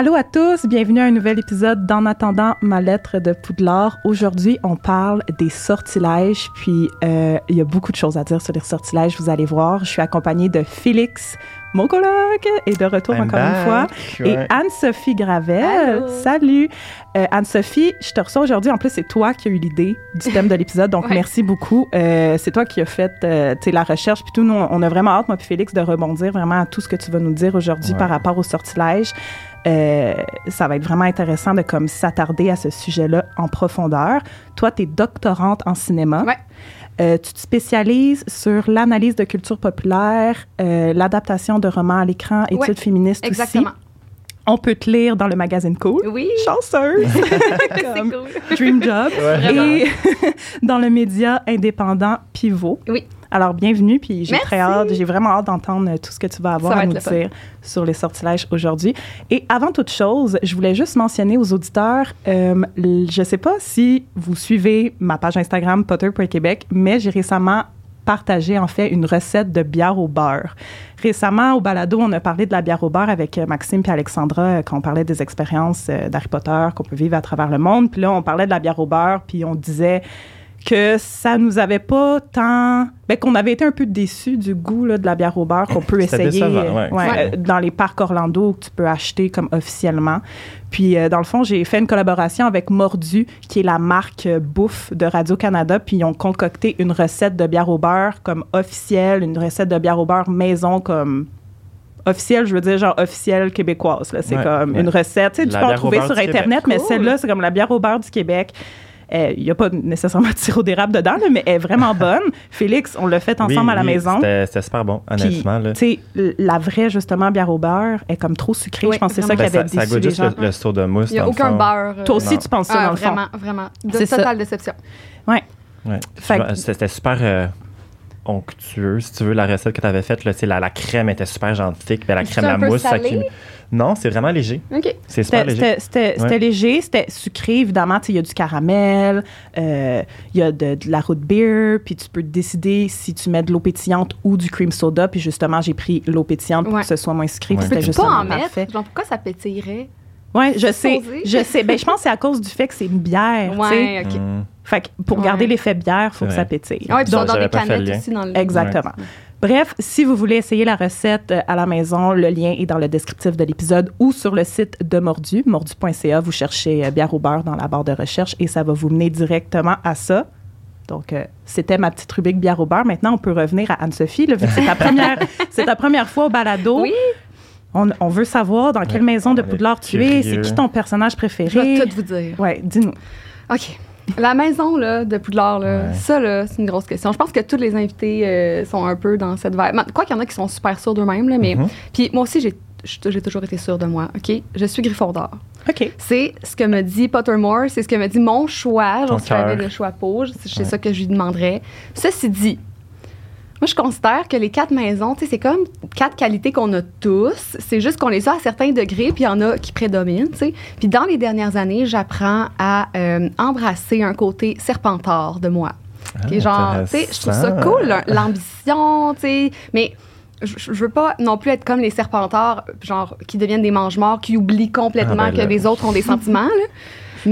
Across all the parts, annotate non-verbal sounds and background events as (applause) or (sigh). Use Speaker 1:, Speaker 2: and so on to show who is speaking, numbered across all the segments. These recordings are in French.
Speaker 1: Allô à tous, bienvenue à un nouvel épisode d'En attendant ma lettre de Poudlard. Aujourd'hui, on parle des sortilèges, puis euh, il y a beaucoup de choses à dire sur les sortilèges, vous allez voir. Je suis accompagnée de Félix, mon colloque, est de retour
Speaker 2: I'm
Speaker 1: encore une fois,
Speaker 2: back.
Speaker 1: et. Anne-Sophie Gravel. Salut! Euh, Anne-Sophie, je te reçois aujourd'hui. En plus, c'est toi qui as eu l'idée du thème de l'épisode, donc (laughs)
Speaker 3: Ouais.
Speaker 1: merci beaucoup. Euh, c'est toi qui as fait euh, la recherche, puis tout. Nous, on a vraiment hâte, moi puis Félix, de rebondir vraiment à tout ce que tu vas nous dire aujourd'hui
Speaker 2: Ouais.
Speaker 1: par rapport au sortilège. Euh, ça va être vraiment intéressant de comme s'attarder à ce sujet-là en profondeur. Toi, tu es doctorante en cinéma.
Speaker 3: Ouais.
Speaker 1: Euh, tu te spécialises sur l'analyse de culture populaire, euh, l'adaptation de romans à l'écran, études
Speaker 3: Ouais,
Speaker 1: féministes
Speaker 3: Exactement.
Speaker 1: aussi. On peut te lire dans le magazine Cool.
Speaker 3: Oui.
Speaker 1: Chanceuse! (laughs) (laughs)
Speaker 3: Cool.
Speaker 1: Dream Job.
Speaker 3: Vraiment.
Speaker 1: Et (laughs) dans le média indépendant Pivot.
Speaker 3: Oui.
Speaker 1: Alors, bienvenue, puis j'ai très hâte, j'ai vraiment hâte d'entendre tout ce que tu vas avoir
Speaker 3: va
Speaker 1: à nous
Speaker 3: fun.
Speaker 1: dire sur les sortilèges aujourd'hui. Et avant toute chose, je voulais juste mentionner aux auditeurs, euh, je sais pas si vous suivez ma page Instagram Potter pour Québec, mais j'ai récemment partagé en fait une recette de bière au beurre. Récemment, au balado, on a parlé de la bière au beurre avec euh, Maxime et Alexandra euh, quand on parlait des expériences euh, d'Harry Potter qu'on peut vivre à travers le monde. Puis là, on parlait de la bière au beurre, puis on disait que ça nous avait pas tant... Ben, qu'on avait été un peu déçus du goût là, de la bière au beurre qu'on peut essayer
Speaker 2: décevant,
Speaker 1: euh,
Speaker 2: ouais.
Speaker 1: ouais,
Speaker 3: Ouais.
Speaker 1: dans les parcs Orlando que tu peux acheter comme officiellement. Puis, euh, dans le fond, j'ai fait une collaboration avec Mordu, qui est la marque euh, bouffe de Radio-Canada. Puis, ils ont concocté une recette de bière au beurre comme officielle, une recette de bière au beurre maison comme officielle, je veux dire genre officielle québécoise. là. C'est
Speaker 2: Ouais,
Speaker 1: comme
Speaker 2: ouais.
Speaker 1: une recette. Tu, sais, tu peux en trouver sur Internet, mais celle-là, c'est comme la bière au beurre du Québec. Euh, Il n'y a pas nécessairement de sirop d'érable dedans, là, mais elle est vraiment (laughs) bonne. Félix, on l'a fait ensemble
Speaker 2: Oui,
Speaker 1: à la
Speaker 2: oui,
Speaker 1: maison.
Speaker 2: C'était super bon,
Speaker 1: Puis,
Speaker 2: honnêtement. là.
Speaker 1: tu sais, la vraie, justement, bière au beurre est comme trop sucrée.
Speaker 3: Oui,
Speaker 1: je pense que c'est ça qui
Speaker 2: Ben,
Speaker 1: avait
Speaker 2: ça, ça
Speaker 1: déçu
Speaker 2: goûte
Speaker 1: les
Speaker 2: juste
Speaker 1: gens.
Speaker 2: le, le soda mousse.
Speaker 3: Il n'y a aucun beurre. euh,
Speaker 1: Toi aussi,
Speaker 2: Non.
Speaker 1: tu penses ça,
Speaker 3: ah,
Speaker 1: dans le fond.
Speaker 3: vraiment, vraiment. De
Speaker 1: C'est ça.
Speaker 3: totale déception.
Speaker 2: Ouais.
Speaker 1: Que-
Speaker 2: C'était c'était super euh, onctueux, si tu veux, la recette que tu avais faite. là, tu sais, La, la crème était super gentille. Puis la crème,
Speaker 3: un
Speaker 2: la
Speaker 3: peu
Speaker 2: mousse. ça qui- Non, c'est vraiment léger.
Speaker 3: OK.
Speaker 2: C'est super
Speaker 1: C'était
Speaker 2: léger.
Speaker 1: c'était- c'était- c'était
Speaker 2: Ouais.
Speaker 1: léger, c'était sucré, évidemment. Tu sais, Il y a du caramel, euh, il y a de, de la root beer, puis tu peux décider si tu mets de l'eau pétillante ou du cream soda. Puis justement, j'ai pris l'eau pétillante pour que ce soit moins sucré.
Speaker 2: Ouais.
Speaker 3: Peux-tu pas en
Speaker 1: parfait.
Speaker 3: mettre? Genre, pourquoi ça pétillerait?
Speaker 1: Ouais, je sais, je sais. Ben, je pense que c'est à cause du fait que c'est une bière. tu sais.
Speaker 3: Ouais, OK.
Speaker 2: Hum.
Speaker 1: Fait que pour
Speaker 3: Ouais.
Speaker 1: garder l'effet bière, il faut que ça pétille.
Speaker 3: Ouais, puis ils sont
Speaker 2: Donc,
Speaker 3: dans des canettes aussi. Dans le...
Speaker 1: Exactement. Bref, si vous voulez essayer la recette euh, à la maison, le lien est dans le descriptif de l'épisode ou sur le site de Mordu, mordu.ca. Vous cherchez euh, bière au beurre dans la barre de recherche et ça va vous mener directement à ça. Donc, euh, c'était ma petite rubrique bière au beurre. Maintenant, on peut revenir à Anne-Sophie. là, vu que c'est ta (laughs) première, c'est ta première fois au balado.
Speaker 3: Oui.
Speaker 1: On, on veut savoir dans quelle
Speaker 2: Ouais,
Speaker 1: maison de Poudlard tu es. C'est qui ton personnage
Speaker 3: Je vais
Speaker 1: préféré?
Speaker 3: tout vous dire.
Speaker 1: Ouais, dis-nous.
Speaker 3: OK. La maison là, de Poudlard, là,
Speaker 2: Ouais.
Speaker 3: ça, là, c'est une grosse question. Je pense que tous les invités euh, sont un peu dans cette vibe. Quoi qu'il y en a qui sont super sûrs d'eux-mêmes, là, mais...
Speaker 2: Mhm.
Speaker 3: Puis moi aussi, j'ai j'ai toujours été sûre de moi, OK? Je suis Gryffondor.
Speaker 1: OK.
Speaker 3: C'est ce que me dit Pottermore, c'est ce que me dit mon choix. Genre, si j'avais le choix pour, c'est
Speaker 2: Ouais.
Speaker 3: ça que je lui demanderais. Ceci dit, moi, je considère que les quatre maisons, tu sais, c'est comme quatre qualités qu'on a tous. C'est juste qu'on les a à certains degrés, puis il y en a qui prédominent, tu sais. Puis dans les dernières années, j'apprends à euh, embrasser un côté serpentard de moi. Qui est genre, tu sais, je trouve ça cool, hein, l'ambition, tu sais. Mais je, veux pas non plus être comme les serpentards, genre, qui deviennent des mange-morts, qui oublient complètement
Speaker 2: Ah, ben
Speaker 3: que
Speaker 2: là.
Speaker 3: les autres ont des sentiments, là.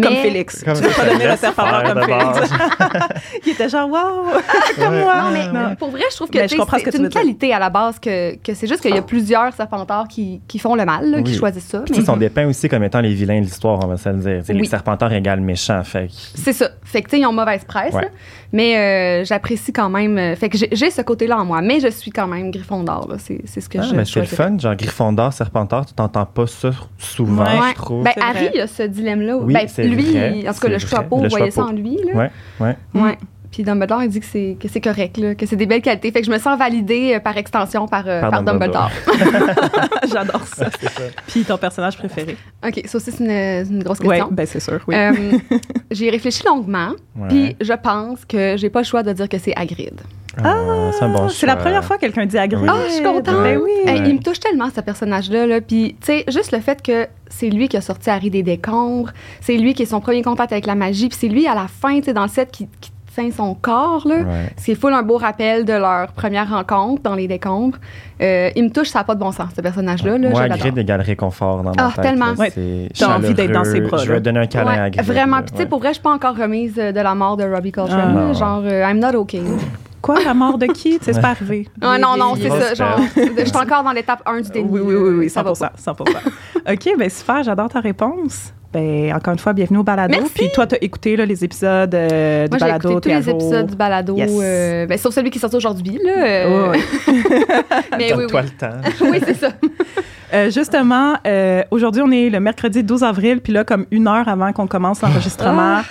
Speaker 1: Comme
Speaker 3: Mais-
Speaker 1: Félix.
Speaker 2: Comme
Speaker 1: tu veux pas donner le
Speaker 2: laisse
Speaker 1: serpenteur
Speaker 2: faire
Speaker 1: comme
Speaker 2: de
Speaker 1: Félix.
Speaker 2: base. (laughs)
Speaker 1: Il était genre, wow! comme moi.
Speaker 3: Non, mais
Speaker 1: Non.
Speaker 3: pour vrai, je trouve que,
Speaker 1: ce
Speaker 3: c'est une
Speaker 1: dire.
Speaker 3: qualité à la base que, que c'est juste qu'il y a plusieurs serpentards qui, qui font le mal, là, qui
Speaker 2: Oui.
Speaker 3: choisissent ça.
Speaker 2: Puis, tu
Speaker 3: mais-
Speaker 2: sais, sont dépeints aussi comme étant les vilains de l'histoire, on va se le dire. Sais, Les
Speaker 3: Oui.
Speaker 2: serpentards égale méchants. Fait que-
Speaker 3: C'est ça. Fait que, tu sais, ils ont mauvaise presse,
Speaker 2: Ouais.
Speaker 3: Mais euh, j'apprécie quand même. euh, fait que j'ai- ce côté-là en moi, mais je suis quand même Gryffondor, là. C'est c'est ce que
Speaker 2: Ah,
Speaker 3: je
Speaker 2: mais c'est le fun, genre Gryffondor, Serpentard, tu t'entends pas ça souvent,
Speaker 1: Ouais.
Speaker 2: je trouve.
Speaker 3: Ben,
Speaker 1: C'est
Speaker 3: Harry, il a ce dilemme-là.
Speaker 2: Oui,
Speaker 3: ben,
Speaker 2: c'est
Speaker 3: lui,
Speaker 2: vrai,
Speaker 3: en tout cas, le vous voyez ça en lui, là.
Speaker 2: ouais, ouais.
Speaker 3: Ouais. Puis Dumbledore, il dit que c'est que c'est correct, là, que c'est des belles qualités. Fait que je me sens validée euh, par extension par, euh,
Speaker 2: Par
Speaker 3: par
Speaker 2: Dumbledore.
Speaker 3: Dumbledore. (laughs)
Speaker 1: J'adore (laughs) ça. Puis ton personnage préféré?
Speaker 3: OK, ça aussi, c'est une, grosse
Speaker 1: Oui,
Speaker 3: question.
Speaker 1: ben c'est sûr, oui.
Speaker 3: Euh, (laughs) j'ai réfléchi longuement,
Speaker 2: Ouais.
Speaker 3: puis je pense que j'ai pas le choix de dire que c'est Hagrid.
Speaker 2: Ah, c'est un bon
Speaker 1: c'est la première fois que quelqu'un dit Hagrid.
Speaker 2: Oui.
Speaker 3: Ah, je suis contente.
Speaker 1: Ben oui.
Speaker 3: Hey, il me touche tellement, ce personnage-là. Là. Puis, tu sais, juste le fait que c'est lui qui a sorti Harry des décombres, c'est lui qui est son premier contact avec la magie, puis c'est lui, à la fin, tu sais, dans le set, qui, qui tient son corps, là.
Speaker 2: Ouais.
Speaker 3: C'est full un beau rappel de leur première rencontre dans les décombres. Euh, il me touche, ça n'a pas de bon sens, ce personnage-là. Là,
Speaker 2: Moi,
Speaker 3: je l'adore.
Speaker 2: égale réconfort dans
Speaker 3: Ah,
Speaker 2: ma tête.
Speaker 3: tellement.
Speaker 2: là. C'est
Speaker 1: T'as envie d'être dans ses bras,
Speaker 2: Je veux donner un câlin
Speaker 3: Ouais,
Speaker 2: à Hagrid.
Speaker 3: vraiment. Puis, tu sais, pour vrai, je suis pas encore remise euh, de la mort de Robbie Coltrane.
Speaker 1: Ah.
Speaker 3: genre, euh, I'm not okay.
Speaker 1: Quoi, la mort de qui? C'est pas arrivé.
Speaker 3: Ah, non, non, c'est ça. Genre, je suis encore dans l'étape 1 du déni.
Speaker 1: Oui, oui, oui, oui,
Speaker 3: Ça va
Speaker 1: 100%. 100%. (laughs) OK, ben super, j'adore ta réponse. Ben, encore une fois, bienvenue au balado.
Speaker 3: Merci.
Speaker 1: Puis toi, t'as écouté là, les épisodes euh, du
Speaker 3: Moi, j'ai
Speaker 1: balado.
Speaker 3: écouté tous les épisodes du balado,
Speaker 1: Yes.
Speaker 3: euh, ben, sauf celui qui est sorti aujourd'hui. Là, euh,
Speaker 1: Ouais, (laughs)
Speaker 3: mais oui, oui.
Speaker 2: le temps. (laughs)
Speaker 3: oui, c'est ça. (laughs)
Speaker 1: Euh, justement, euh, aujourd'hui, on est le mercredi 12 avril, puis là, comme une heure avant qu'on commence l'enregistrement,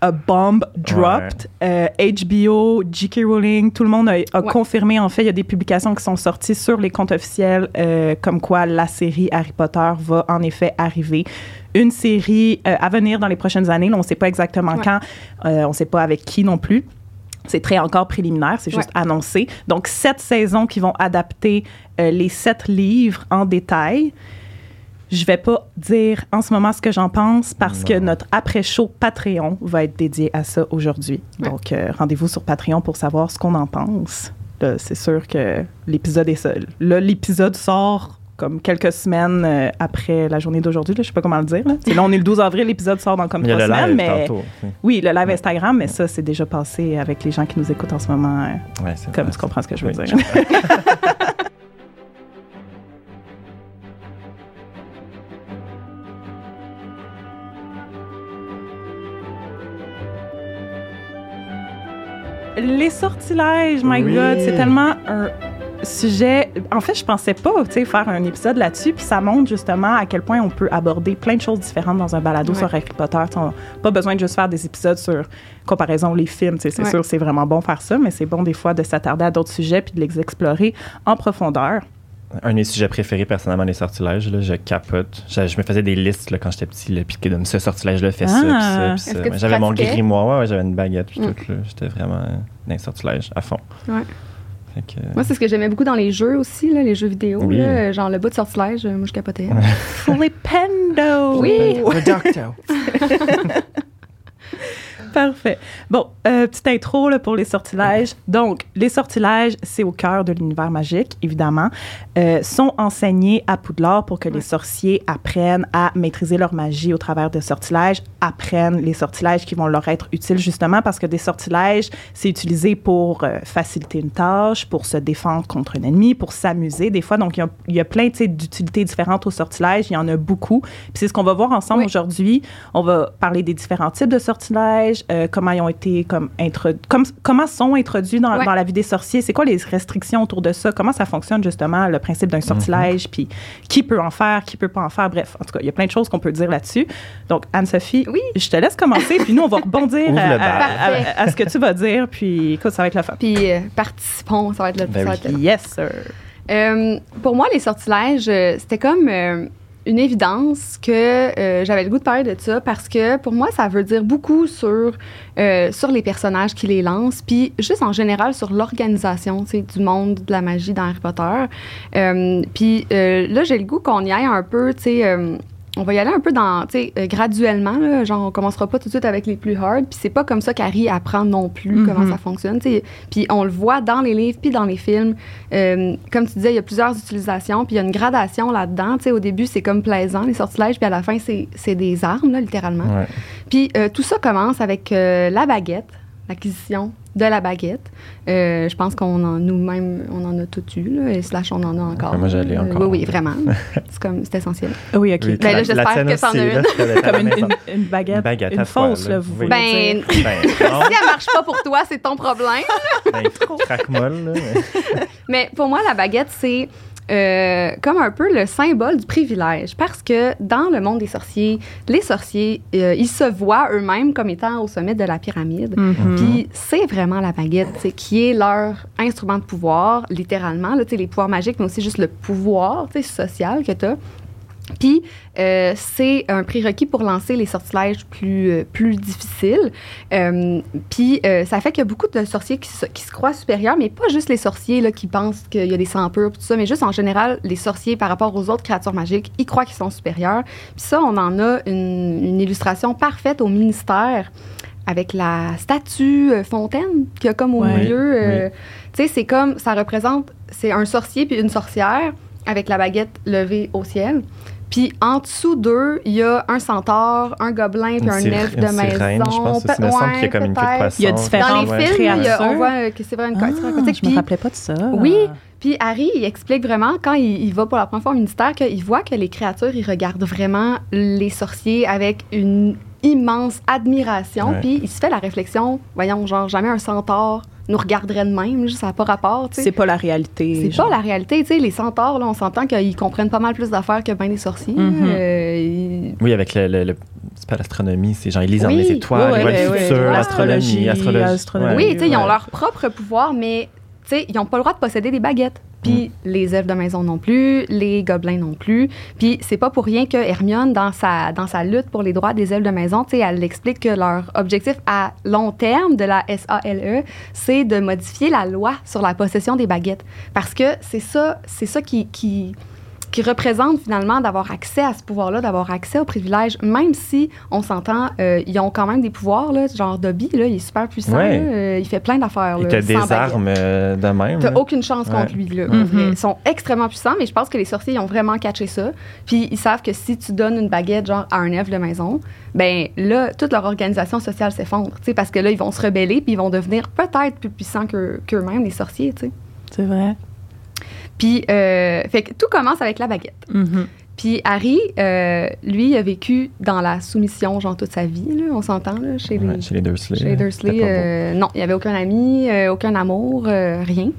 Speaker 1: a bomb dropped. Euh, HBO, J.K. Rowling, tout le monde a, a
Speaker 3: Ouais.
Speaker 1: confirmé. En fait, il y a des publications qui sont sorties sur les comptes officiels, euh, comme quoi la série Harry Potter va en effet arriver. Une série euh, à venir dans les prochaines années. Là, on ne sait pas exactement
Speaker 3: Ouais.
Speaker 1: quand. Euh, on ne sait pas avec qui non plus. C'est très encore préliminaire, c'est juste annoncé. Donc, sept saisons qui vont adapter euh, les sept livres en détail. Je vais pas dire en ce moment ce que j'en pense parce que notre après-show Patreon va être dédié à ça aujourd'hui.
Speaker 3: Ouais.
Speaker 1: Donc, euh, rendez-vous sur Patreon pour savoir ce qu'on en pense. Là, C'est sûr que l'épisode est seul. Là, l'épisode sort comme quelques semaines euh, après la journée d'aujourd'hui. là. Je sais pas comment le dire. Là, là on est le 12 avril, l'épisode sort dans comme trois semaines.
Speaker 2: live
Speaker 1: mais
Speaker 2: tantôt. Oui,
Speaker 1: oui, le live Instagram, mais ça, c'est déjà passé avec les gens qui nous écoutent en ce moment. euh,
Speaker 2: Ouais, c'est
Speaker 1: comme
Speaker 2: vrai.
Speaker 1: tu comprends ce que je veux
Speaker 2: Oui,
Speaker 1: dire. (laughs) (laughs) Les sortilèges, my
Speaker 2: Oui.
Speaker 1: God, c'est tellement un sujet. En fait, je pensais pas, tu sais, faire un épisode là-dessus, puis ça montre justement à quel point on peut aborder plein de choses différentes dans un balado
Speaker 3: Ouais.
Speaker 1: sur Harry Potter. On pas besoin de juste faire des épisodes sur comparaison les films, tu sais, c'est
Speaker 3: Ouais.
Speaker 1: sûr, c'est vraiment bon faire ça, mais c'est bon des fois de s'attarder à d'autres sujets puis de les explorer en profondeur.
Speaker 2: Un de mes sujets préférés, personnellement, les sortilèges. Là, je capote. Je, je me faisais des listes là, quand j'étais petit. Là, puis que comme ce sortilège-là fait ça, puis
Speaker 1: Ah.
Speaker 2: ça, puis ça.
Speaker 3: que tu
Speaker 2: J'avais mon grimoire, ouais, ouais, j'avais une baguette, puis
Speaker 3: Mm.
Speaker 2: tout. là. J'étais vraiment euh, dans les sortilèges à fond.
Speaker 3: Ouais.
Speaker 2: Fait que,
Speaker 3: Moi, c'est ce que j'aimais beaucoup dans les jeux aussi, là, les jeux vidéo.
Speaker 2: Oui.
Speaker 3: là, genre le bout de sortilège, euh, moi, je capotais. (laughs)
Speaker 1: Flipendo!
Speaker 3: Oui.
Speaker 2: The Doctor. (laughs) (laughs)
Speaker 1: Parfait. Bon, euh, petite intro là, pour les sortilèges. Donc, les sortilèges, c'est au cœur de l'univers magique, évidemment, euh, sont enseignés à Poudlard pour que les sorciers apprennent à maîtriser leur magie au travers de sortilèges, apprennent les sortilèges qui vont leur être utiles justement parce que des sortilèges, c'est utilisé pour euh, faciliter une tâche, pour se défendre contre un ennemi, pour s'amuser des fois. Donc, il y a, il y a plein d'utilités différentes aux sortilèges. Il y en a beaucoup. Puis c'est ce qu'on va voir ensemble
Speaker 3: Oui.
Speaker 1: aujourd'hui. On va parler des différents types de sortilèges, euh, comment ils ont été comme comment sont introduits dans,
Speaker 3: Ouais.
Speaker 1: dans la vie des sorciers, c'est quoi les restrictions autour de ça, comment ça fonctionne justement le principe d'un sortilège, puis qui peut en faire, qui peut pas en faire? Bref, en tout cas, il y a plein de choses qu'on peut dire là-dessus. Donc Anne-Sophie,
Speaker 3: Oui.
Speaker 1: je te laisse commencer, puis nous on va rebondir (laughs) à, ce que tu vas dire, puis écoute, ça va être la fin.
Speaker 3: Puis euh, participons, ça va être le
Speaker 2: Ben oui.
Speaker 1: Yes sir.
Speaker 3: Euh, pour moi, les sortilèges, c'était comme euh, une évidence que euh, j'avais le goût de parler de ça parce que pour moi, ça veut dire beaucoup sur, euh, sur les personnages qui les lancent, puis juste en général sur l'organisation du monde de la magie dans Harry Potter. Euh, puis là, j'ai le goût qu'on y aille un peu, tu sais. On va y aller un peu dans, tu sais, euh, graduellement, là, genre on commencera pas tout de suite avec les plus hard, puis c'est pas comme ça qu'Harry apprend non plus
Speaker 1: Mhm.
Speaker 3: comment ça fonctionne, tu sais. Puis on le voit dans les livres puis dans les films. Euh, comme tu disais, il y a plusieurs utilisations, puis il y a une gradation là-dedans, tu sais. Au début, c'est comme plaisant, les sortilèges, puis à la fin, c'est des armes, là, littéralement. Puis euh, tout ça commence avec la baguette, l'acquisition de la baguette. Euh, je pense qu'on en nous-mêmes, on en a tout eu, là, et slash, on en a encore.
Speaker 2: moi, j'en ai
Speaker 3: Euh,
Speaker 2: encore.
Speaker 3: Oui, oui, vraiment. (laughs) c'est comme, c'est essentiel.
Speaker 1: Oui, ok.
Speaker 2: Oui,
Speaker 3: Ben là,
Speaker 2: la-
Speaker 3: j'espère que t'en as une.
Speaker 2: là,
Speaker 1: Comme une, une- une baguette,
Speaker 2: Une baguette
Speaker 1: une fausse,
Speaker 2: là.
Speaker 1: là, vous voulez
Speaker 3: Ben,
Speaker 1: dire. (laughs)
Speaker 2: Ben,
Speaker 3: si elle marche pas pour toi, c'est ton problème.
Speaker 2: ben, craque-molle, là. mais- (laughs)
Speaker 3: Mais pour moi, la baguette, c'est euh, comme un peu le symbole du privilège. Parce que dans le monde des sorciers, les sorciers, euh, ils se voient eux-mêmes comme étant au sommet de la pyramide.
Speaker 1: Mhm.
Speaker 3: Puis c'est vraiment la baguette qui est leur instrument de pouvoir, littéralement, là, les pouvoirs magiques, mais aussi juste le pouvoir social que tu as. Puis, euh, c'est un prérequis pour lancer les sortilèges plus, euh, plus difficiles. Euh, puis, ça fait qu'il y a beaucoup de sorciers qui se, qui se croient supérieurs, mais pas juste les sorciers là, qui pensent qu'il y a des sangs purs, tout ça, mais juste en général, les sorciers par rapport aux autres créatures magiques, ils croient qu'ils sont supérieurs. Puis ça, on en a une, une illustration parfaite au ministère avec la statue fontaine qu'il y a comme au
Speaker 1: Ouais.
Speaker 3: milieu. Tu sais, c'est comme, ça représente, c'est un sorcier puis une sorcière avec la baguette levée au ciel. Puis en dessous d'eux, il y a un centaure, un gobelin puis un elfe de maison.
Speaker 2: sirène, je pense.
Speaker 3: Pe-
Speaker 2: Il me semble qu'il y a comme une queue de
Speaker 3: peut-être.
Speaker 2: poisson.
Speaker 1: Il y a différentes
Speaker 3: Dans les
Speaker 2: Ouais.
Speaker 3: films, il y a-
Speaker 1: créatures.
Speaker 3: on voit que c'est vrai une
Speaker 1: Ah, je me
Speaker 3: Puis-
Speaker 1: rappelais pas de ça.
Speaker 3: oui, puis Harry, il explique vraiment, quand il, il va pour la première fois au ministère, qu'il voit que les créatures, ils regardent vraiment les sorciers avec une immense admiration. Puis il se fait la réflexion, voyons, genre, jamais un centaure nous regarderait de même, juste, ça n'a pas rapport, tu sais.
Speaker 1: C'est pas la réalité.
Speaker 3: C'est pas la réalité, tu sais. Les centaures, là, on s'entend qu'ils comprennent pas mal plus d'affaires que bien les sorciers.
Speaker 1: Mhm.
Speaker 3: Euh, ils-
Speaker 2: Oui, avec le. le- le- c'est pas l'astronomie, c'est genre ils lisent dans
Speaker 3: Oui.
Speaker 2: les étoiles,
Speaker 1: Ouais,
Speaker 2: ils voient
Speaker 1: ouais,
Speaker 2: le
Speaker 1: ouais,
Speaker 2: futur,
Speaker 1: ouais.
Speaker 2: l'astronomie,
Speaker 1: Astrologie,
Speaker 2: astrologie.
Speaker 1: astronomie.
Speaker 3: Oui, tu sais, ils ont leur propre pouvoir, mais tu sais, ils n'ont pas le droit de posséder des baguettes. Puis les elfes de maison non plus, les gobelins non plus. Puis c'est pas pour rien que Hermione, dans sa, dans sa lutte pour les droits des elfes de maison, elle explique que leur objectif à long terme de la SALE, c'est de modifier la loi sur la possession des baguettes. Parce que c'est ça, c'est ça qui, qui, qui représente finalement d'avoir accès à ce pouvoir-là, d'avoir accès aux privilèges, même si on s'entend, euh, ils ont quand même des pouvoirs, là, genre Dobby, là, il est super puissant,
Speaker 2: Ouais.
Speaker 3: là, euh, il fait plein d'affaires.
Speaker 2: Te
Speaker 3: sans baguette.
Speaker 2: désarment euh, de même.
Speaker 3: T'as aucune chance
Speaker 2: Ouais.
Speaker 3: contre lui, là.
Speaker 1: Mhm.
Speaker 3: Ils sont extrêmement puissants, mais je pense que les sorciers ils ont vraiment catché ça. Puis ils savent que si tu donnes une baguette, genre, à un elfe de maison, ben là, toute leur organisation sociale s'effondre, tu sais, parce que là, ils vont se rebeller, puis ils vont devenir peut-être plus puissants qu'eux- qu'eux-mêmes, les sorciers, tu sais.
Speaker 1: C'est vrai.
Speaker 3: Puis, euh, fait que tout commence avec la baguette.
Speaker 1: Mhm.
Speaker 3: Puis Harry, euh, lui, il a vécu dans la soumission, genre, toute sa vie, là, on s'entend, là, chez les...
Speaker 2: Ouais, chez les Dursley.
Speaker 3: Chez les Dursley,
Speaker 2: beau.
Speaker 3: euh, non, il n'y avait aucun ami, euh, aucun amour, euh, rien.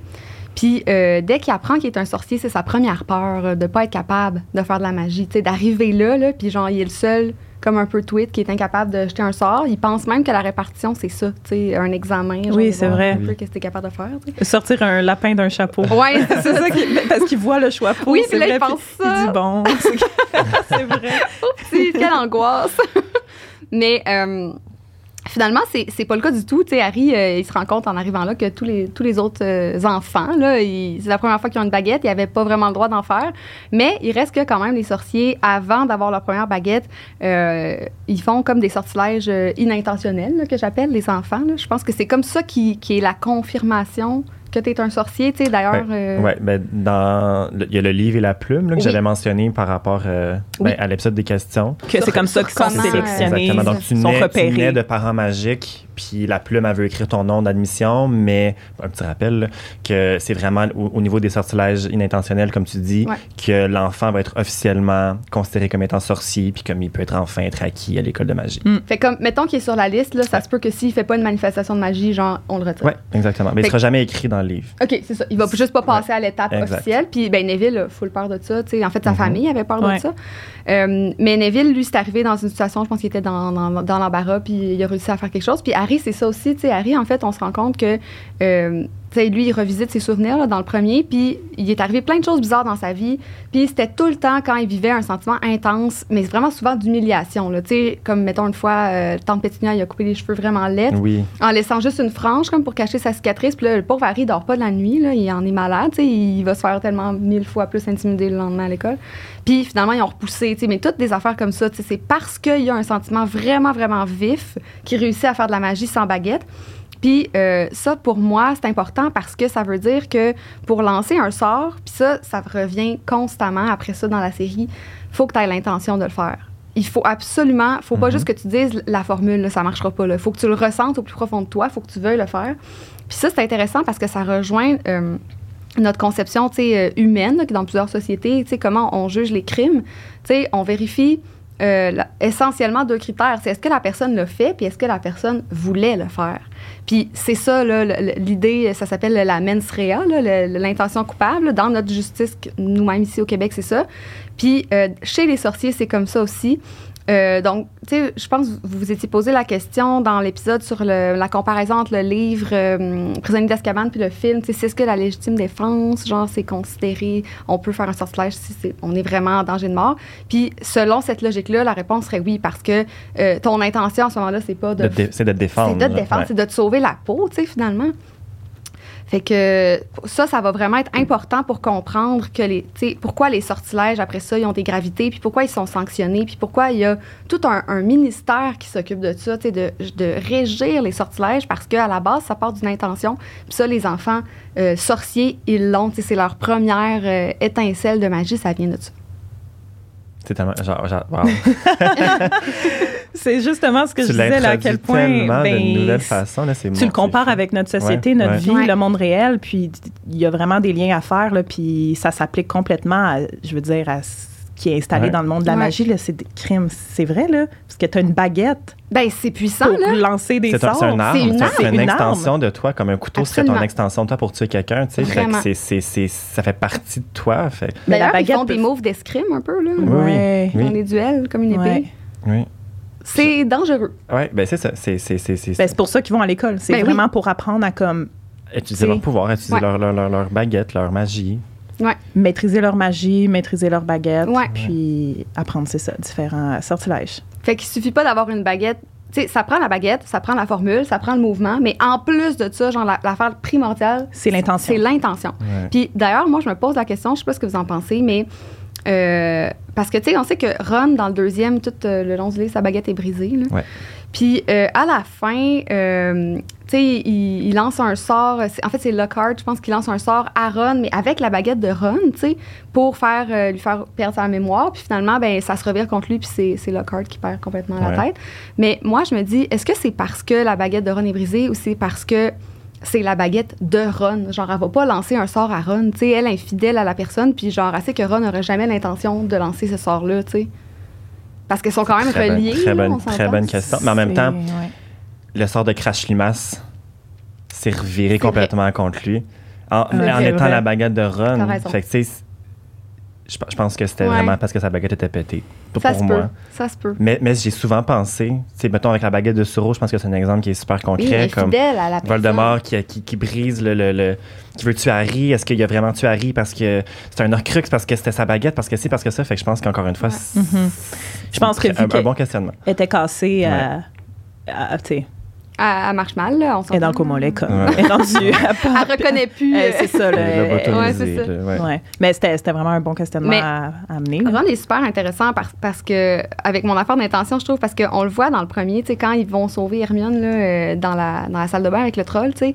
Speaker 3: Puis euh, dès qu'il apprend qu'il est un sorcier, c'est sa première peur euh, de pas être capable de faire de la magie, tu sais, d'arriver là, là, puis genre il est le seul comme un peu tweet qui est incapable de jeter un sort. Il pense même que la répartition c'est ça, tu sais, un examen. genre,
Speaker 1: Oui, c'est vrai.
Speaker 3: Un peu qu'est-ce que t'es capable de faire.
Speaker 1: Sortir un lapin d'un chapeau.
Speaker 3: Ouais, c'est ça.
Speaker 1: ça qui- (laughs) parce qu'il voit le choix
Speaker 3: Oui,
Speaker 1: c'est
Speaker 3: là, il
Speaker 1: vrai,
Speaker 3: pense
Speaker 1: puis
Speaker 3: ça.
Speaker 1: Il dit bon, c'est (laughs) c'est vrai.
Speaker 3: Oupsie, quelle angoisse. (laughs) Mais euh, finalement, c'est pas le cas du tout. Tu Harry, euh, il se rend compte en arrivant là que tous les, tous les autres euh, enfants, c'est la première fois qu'ils ont une baguette, ils n'avaient pas vraiment le droit d'en faire. Mais il reste que quand même les sorciers, avant d'avoir leur première baguette, euh, ils font comme des sortilèges euh, inintentionnels, que j'appelle les enfants. Je pense que c'est comme ça qui, qui est la confirmation que tu es un sorcier. Tu sais, d'ailleurs. euh,
Speaker 2: Ouais, ben, dans, le- il y a le livre et la plume là, que
Speaker 3: Oui.
Speaker 2: j'avais mentionné par rapport euh, ben,
Speaker 3: Oui.
Speaker 2: à l'épisode des questions.
Speaker 1: Que c'est comme ça qu'ils sont
Speaker 3: euh,
Speaker 1: sélectionnés.
Speaker 2: Exactement. Donc, tu
Speaker 1: sont
Speaker 2: nais, tu nais de parents magiques, puis la plume, elle veut écrire ton nom d'admission, mais un petit rappel, là, que c'est vraiment au, au niveau des sortilèges inintentionnels, comme tu dis,
Speaker 3: Ouais.
Speaker 2: que l'enfant va être officiellement considéré comme étant sorcier, puis comme il peut être enfin être acquis à l'école de magie.
Speaker 3: Fait comme, mettons qu'il est sur la liste, là, ça se peut que s'il fait pas une manifestation de magie, genre, on le retire.
Speaker 2: Oui, exactement. Mais il
Speaker 3: Fait
Speaker 2: ne sera jamais écrit dans le livre.
Speaker 3: OK, c'est ça. Il va juste pas passer à l'étape officielle. Puis, ben, Neville a full peur de ça. tu sais. En fait, sa
Speaker 2: Mhm.
Speaker 3: famille avait peur
Speaker 1: Ouais.
Speaker 3: de ça. Euh, mais Neville, lui, c'est arrivé dans une situation, je pense qu'il était dans, l'embarras, puis il a réussi à faire quelque chose. Puis Harry, c'est ça aussi. tu sais. Harry, en fait, on se rend compte que. euh, tu sais, lui, il revisite ses souvenirs là, dans le premier, puis il est arrivé plein de choses bizarres dans sa vie. Puis c'était tout le temps quand il vivait un sentiment intense, mais vraiment souvent d'humiliation. là. Tu sais, Comme, mettons, une fois, euh, Tante Pétunia, il a coupé les cheveux vraiment laids
Speaker 2: Oui.
Speaker 3: en laissant juste une frange comme pour cacher sa cicatrice. Puis là, le pauvre Harry, il dort pas de la nuit, là, il en est malade, tu sais, il va se faire tellement mille fois plus intimider le lendemain à l'école. Puis finalement, ils ont repoussé, tu sais, mais toutes des affaires comme ça, tu sais, c'est parce qu'il y a un sentiment vraiment, vraiment vif qui réussit à faire de la magie sans baguette. Puis euh, ça, pour moi, c'est important parce que ça veut dire que pour lancer un sort, puis ça, ça revient constamment après ça dans la série, faut que tu aies l'intention de le faire. Il faut absolument, faut pas
Speaker 2: Mhm.
Speaker 3: juste que tu dises la formule, là, ça marchera pas. Il faut que tu le ressentes au plus profond de toi, faut que tu veuilles le faire. Puis ça, c'est intéressant parce que ça rejoint euh, notre conception euh, humaine, là, dans plusieurs sociétés, comment on juge les crimes. Tu sais, on vérifie euh, essentiellement deux critères. C'est est-ce que la personne le fait, puis est-ce que la personne voulait le faire. Puis c'est ça, l'idée, ça s'appelle la mens rea, l'intention coupable. Dans notre justice, nous-mêmes ici au Québec, c'est ça. Puis euh, chez les sorciers, c'est comme ça aussi. Euh, donc, tu sais, je pense que vous vous étiez posé la question dans l'épisode sur le- la comparaison entre le livre euh, Prisonnier d'Azkaban puis le film. Tu sais, c'est ce que la légitime défense, genre, c'est considéré, on peut faire un sortilège si c'est- on est vraiment en danger de mort. Puis, selon cette logique-là, la réponse serait oui, parce que euh, ton intention à ce moment-là, c'est pas de
Speaker 2: C'est de te défendre.
Speaker 3: c'est de te défendre,
Speaker 2: Ouais.
Speaker 3: c'est de te sauver la peau, tu sais, finalement. Fait que ça, ça va vraiment être important pour comprendre que les, pourquoi les sortilèges, après ça, ils ont des gravités, puis pourquoi ils sont sanctionnés, puis pourquoi il y a tout un, ministère qui s'occupe de ça, de, de régir les sortilèges, parce qu'à la base, ça part d'une intention. Puis ça, les enfants euh, sorciers, ils l'ont, c'est leur première euh, étincelle de magie, ça vient de ça.
Speaker 2: C'est tellement. Genre, genre, wow. (laughs)
Speaker 1: C'est justement ce que je disais, là, à quel point.
Speaker 2: tellement
Speaker 1: ben,
Speaker 2: de nouvelles façons. Là, c'est
Speaker 1: tu le compares avec notre société,
Speaker 2: Ouais,
Speaker 1: notre
Speaker 2: ouais.
Speaker 1: vie,
Speaker 3: Ouais.
Speaker 1: le monde réel, puis il y a vraiment des liens à faire, là, puis ça s'applique complètement, à, je veux dire, à qui est installé
Speaker 2: Ouais.
Speaker 1: dans le monde de la
Speaker 3: Ouais.
Speaker 1: magie. là, C'est des crimes. C'est vrai, là, parce que tu as une baguette
Speaker 3: Ben, c'est puissant,
Speaker 1: pour
Speaker 3: là.
Speaker 1: lancer des
Speaker 2: C'est un,
Speaker 1: sorts.
Speaker 2: c'est un arme,
Speaker 3: C'est une arme.
Speaker 2: une,
Speaker 1: C'est une
Speaker 2: extension de toi, comme un couteau serait ton extension de toi pour tuer quelqu'un, tu sais. Ça fait partie de toi. Fait.
Speaker 1: Mais la
Speaker 3: D'ailleurs, ils font des moves d'escrime un peu, là.
Speaker 2: Oui, oui.
Speaker 3: Dans les duels, comme une épée.
Speaker 2: Oui.
Speaker 3: C'est dangereux.
Speaker 2: Ouais, ben c'est ça. C'est c'est- c'est- c'est-
Speaker 1: Ben, c'est pour ça qu'ils vont à l'école. C'est
Speaker 3: Ben oui.
Speaker 1: vraiment pour apprendre à comme
Speaker 2: utiliser leur
Speaker 1: c'est-
Speaker 2: pouvoir, utiliser
Speaker 3: Ouais.
Speaker 2: leur, leur, leur, leur baguette, leur magie.
Speaker 1: Maîtriser leur magie, maîtriser leur baguette,
Speaker 3: Ouais.
Speaker 1: puis apprendre, c'est ça, différents sortilèges.
Speaker 3: Fait qu'il suffit pas d'avoir une baguette. Tu sais, ça prend la baguette, ça prend la formule, ça prend le mouvement, mais en plus de ça, genre, la- l'affaire primordiale,
Speaker 1: C'est l'intention.
Speaker 3: c'est l'intention.
Speaker 2: Ouais.
Speaker 3: Puis d'ailleurs, moi, je me pose la question, je sais pas ce que vous en pensez, mais euh, parce que, tu sais, on sait que Ron, dans le deuxième, tout euh, le long du livre, sa baguette est brisée. là.
Speaker 2: Ouais.
Speaker 3: Puis euh, à la fin, euh, tu sais, il, il lance un sort. En fait, c'est Lockhart, je pense qu'il lance un sort à Ron, mais avec la baguette de Ron, tu sais, pour faire, euh, lui faire perdre sa mémoire. Puis finalement, ben, ça se revire contre lui, puis c'est, Lockhart qui perd complètement la tête. Mais moi, je me dis, est-ce que c'est parce que la baguette de Ron est brisée ou c'est parce que c'est la baguette de Ron? Genre, elle va pas lancer un sort à Ron. Tu sais, elle est infidèle à la personne, puis genre, elle sait que Ron n'aurait jamais l'intention de lancer ce sort-là, tu sais. Parce qu'ils sont quand même
Speaker 2: Très bonne-
Speaker 3: reliés.
Speaker 2: très
Speaker 3: là,
Speaker 2: bonne-
Speaker 3: on s'entend.
Speaker 2: très bonne question. Mais en même temps,
Speaker 1: ouais.
Speaker 2: le sort de Crash Limace s'est reviré complètement contre lui. En, en étant
Speaker 1: vrai.
Speaker 2: la baguette de
Speaker 3: T'as
Speaker 2: Ron.
Speaker 3: raison.
Speaker 2: Fait que, je, je pense que c'était
Speaker 3: Ouais.
Speaker 2: vraiment parce que sa baguette était pétée. Pour
Speaker 3: Ça se
Speaker 2: moi.
Speaker 3: peut. Ça se peut.
Speaker 2: Mais, mais j'ai souvent pensé, tu sais, mettons avec la baguette de Suro, je pense que c'est un exemple qui est super
Speaker 3: Oui,
Speaker 2: concret. comme
Speaker 3: à la.
Speaker 2: Voldemort qui, qui, qui brise le, le, le- qui veut tuer Harry. Est-ce qu'il a vraiment tué Harry parce que c'est un Horcrux, parce que c'était sa baguette, parce que c'est, parce que ça? Fait que je pense qu'encore une fois,
Speaker 3: Ouais.
Speaker 2: c'est,
Speaker 1: Mhm. Je pense que
Speaker 2: un, bon questionnement.
Speaker 1: était cassée à, à- tu sais,
Speaker 3: Elle, elle marche mal, là, on
Speaker 1: elle est dans le coma.
Speaker 2: Ouais.
Speaker 1: Elle est rendue (laughs)
Speaker 3: Elle reconnaît plus.
Speaker 1: Euh, c'est ça, là. Elle-
Speaker 3: ouais, c'est ça.
Speaker 2: là, ouais.
Speaker 1: Ouais. Mais c'était vraiment un bon questionnement
Speaker 3: Mais-
Speaker 1: à, à amener.
Speaker 3: Ron est super intéressant parce, parce que, avec mon affaire d'intention, je trouve, parce qu'on le voit dans le premier, tu sais, quand ils vont sauver Hermione là, euh, dans, la, dans la salle de bain avec le troll, tu sais,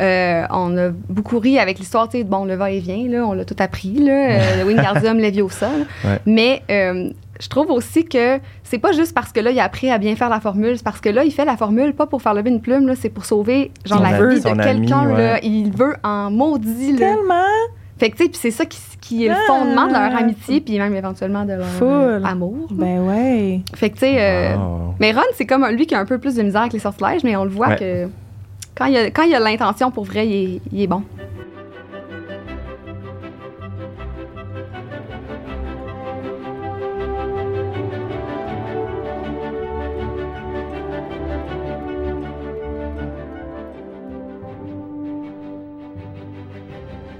Speaker 3: euh, on a beaucoup ri avec l'histoire, tu sais, bon, le va-et-vient, là, on l'a tout appris, là, euh, (laughs) le Wingardium Leviosa. là.
Speaker 2: Ouais.
Speaker 3: Mais euh, je trouve aussi que c'est pas juste parce que là, il a appris à bien faire la formule, c'est parce que là, il fait la formule pas pour faire lever une plume, là, c'est pour sauver, genre, la vie de quelqu'un,
Speaker 2: ouais.
Speaker 3: Il veut en maudit, là.
Speaker 1: Tellement.
Speaker 3: Fait que, tu sais, puis c'est ça qui, qui est le fondement de leur
Speaker 1: Ah.
Speaker 3: amitié, puis même éventuellement de leur
Speaker 1: Full.
Speaker 3: euh, amour.
Speaker 1: Ben ouais.
Speaker 3: Fait que, tu sais, euh,
Speaker 2: Wow.
Speaker 3: mais Ron, c'est comme lui qui a un peu plus de misère avec les sortilèges, mais on le voit
Speaker 2: Ouais.
Speaker 3: que quand il, a, quand il a l'intention pour vrai, il est, il est bon.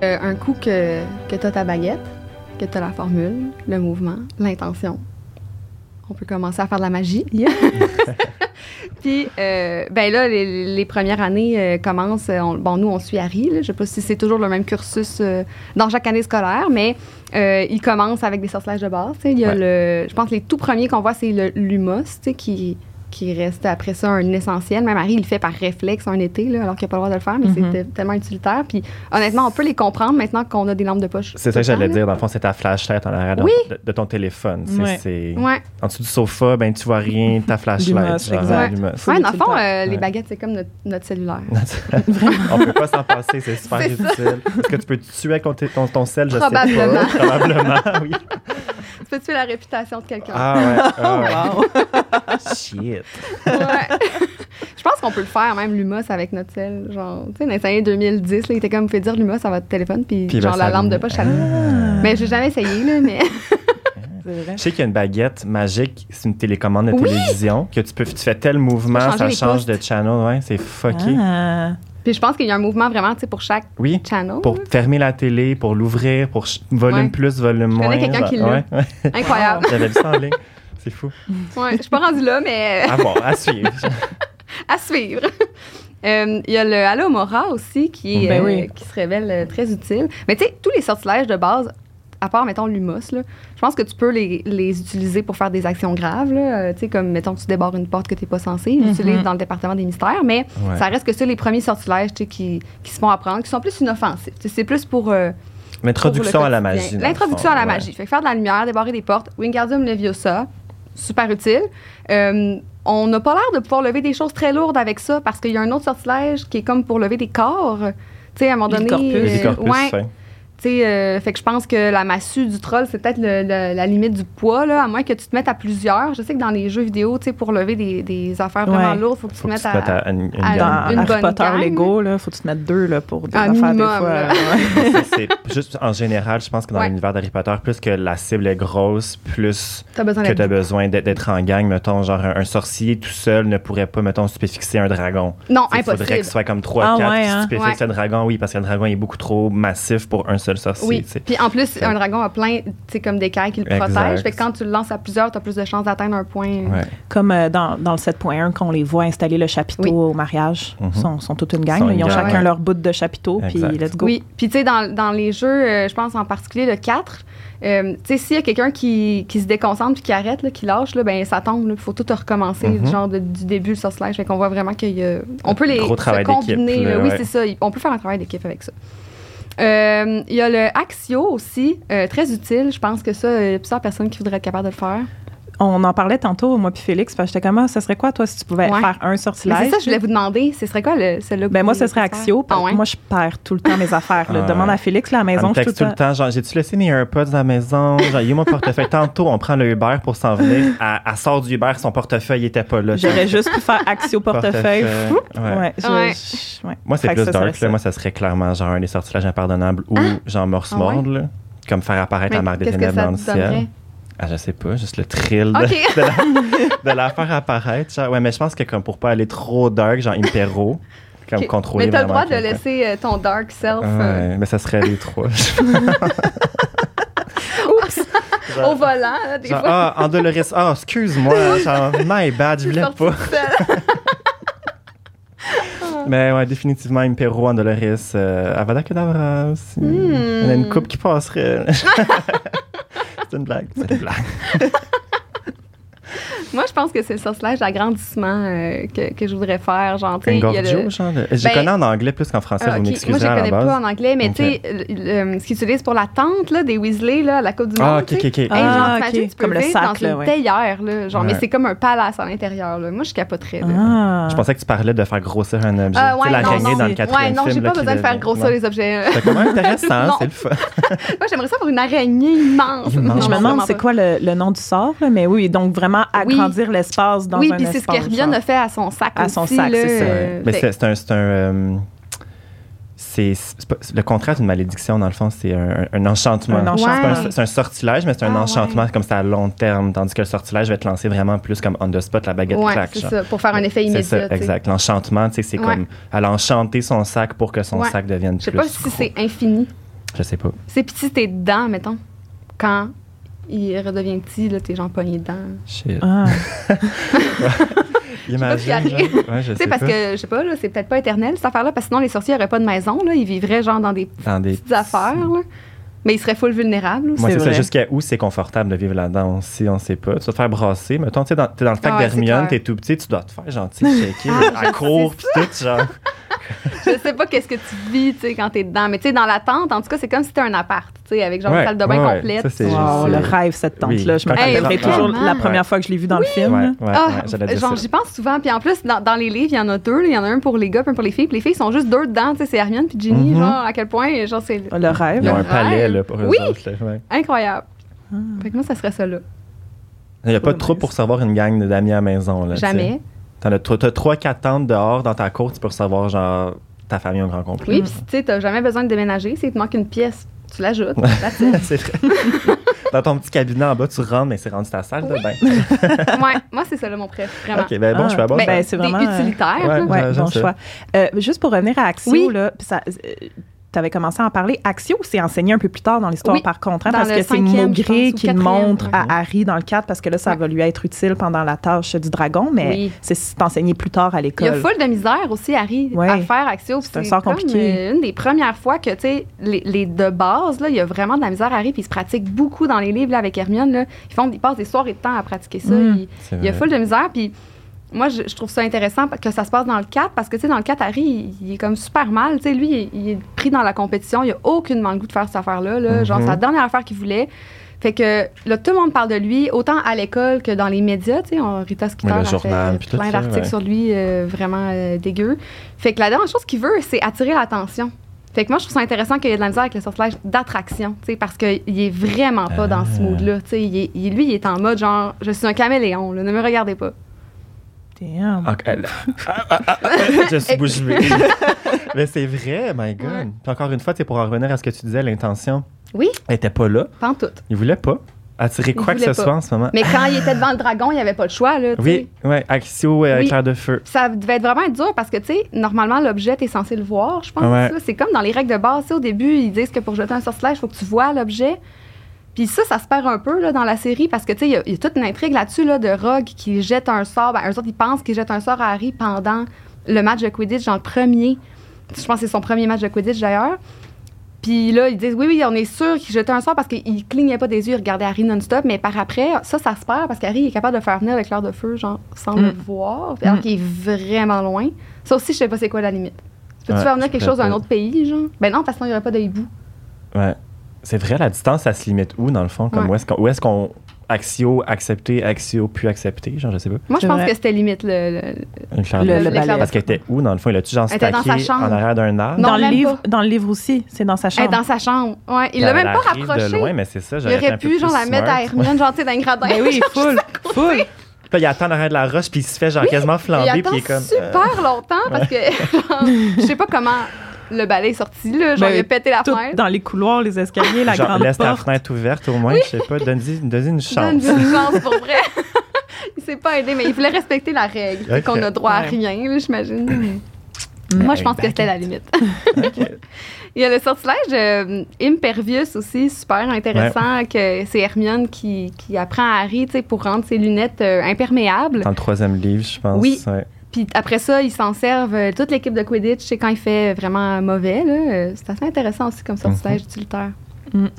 Speaker 3: Euh, un coup que, que tu as ta baguette, que tu as la formule, le mouvement, l'intention, on peut commencer à faire de la magie.
Speaker 1: Yeah. (laughs)
Speaker 3: Puis, euh, ben là, les, les premières années euh, commencent. euh, on- bon, nous, on suit Harry. Là, je sais pas si c'est toujours le même cursus euh, dans chaque année scolaire, mais il commence avec des sortilèges de base. Il y a
Speaker 2: Ouais.
Speaker 3: le, je pense que les tout premiers qu'on voit, c'est le sais, qui, qui reste après ça un essentiel. Même Harry, il le fait par réflexe un été, là, alors qu'il n'a pas le droit de le faire, mais
Speaker 1: Mhm.
Speaker 3: c'est tellement utilitaire. Puis, honnêtement, on peut les comprendre maintenant qu'on a des lampes de poche.
Speaker 2: C'est ça que j'allais dire. Dans le fond, c'est ta flashlight en arrière de-
Speaker 3: Oui.
Speaker 2: de, de ton téléphone. C'est,
Speaker 1: Ouais.
Speaker 2: c'est-.
Speaker 3: Ouais.
Speaker 2: En dessous du sofa, ben, tu vois rien, ta flashlight.
Speaker 1: Exact.
Speaker 3: Ouais, dans le fond, euh, les baguettes, c'est comme notre, notre cellulaire. (laughs)
Speaker 2: On peut pas s'en passer, c'est super utile. Est-ce que tu peux te tuer avec ton, ton, ton sel? Je
Speaker 3: Probablement.
Speaker 2: sais pas. Probablement, oui.
Speaker 3: Tu peux tuer la réputation de quelqu'un.
Speaker 2: Ah ouais. Ah, ouais.
Speaker 1: Wow. (laughs)
Speaker 2: Shit.
Speaker 3: Ouais. (laughs) je pense qu'on peut le faire, même Lumos avec notre sel. Genre, tu sais, dans les années 2010, là, il était comme, fait dire Lumos à votre téléphone, puis,
Speaker 2: Puis
Speaker 3: genre la lampe de poche, s'allume. Mais j'ai jamais essayé, là, mais. (laughs)
Speaker 1: C'est vrai.
Speaker 2: Je sais qu'il y a une baguette magique, c'est une télécommande de
Speaker 3: Oui!
Speaker 2: télévision, que tu peux, tu fais tel mouvement, ça change
Speaker 3: postes.
Speaker 2: de channel, ouais, c'est fucké.
Speaker 1: Ah.
Speaker 3: puis je pense qu'il y a un mouvement vraiment, tu sais, pour chaque
Speaker 2: Oui,
Speaker 3: channel.
Speaker 2: pour fermer la télé, pour l'ouvrir, pour volume
Speaker 3: Ouais.
Speaker 2: plus, volume
Speaker 3: Je
Speaker 2: moins.
Speaker 3: quelqu'un qui l'a.
Speaker 2: ouais.
Speaker 3: Incroyable. (laughs)
Speaker 2: J'avais vu ça en ligne. C'est fou. (laughs)
Speaker 3: Ouais, je suis pas rendue là, mais
Speaker 2: À voir, à suivre. (laughs)
Speaker 3: à suivre. Euh, Il y a le Alomora aussi qui,
Speaker 1: Ben
Speaker 3: euh,
Speaker 1: oui.
Speaker 3: qui se révèle euh, très utile. Mais tu sais, tous les sortilèges de base, à part, mettons, l'humos, là, je pense que tu peux les, les utiliser pour faire des actions graves. Là, Euh, tu sais, comme, mettons, tu débarres une porte que tu n'es pas censé. Ils
Speaker 1: Mhm.
Speaker 3: l'utilisent dans le département des mystères. Mais
Speaker 2: Ouais.
Speaker 3: ça reste que ça, les premiers sortilèges tu sais, qui, qui se font apprendre, qui sont plus inoffensifs. Tu sais, C'est plus pour. euh,
Speaker 2: L'introduction à la magie.
Speaker 3: L'introduction à la
Speaker 2: ouais.
Speaker 3: magie. Fait que faire de la lumière, débarrer des portes. Wingardium Leviosa, super utile. Euh, on n'a pas l'air de pouvoir lever des choses très lourdes avec ça parce qu'il y a un autre sortilège qui est comme pour lever des corps. Tu sais, à un moment donné.
Speaker 1: Licorpus.
Speaker 2: Les
Speaker 3: euh,
Speaker 2: Licorpus,
Speaker 3: ouais, euh, fait que je pense que la massue du troll, c'est peut-être le- le- la limite du poids, là, à moins que tu te mettes à plusieurs. Je sais que dans les jeux vidéo, tu sais, pour lever des, des affaires vraiment
Speaker 1: Ouais.
Speaker 3: lourdes, il faut que tu te
Speaker 2: Faut
Speaker 3: mettes
Speaker 2: tu te mettes
Speaker 3: à.
Speaker 2: à une, une
Speaker 3: à.
Speaker 1: Dans
Speaker 3: une
Speaker 1: Harry
Speaker 3: bonne
Speaker 1: Potter
Speaker 3: gang.
Speaker 1: Lego, là, faut que tu te mettes deux là, pour des
Speaker 3: Un
Speaker 1: affaires des
Speaker 3: minimum,
Speaker 1: fois.
Speaker 3: là.
Speaker 1: ouais. (laughs)
Speaker 2: c'est juste en général, je pense que dans
Speaker 3: Ouais.
Speaker 2: l'univers d'Harry Potter, plus que la cible est grosse, plus que tu as besoin d'être- en gang. Mettons, genre un, un sorcier tout seul ne pourrait pas, mettons, stupéfier un dragon.
Speaker 3: Non,
Speaker 2: Il faudrait
Speaker 3: impossible.
Speaker 2: que ce soit comme 3
Speaker 1: Ah
Speaker 2: 4
Speaker 1: ouais,
Speaker 2: qui
Speaker 1: hein?
Speaker 2: un dragon, oui, parce que le dragon est beaucoup trop massif pour un seul sorcier.
Speaker 3: Oui. Puis en plus,
Speaker 2: Fait-
Speaker 3: un dragon a plein, tu sais, comme d'écailles qui le protègent. Fait que quand tu le lances à plusieurs, tu as plus de chances d'atteindre un point.
Speaker 2: Ouais.
Speaker 1: Comme euh, dans, dans le 7.1, qu'on les voit installer le chapiteau
Speaker 3: Oui.
Speaker 1: au mariage.
Speaker 2: Mhm.
Speaker 1: Ils sont, sont toute une gang.
Speaker 2: Une
Speaker 1: Ils ont
Speaker 2: gang,
Speaker 1: chacun
Speaker 3: ouais.
Speaker 1: leur bout de chapiteau, puis let's go.
Speaker 3: Oui. Puis tu sais, dans, dans les jeux, euh, je pense en particulier le 4, euh, tu sais, s'il y a quelqu'un qui, qui se déconcentre puis qui arrête, là, qui lâche, là, ben ça tombe. Il faut tout recommencer,
Speaker 2: Mhm.
Speaker 3: genre de- du début, le sortilège. Fait qu'on voit vraiment qu'il y a. On peut les
Speaker 2: Gros
Speaker 3: se
Speaker 2: travail d'équipe,
Speaker 3: combiner.
Speaker 2: là.
Speaker 3: Oui,
Speaker 2: ouais.
Speaker 3: c'est ça. On peut faire un travail d'équipe avec ça. Euh, Il y a le Axio aussi, euh, très utile. Je pense que ça, il y a plusieurs personnes qui voudraient être capables de le faire.
Speaker 1: On en parlait tantôt, moi puis Félix, parce que j'étais comme, ah, ça serait quoi, toi, si tu pouvais
Speaker 3: Ouais.
Speaker 1: faire un sortilège?
Speaker 3: c'est ça, je voulais vous demander. Ce serait quoi le, celui-là
Speaker 1: Ben moi, ce serait? Axio, parce
Speaker 3: Ah ouais?
Speaker 1: moi, je perds tout le temps mes affaires. là.
Speaker 2: Ah
Speaker 1: Demande à Félix, là, à la maison, je
Speaker 2: tout le temps, genre, j'ai-tu laissé mes AirPods à la maison? Genre, il est où mon portefeuille? Tantôt, on prend le Uber pour s'en venir. Elle, elle sort du Uber, son portefeuille était pas là.
Speaker 1: J'aurais juste pu faire Axio portefeuille.
Speaker 2: Portefeuille, ouais. Moi, c'est plus dark. Moi, ça serait clairement genre un des sortilèges impardonnables ou genre morse
Speaker 3: ouais?
Speaker 2: mordre, là. Comme faire apparaître la marque des ténèbres dans le ciel. Ah, je sais pas, juste le thrill (laughs) de, la, de la faire apparaître. Genre, ouais, mais je pense que comme pour pas aller trop dark, genre impéro, comme
Speaker 3: Ok.
Speaker 2: contrôler
Speaker 3: Mais t'as le droit de laisser euh, ton dark self
Speaker 2: Ah
Speaker 3: euh,
Speaker 2: Ouais, mais ça serait les trois. (laughs)
Speaker 3: au volant, là, des
Speaker 2: Genre,
Speaker 3: fois.
Speaker 2: ah, Andoloris, ah, excuse-moi, (laughs) genre, my bad, je voulais pas.
Speaker 3: seul.
Speaker 2: Mais ouais, définitivement, Impero, Andoloris, euh, Avada Kedavra aussi.
Speaker 3: Hmm.
Speaker 2: Il y a une coupe qui passerait. C'est une blague, c'est une blague. (laughs)
Speaker 3: Moi, je pense que c'est le sortilège d'agrandissement euh, que, que je voudrais faire. Genre,
Speaker 2: Engorgio,
Speaker 3: le-
Speaker 2: genre. Je
Speaker 3: Ben,
Speaker 2: connais en anglais plus qu'en français,
Speaker 3: Ah,
Speaker 2: vous
Speaker 3: ok. Moi,
Speaker 2: m'excusez
Speaker 3: je
Speaker 2: la
Speaker 3: connais
Speaker 2: base.
Speaker 3: pas en anglais, mais
Speaker 2: Ok.
Speaker 3: tu sais, le- ce qu'ils utilisent pour la tente là, des Weasley, là, à la Coupe du
Speaker 2: Ah,
Speaker 3: Monde.
Speaker 2: ok,
Speaker 3: tu sais.
Speaker 2: ok, ok.
Speaker 3: Hey,
Speaker 1: Ah,
Speaker 3: genre,
Speaker 1: ok.
Speaker 3: tu peux
Speaker 1: Comme le sac,
Speaker 3: dans
Speaker 1: là,
Speaker 3: une
Speaker 1: ouais.
Speaker 3: théière, là, genre, mais c'est comme un palace à l'intérieur. là. Moi, je capoterais. là.
Speaker 1: Ah.
Speaker 2: Je pensais que tu parlais de faire grossir un objet.
Speaker 3: Euh,
Speaker 2: tu sais,
Speaker 3: ouais,
Speaker 2: l'araignée
Speaker 3: non, non,
Speaker 2: dans le quatrième
Speaker 3: Ouais, non,
Speaker 2: film.
Speaker 3: j'ai pas besoin de faire grossir les objets.
Speaker 2: C'est quand même intéressant,
Speaker 3: Non.
Speaker 2: c'est le fun. (laughs)
Speaker 3: Moi, j'aimerais ça pour une araignée immense.
Speaker 1: Je me demande c'est quoi le, nom du sort, mais oui, donc vraiment
Speaker 3: Oui.
Speaker 1: Agrandir l'espace dans
Speaker 3: Oui,
Speaker 1: un
Speaker 3: puis c'est ce
Speaker 1: espace,
Speaker 3: qu'Hermione
Speaker 1: genre.
Speaker 3: a fait à son sac
Speaker 1: À son
Speaker 3: aussi,
Speaker 1: sac,
Speaker 3: là,
Speaker 1: c'est ça.
Speaker 3: euh,
Speaker 2: Mais c'est un. c'est un, euh, c'est le contraire d'une malédiction, dans le fond, c'est un, un enchantement.
Speaker 1: Un
Speaker 2: C'est
Speaker 1: enchantement.
Speaker 2: un- C'est un, sortilège, mais c'est un
Speaker 3: Ah,
Speaker 2: enchantement
Speaker 3: ouais.
Speaker 2: comme c'est à long terme. Tandis que le sortilège va être lancé vraiment plus comme on the spot, la baguette
Speaker 3: Ouais,
Speaker 2: claque.
Speaker 3: ça, pour faire un effet
Speaker 2: C'est
Speaker 3: immédiat.
Speaker 2: ça, exact. L'enchantement, tu sais, c'est
Speaker 3: Ouais.
Speaker 2: comme. Elle a enchanté son sac pour que son
Speaker 3: Ouais.
Speaker 2: sac devienne
Speaker 3: Je sais
Speaker 2: plus.
Speaker 3: pas si c'est infini.
Speaker 2: Je sais pas.
Speaker 3: C'est petit, t'es dedans, mettons. Quand il redevient petit, là, t'es genre pogné dedans.
Speaker 2: Shit.
Speaker 1: Ah. (laughs) (laughs)
Speaker 2: Imagine.
Speaker 3: pas
Speaker 2: genre. Ouais, je
Speaker 3: Tu
Speaker 2: sais
Speaker 3: sais, parce
Speaker 2: pas.
Speaker 3: que, je sais pas, là, c'est peut-être pas éternel, cette affaire-là, parce que sinon, les sorciers n'auraient pas de maison, là. Ils vivraient, genre, dans des
Speaker 2: Dans des
Speaker 3: petites affaires, là. Mais ils seraient full vulnérables aussi.
Speaker 2: Moi,
Speaker 1: C'est
Speaker 2: c'est ça. Jusqu'à où c'est confortable de vivre là-dedans aussi, on sait pas. Tu vas te faire brasser. Mettons, tu sais, dans, t'es dans le sac
Speaker 3: Ah ouais,
Speaker 2: d'Hermione, t'es tout petit, tu dois te faire gentil, (laughs) shaker,
Speaker 3: Ah,
Speaker 2: à
Speaker 3: je
Speaker 2: court, puis
Speaker 3: sais
Speaker 2: tout, genre.
Speaker 3: Je sais pas qu'est-ce que tu vis, tu sais, quand t'es dedans. Mais tu sais, dans la tente, en tout cas, c'est comme si c'était un appart, tu sais, avec genre
Speaker 2: Ouais,
Speaker 3: une salle de bain
Speaker 2: ouais,
Speaker 3: complète.
Speaker 2: Ça, c'est
Speaker 1: Wow,
Speaker 2: juste-
Speaker 1: le rêve, cette tente-là.
Speaker 2: Oui.
Speaker 1: Je me rappellerai toujours la première fois que je l'ai vue dans le film.
Speaker 2: Ouais,
Speaker 1: là.
Speaker 2: ouais,
Speaker 3: Ah, genre, j'y pense souvent. Puis en plus, dans, dans les livres, il y en a deux. Il y en a un pour les gars, puis un pour les filles. Puis les filles sont juste deux dedans. Tu sais, c'est Hermione puis Ginny.
Speaker 2: Mhm.
Speaker 3: Genre, à quel point, genre, c'est
Speaker 1: Le rêve.
Speaker 2: Ils ont
Speaker 3: Le
Speaker 2: un palais, là, pour eux
Speaker 3: Oui.
Speaker 2: autres. là, ouais.
Speaker 3: incroyable.
Speaker 1: Ah.
Speaker 3: Fait que moi, ça serait ça, là.
Speaker 2: Il n'y a pas de
Speaker 1: nice.
Speaker 2: pour recevoir une gang d'amis à la maison. Là, tu sais. T'en as t'as trois, quatre tentes dehors dans ta cour, tu peux recevoir, genre, ta famille au grand complet.
Speaker 3: Oui, puis tu sais, t'as jamais besoin de déménager. S'il te manque une pièce, tu l'ajoutes. (laughs)
Speaker 2: C'est vrai. (laughs) dans ton petit cabinet en bas, tu rentres, mais c'est rendu ta salle de bain. (laughs)
Speaker 3: ouais, moi, c'est ça, là, mon préf. Vraiment.
Speaker 2: OK, ben bon,
Speaker 1: Ah.
Speaker 2: je suis à bord.
Speaker 3: Ben,
Speaker 1: Ben, c'est
Speaker 3: des
Speaker 1: vraiment, euh,
Speaker 2: ouais.
Speaker 1: Ouais,
Speaker 2: j'aime
Speaker 1: bon
Speaker 2: ça.
Speaker 1: choix. Euh, juste pour revenir à Axio,
Speaker 3: Oui.
Speaker 1: là, ça, euh, tu avais commencé à en parler. Axio s'est enseigné un peu plus tard dans l'histoire,
Speaker 3: Oui,
Speaker 1: par contre, hein, parce que c'est Maugré qui le montre à Harry dans le 4 parce que là, ça
Speaker 3: Ouais.
Speaker 1: va lui être utile pendant la tâche du dragon, mais
Speaker 3: Oui.
Speaker 1: c'est enseigné plus tard à
Speaker 3: Il y a
Speaker 1: l'école.
Speaker 3: full de misère aussi, Harry,
Speaker 1: Ouais.
Speaker 3: à faire Axio.
Speaker 1: C'est un sort
Speaker 3: comme,
Speaker 1: compliqué.
Speaker 3: euh, une des premières fois que, tu sais, les, les de base, là, il y a vraiment de la misère, Harry, puis il se pratique beaucoup dans les livres là, avec Hermione. Là. Ils, font, ils passent des soirées de temps à pratiquer ça.
Speaker 1: Mm.
Speaker 3: Il, il y a full de misère, puis moi, je, je trouve ça intéressant que ça se passe dans le 4, parce que, tu sais, dans le 4, Harry, il, il est comme super mal. Tu sais, lui, il, est- il est pris dans la compétition. Il a aucunement le goût de faire cette affaire-là. Là. Genre,
Speaker 2: Mhm.
Speaker 3: c'est la dernière affaire qu'il voulait. Fait que là, tout le monde parle de lui, autant à l'école que dans les médias. Tu sais, on- Rita Skeeter
Speaker 2: Oui,
Speaker 3: a
Speaker 2: journal,
Speaker 3: fait plein d'articles
Speaker 2: ouais.
Speaker 3: sur lui euh, vraiment euh, dégueu. Fait que la dernière chose qu'il veut, c'est attirer l'attention. Fait que moi, je trouve ça intéressant qu'il y ait de la misère avec le sortilège d'attraction, tu sais, parce qu'il est vraiment pas dans ce
Speaker 2: Ah.
Speaker 3: mood-là. Tu sais, lui, il est en mode genre, je suis un caméléon, là, ne me regardez pas.
Speaker 1: Damn.
Speaker 2: Ok, elle- (laughs) Ah, ah, ah, je suis bouche. (laughs) Mais c'est vrai, my God.
Speaker 3: Ouais.
Speaker 2: Puis encore une fois, c'est pour en revenir à ce que tu disais, l'intention
Speaker 3: Oui,
Speaker 2: elle était pas là.
Speaker 3: pas en tout.
Speaker 2: Il voulait pas attirer quoi que ce
Speaker 3: pas.
Speaker 2: soit en ce moment.
Speaker 3: Mais quand il était devant le dragon, il n'y avait pas le choix, là, tu.
Speaker 2: Oui, ouais, Axio et
Speaker 3: Oui.
Speaker 2: éclair de feu.
Speaker 3: Ça devait être vraiment être dur parce que, tu sais, normalement, l'objet, t'es censé le voir, je pense.
Speaker 2: Ouais.
Speaker 3: C'est comme dans les règles de base. tu Au début, ils disent que pour jeter un sortilège, il faut que tu vois l'objet. Puis ça, ça se perd un peu là, dans la série parce que, tu sais, il y a- il y, a toute une intrigue là-dessus là, de Rogue qui jette un sort. Ben, eux autres, ils pensent qu'il jette un sort à Harry pendant le match de Quidditch, dans le premier. Je pense que c'est son premier match de Quidditch, d'ailleurs. Puis là, ils disent oui, oui, on est sûr qu'il jetait un sort parce qu'il clignait pas des yeux, il regardait Harry non-stop. Mais par après, ça, ça se perd parce qu'Harry est capable de faire venir l'éclair de feu, genre, sans le
Speaker 1: Mm.
Speaker 3: voir, alors
Speaker 1: Mm.
Speaker 3: qu'il est vraiment loin. Ça aussi, je sais pas c'est quoi la limite. Peux-tu
Speaker 2: Ouais,
Speaker 3: faire venir quelque chose d'un autre pays, genre? Ben non, parce qu'il n'y aurait pas de hibou.
Speaker 2: Ouais. C'est vrai, la distance, ça se limite où, dans le fond? Comme
Speaker 3: Ouais.
Speaker 2: où est-ce qu'on. Où est-ce qu'on Axio accepté, Axio plus accepté? Genre, je sais pas.
Speaker 3: Moi, je pense
Speaker 1: vrai.
Speaker 3: que c'était limite le. le-
Speaker 1: balai.
Speaker 2: Parce qu'elle était où, dans le fond? Il a-tu genre
Speaker 3: Elle
Speaker 2: stacké
Speaker 3: sa chambre.
Speaker 2: en arrière d'un arbre?
Speaker 3: Non,
Speaker 1: dans, le livre,
Speaker 3: pas.
Speaker 1: dans le livre aussi, c'est dans sa
Speaker 3: Elle
Speaker 1: chambre.
Speaker 3: est dans sa chambre. Ouais. Il
Speaker 2: Puis
Speaker 3: l'a
Speaker 2: elle
Speaker 3: même pas rapproché.
Speaker 2: de loin, mais c'est ça.
Speaker 3: il aurait pu, genre, la mettre à. Hermione, genre, tu sais, dans le (laughs) gradin.
Speaker 1: Ben oui, (laughs) full, full.
Speaker 2: Puis il attend en arrière de la roche, puis il se fait genre quasiment
Speaker 3: il
Speaker 2: flamber,
Speaker 3: attend
Speaker 2: puis il est comme. euh,
Speaker 3: super longtemps parce que, genre, je sais pas comment le balai est sorti, là. Genre,
Speaker 1: Ben,
Speaker 3: il a pété la
Speaker 1: Tout
Speaker 3: fenêtre.
Speaker 1: dans les couloirs, les escaliers, la
Speaker 2: genre,
Speaker 1: grande
Speaker 2: laisse ta
Speaker 1: porte.
Speaker 2: fenêtre ouverte au moins, je sais pas, donne-y donne-y une chance.
Speaker 3: Donne une chance pour vrai. (laughs) il s'est pas aidé, mais il voulait respecter la règle. Qu'on a droit à rien, là, j'imagine. Moi, je pense que c'était la limite. (laughs) Il y a le sortilège euh, Impervious aussi, super intéressant, que c'est Hermione qui, qui apprend à Harry tu sais, pour rendre ses lunettes euh, imperméables.
Speaker 2: Dans le troisième livre, je pense.
Speaker 3: Oui.
Speaker 2: ouais.
Speaker 3: Puis après ça, ils s'en servent, euh, toute l'équipe de Quidditch, c'est quand il fait vraiment mauvais. là, euh, c'est assez intéressant aussi comme sortilège
Speaker 2: Mhm.
Speaker 3: utilitaire.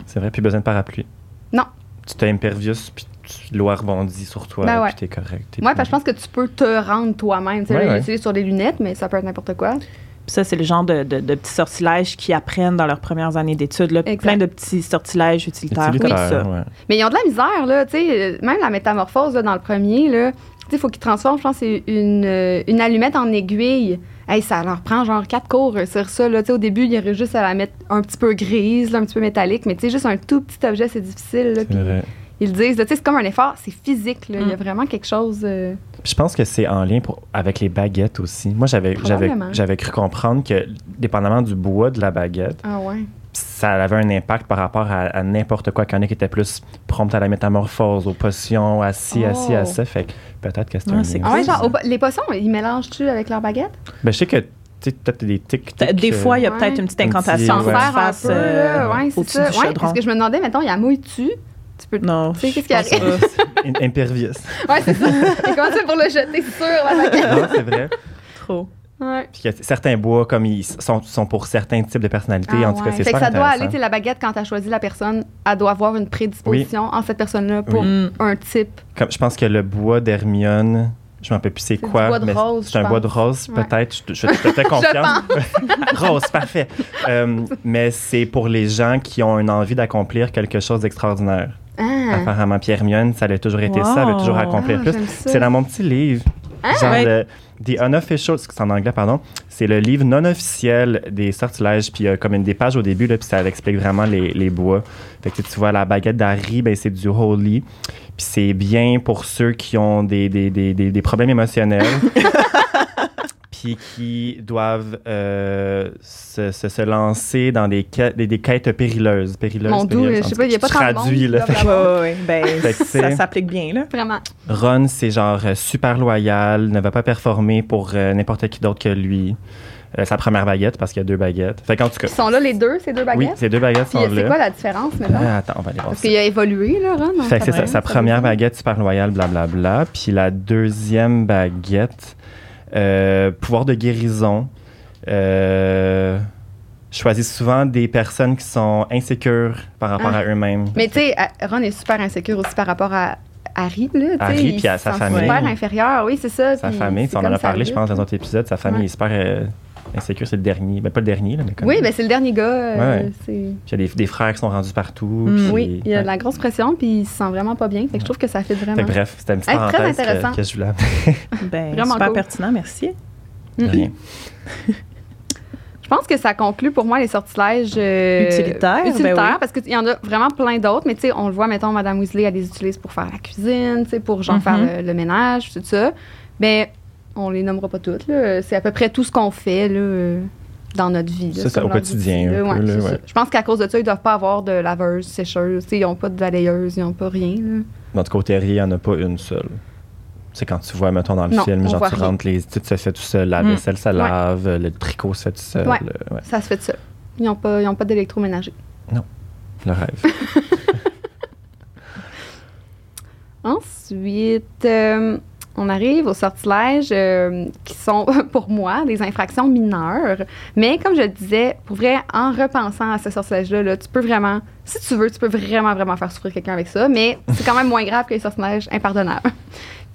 Speaker 2: C'est vrai, plus besoin de parapluie.
Speaker 3: Non.
Speaker 2: Tu t'es impervious, puis l'eau rebondit sur toi,
Speaker 3: Ben ouais.
Speaker 2: puis t'es correct.
Speaker 3: Moi, que je pense que tu peux te rendre toi-même. Tu sais,
Speaker 2: Ouais, ouais.
Speaker 3: sur les lunettes, mais ça peut être n'importe quoi.
Speaker 1: Puis ça, c'est le genre de, de, de petits sortilèges qu'ils apprennent dans leurs premières années d'études. Plein de petits sortilèges utilitaires.
Speaker 2: Utilitaire,
Speaker 1: comme ça.
Speaker 2: ouais.
Speaker 3: Mais ils ont de la misère, là, tu sais, euh, même la métamorphose, là, dans le premier, là, il faut qu'ils transforment, je pense, c'est une, euh, une allumette en aiguille. Hey, ça leur prend genre quatre cours sur ça, là, au début, il y aurait juste à la mettre un petit peu grise, là, un petit peu métallique, mais tu sais, juste un tout petit objet, c'est difficile, là,
Speaker 2: C'est
Speaker 3: puis
Speaker 2: vrai.
Speaker 3: ils disent, c'est comme un effort, c'est physique, là, il y a
Speaker 1: Mm.
Speaker 3: vraiment quelque chose... euh,
Speaker 2: Puis Je pense que c'est en lien pour, avec les baguettes aussi. Moi, j'avais, j'avais,
Speaker 3: Probablement.
Speaker 2: j'avais cru comprendre que, dépendamment du bois de la baguette,
Speaker 3: Ah ouais.
Speaker 2: Ça avait un impact par rapport à, à n'importe quoi. Qu'il y en a qui étaient plus promptes à la métamorphose, aux potions, à ci, à ci, à
Speaker 3: Oh.
Speaker 2: ça. Fait que peut-être que c'est
Speaker 1: Ah,
Speaker 2: un
Speaker 1: c'est
Speaker 2: lien.
Speaker 3: Ah ouais,
Speaker 1: cool,
Speaker 3: genre, au po- les potions, ils mélangent-tu avec leur baguette?
Speaker 2: Ben, je sais que, tu sais, peut-être des tics.
Speaker 1: Des fois, il y a
Speaker 3: Ouais.
Speaker 1: peut-être une petite
Speaker 2: Un petit-
Speaker 1: incantation
Speaker 3: un
Speaker 1: fasses
Speaker 3: peu,
Speaker 1: euh,
Speaker 3: là, ouais, c'est
Speaker 1: au-dessus
Speaker 3: ça.
Speaker 1: du
Speaker 3: Ouais, parce que je me demandais, mettons, il y a mouille-tu? Tu peux...
Speaker 1: Non.
Speaker 3: Tu sais, qu'est-ce qui arrive? (laughs)
Speaker 2: Impervious.
Speaker 3: Ouais, c'est ça. Et comment c'est pour le jeter sur la baguette?
Speaker 2: non, c'est vrai.
Speaker 1: Trop.
Speaker 3: Ouais.
Speaker 2: Puis que certains bois, comme ils sont, sont pour certains types de personnalités,
Speaker 3: Ah
Speaker 2: en tout cas,
Speaker 3: ouais.
Speaker 2: c'est
Speaker 3: Fait que
Speaker 2: super
Speaker 3: ça doit aller, la baguette, quand tu as choisi la personne, elle doit avoir une prédisposition en cette personne-là pour
Speaker 2: Oui.
Speaker 1: Mm.
Speaker 3: un type.
Speaker 2: Comme, je pense que le bois d'Hermione, je m'en rappelle plus c'est quoi.
Speaker 3: bois de
Speaker 2: mais
Speaker 3: rose,
Speaker 2: C'est un bois de rose,
Speaker 3: Ouais.
Speaker 2: peut-être. Je, je, je te fais (laughs) confiance. (laughs) (laughs) rose, parfait. Euh, mais c'est pour les gens qui ont une envie d'accomplir quelque chose d'extraordinaire.
Speaker 3: Ah.
Speaker 2: Apparemment, Pierre Hermione, ça a toujours été ça, elle veut
Speaker 1: Wow.
Speaker 2: toujours accomplir
Speaker 3: Ah,
Speaker 2: plus.
Speaker 3: ça.
Speaker 2: C'est dans mon petit livre. Genre
Speaker 1: Ouais.
Speaker 2: le- The Unofficial, c'est en anglais, pardon. C'est le livre non officiel des sortilèges. Puis il a comme une des pages au début, là, puis ça explique vraiment les, les bois. Fait que tu vois, la baguette d'Harry, ben, c'est du Holy. Puis c'est bien pour ceux qui ont des, des, des, des, des problèmes émotionnels. (laughs) puis qui doivent euh, se, se, se lancer dans des, quêtes- des, des quêtes périlleuses. périlleuses
Speaker 3: Mon doux, je sais pas, il y a pas
Speaker 2: traduit, là. Fait.
Speaker 1: Ouais, ouais, ben, ça
Speaker 2: c'est-
Speaker 1: s'applique bien, là.
Speaker 3: Vraiment.
Speaker 2: Ron, c'est genre euh, super loyal, ne va pas performer pour euh, n'importe qui d'autre que lui. Euh, sa première baguette, parce qu'il y a deux baguettes. Fait qu'en tout cas.
Speaker 3: Ils sont là, les deux, ces deux
Speaker 2: Oui,
Speaker 3: baguettes?
Speaker 2: ces deux baguettes
Speaker 3: Puis
Speaker 2: sont
Speaker 3: c'est
Speaker 2: là.
Speaker 3: quoi la différence, maintenant?
Speaker 2: Ah, attends, on va aller voir
Speaker 3: Parce
Speaker 2: ça.
Speaker 3: qu'il a évolué, là, Ron.
Speaker 2: Fait que c'est sa, sa
Speaker 3: ça
Speaker 2: première baguette super loyale, blablabla. Puis la deuxième baguette, euh, pouvoir de guérison. Euh, choisit souvent des personnes qui sont insécures par rapport
Speaker 3: Ah.
Speaker 2: à eux-mêmes.
Speaker 3: Mais tu sais, Ron est super insécure aussi par rapport à Harry, là.
Speaker 2: Harry, puis à sa famille.
Speaker 3: super inférieur, oui, c'est ça.
Speaker 2: Sa famille, on en a parlé, je pense, dans un autre épisode. Sa famille
Speaker 3: Ouais.
Speaker 2: est super euh, C'est le dernier? Ben, pas le dernier, là, mais comme.
Speaker 3: Oui, ben c'est le dernier gars. euh,
Speaker 2: Ouais, Puis il y a des, des frères qui sont rendus partout.
Speaker 1: Mm.
Speaker 2: puis-
Speaker 3: Oui, il y a
Speaker 2: ouais.
Speaker 3: de la grosse pression, puis il se sent vraiment pas bien. Fait que je trouve que ça fait vraiment.
Speaker 2: Fait que bref, c'était une petite
Speaker 3: Hey, très
Speaker 2: parenthèse
Speaker 3: intéressant.
Speaker 2: que, que je voulais (laughs)
Speaker 1: Ben,
Speaker 3: Vraiment
Speaker 1: super
Speaker 3: cool.
Speaker 1: pertinent, merci.
Speaker 3: Mm.
Speaker 2: Rien.
Speaker 3: Je pense que ça conclut pour moi les sortilèges euh,
Speaker 1: Utilitaires, ben
Speaker 3: utilitaires,
Speaker 1: oui.
Speaker 3: parce qu'il y en a vraiment plein d'autres, mais tu sais, on le voit, mettons, Madame Weasley, elle les utilise pour faire la cuisine, tu sais, pour genre
Speaker 1: Mhm.
Speaker 3: faire le, le ménage, tout ça. Mais on les nommera pas toutes, là. C'est à peu près tout ce qu'on fait, là, euh, dans notre vie. là,
Speaker 2: C'est ça,
Speaker 3: comme
Speaker 2: au quotidien,
Speaker 3: outils,
Speaker 2: un
Speaker 3: là.
Speaker 2: peu,
Speaker 3: Ouais,
Speaker 2: là,
Speaker 3: c'est ça.
Speaker 2: ouais.
Speaker 3: Je pense qu'à cause de ça, ils doivent pas avoir de laveuse, sécheuse, tu ils n'ont pas de balayeuse, ils n'ont pas rien, là.
Speaker 2: Dans notre côté, il n'y en a pas une seule. C'est quand tu vois, mettons, dans le
Speaker 3: Non,
Speaker 2: film, genre tu rentres, les, tout se fait tout seul, la
Speaker 1: Mm.
Speaker 2: vaisselle se
Speaker 3: Ouais.
Speaker 2: lave, le tricot se fait tout seul. Euh,
Speaker 3: Ça se fait de ça. Ils n'ont pas, ils ont pas d'électroménager.
Speaker 2: le rêve. (laughs)
Speaker 3: Ensuite, euh, on arrive aux sortilèges euh, qui sont, (laughs) pour moi, des infractions mineures. Mais comme je le disais, pour vrai, en repensant à ce sortilège-là, là, tu peux vraiment, si tu veux, tu peux vraiment, vraiment faire souffrir quelqu'un avec ça. Mais c'est quand même moins grave que les sortilèges impardonnables.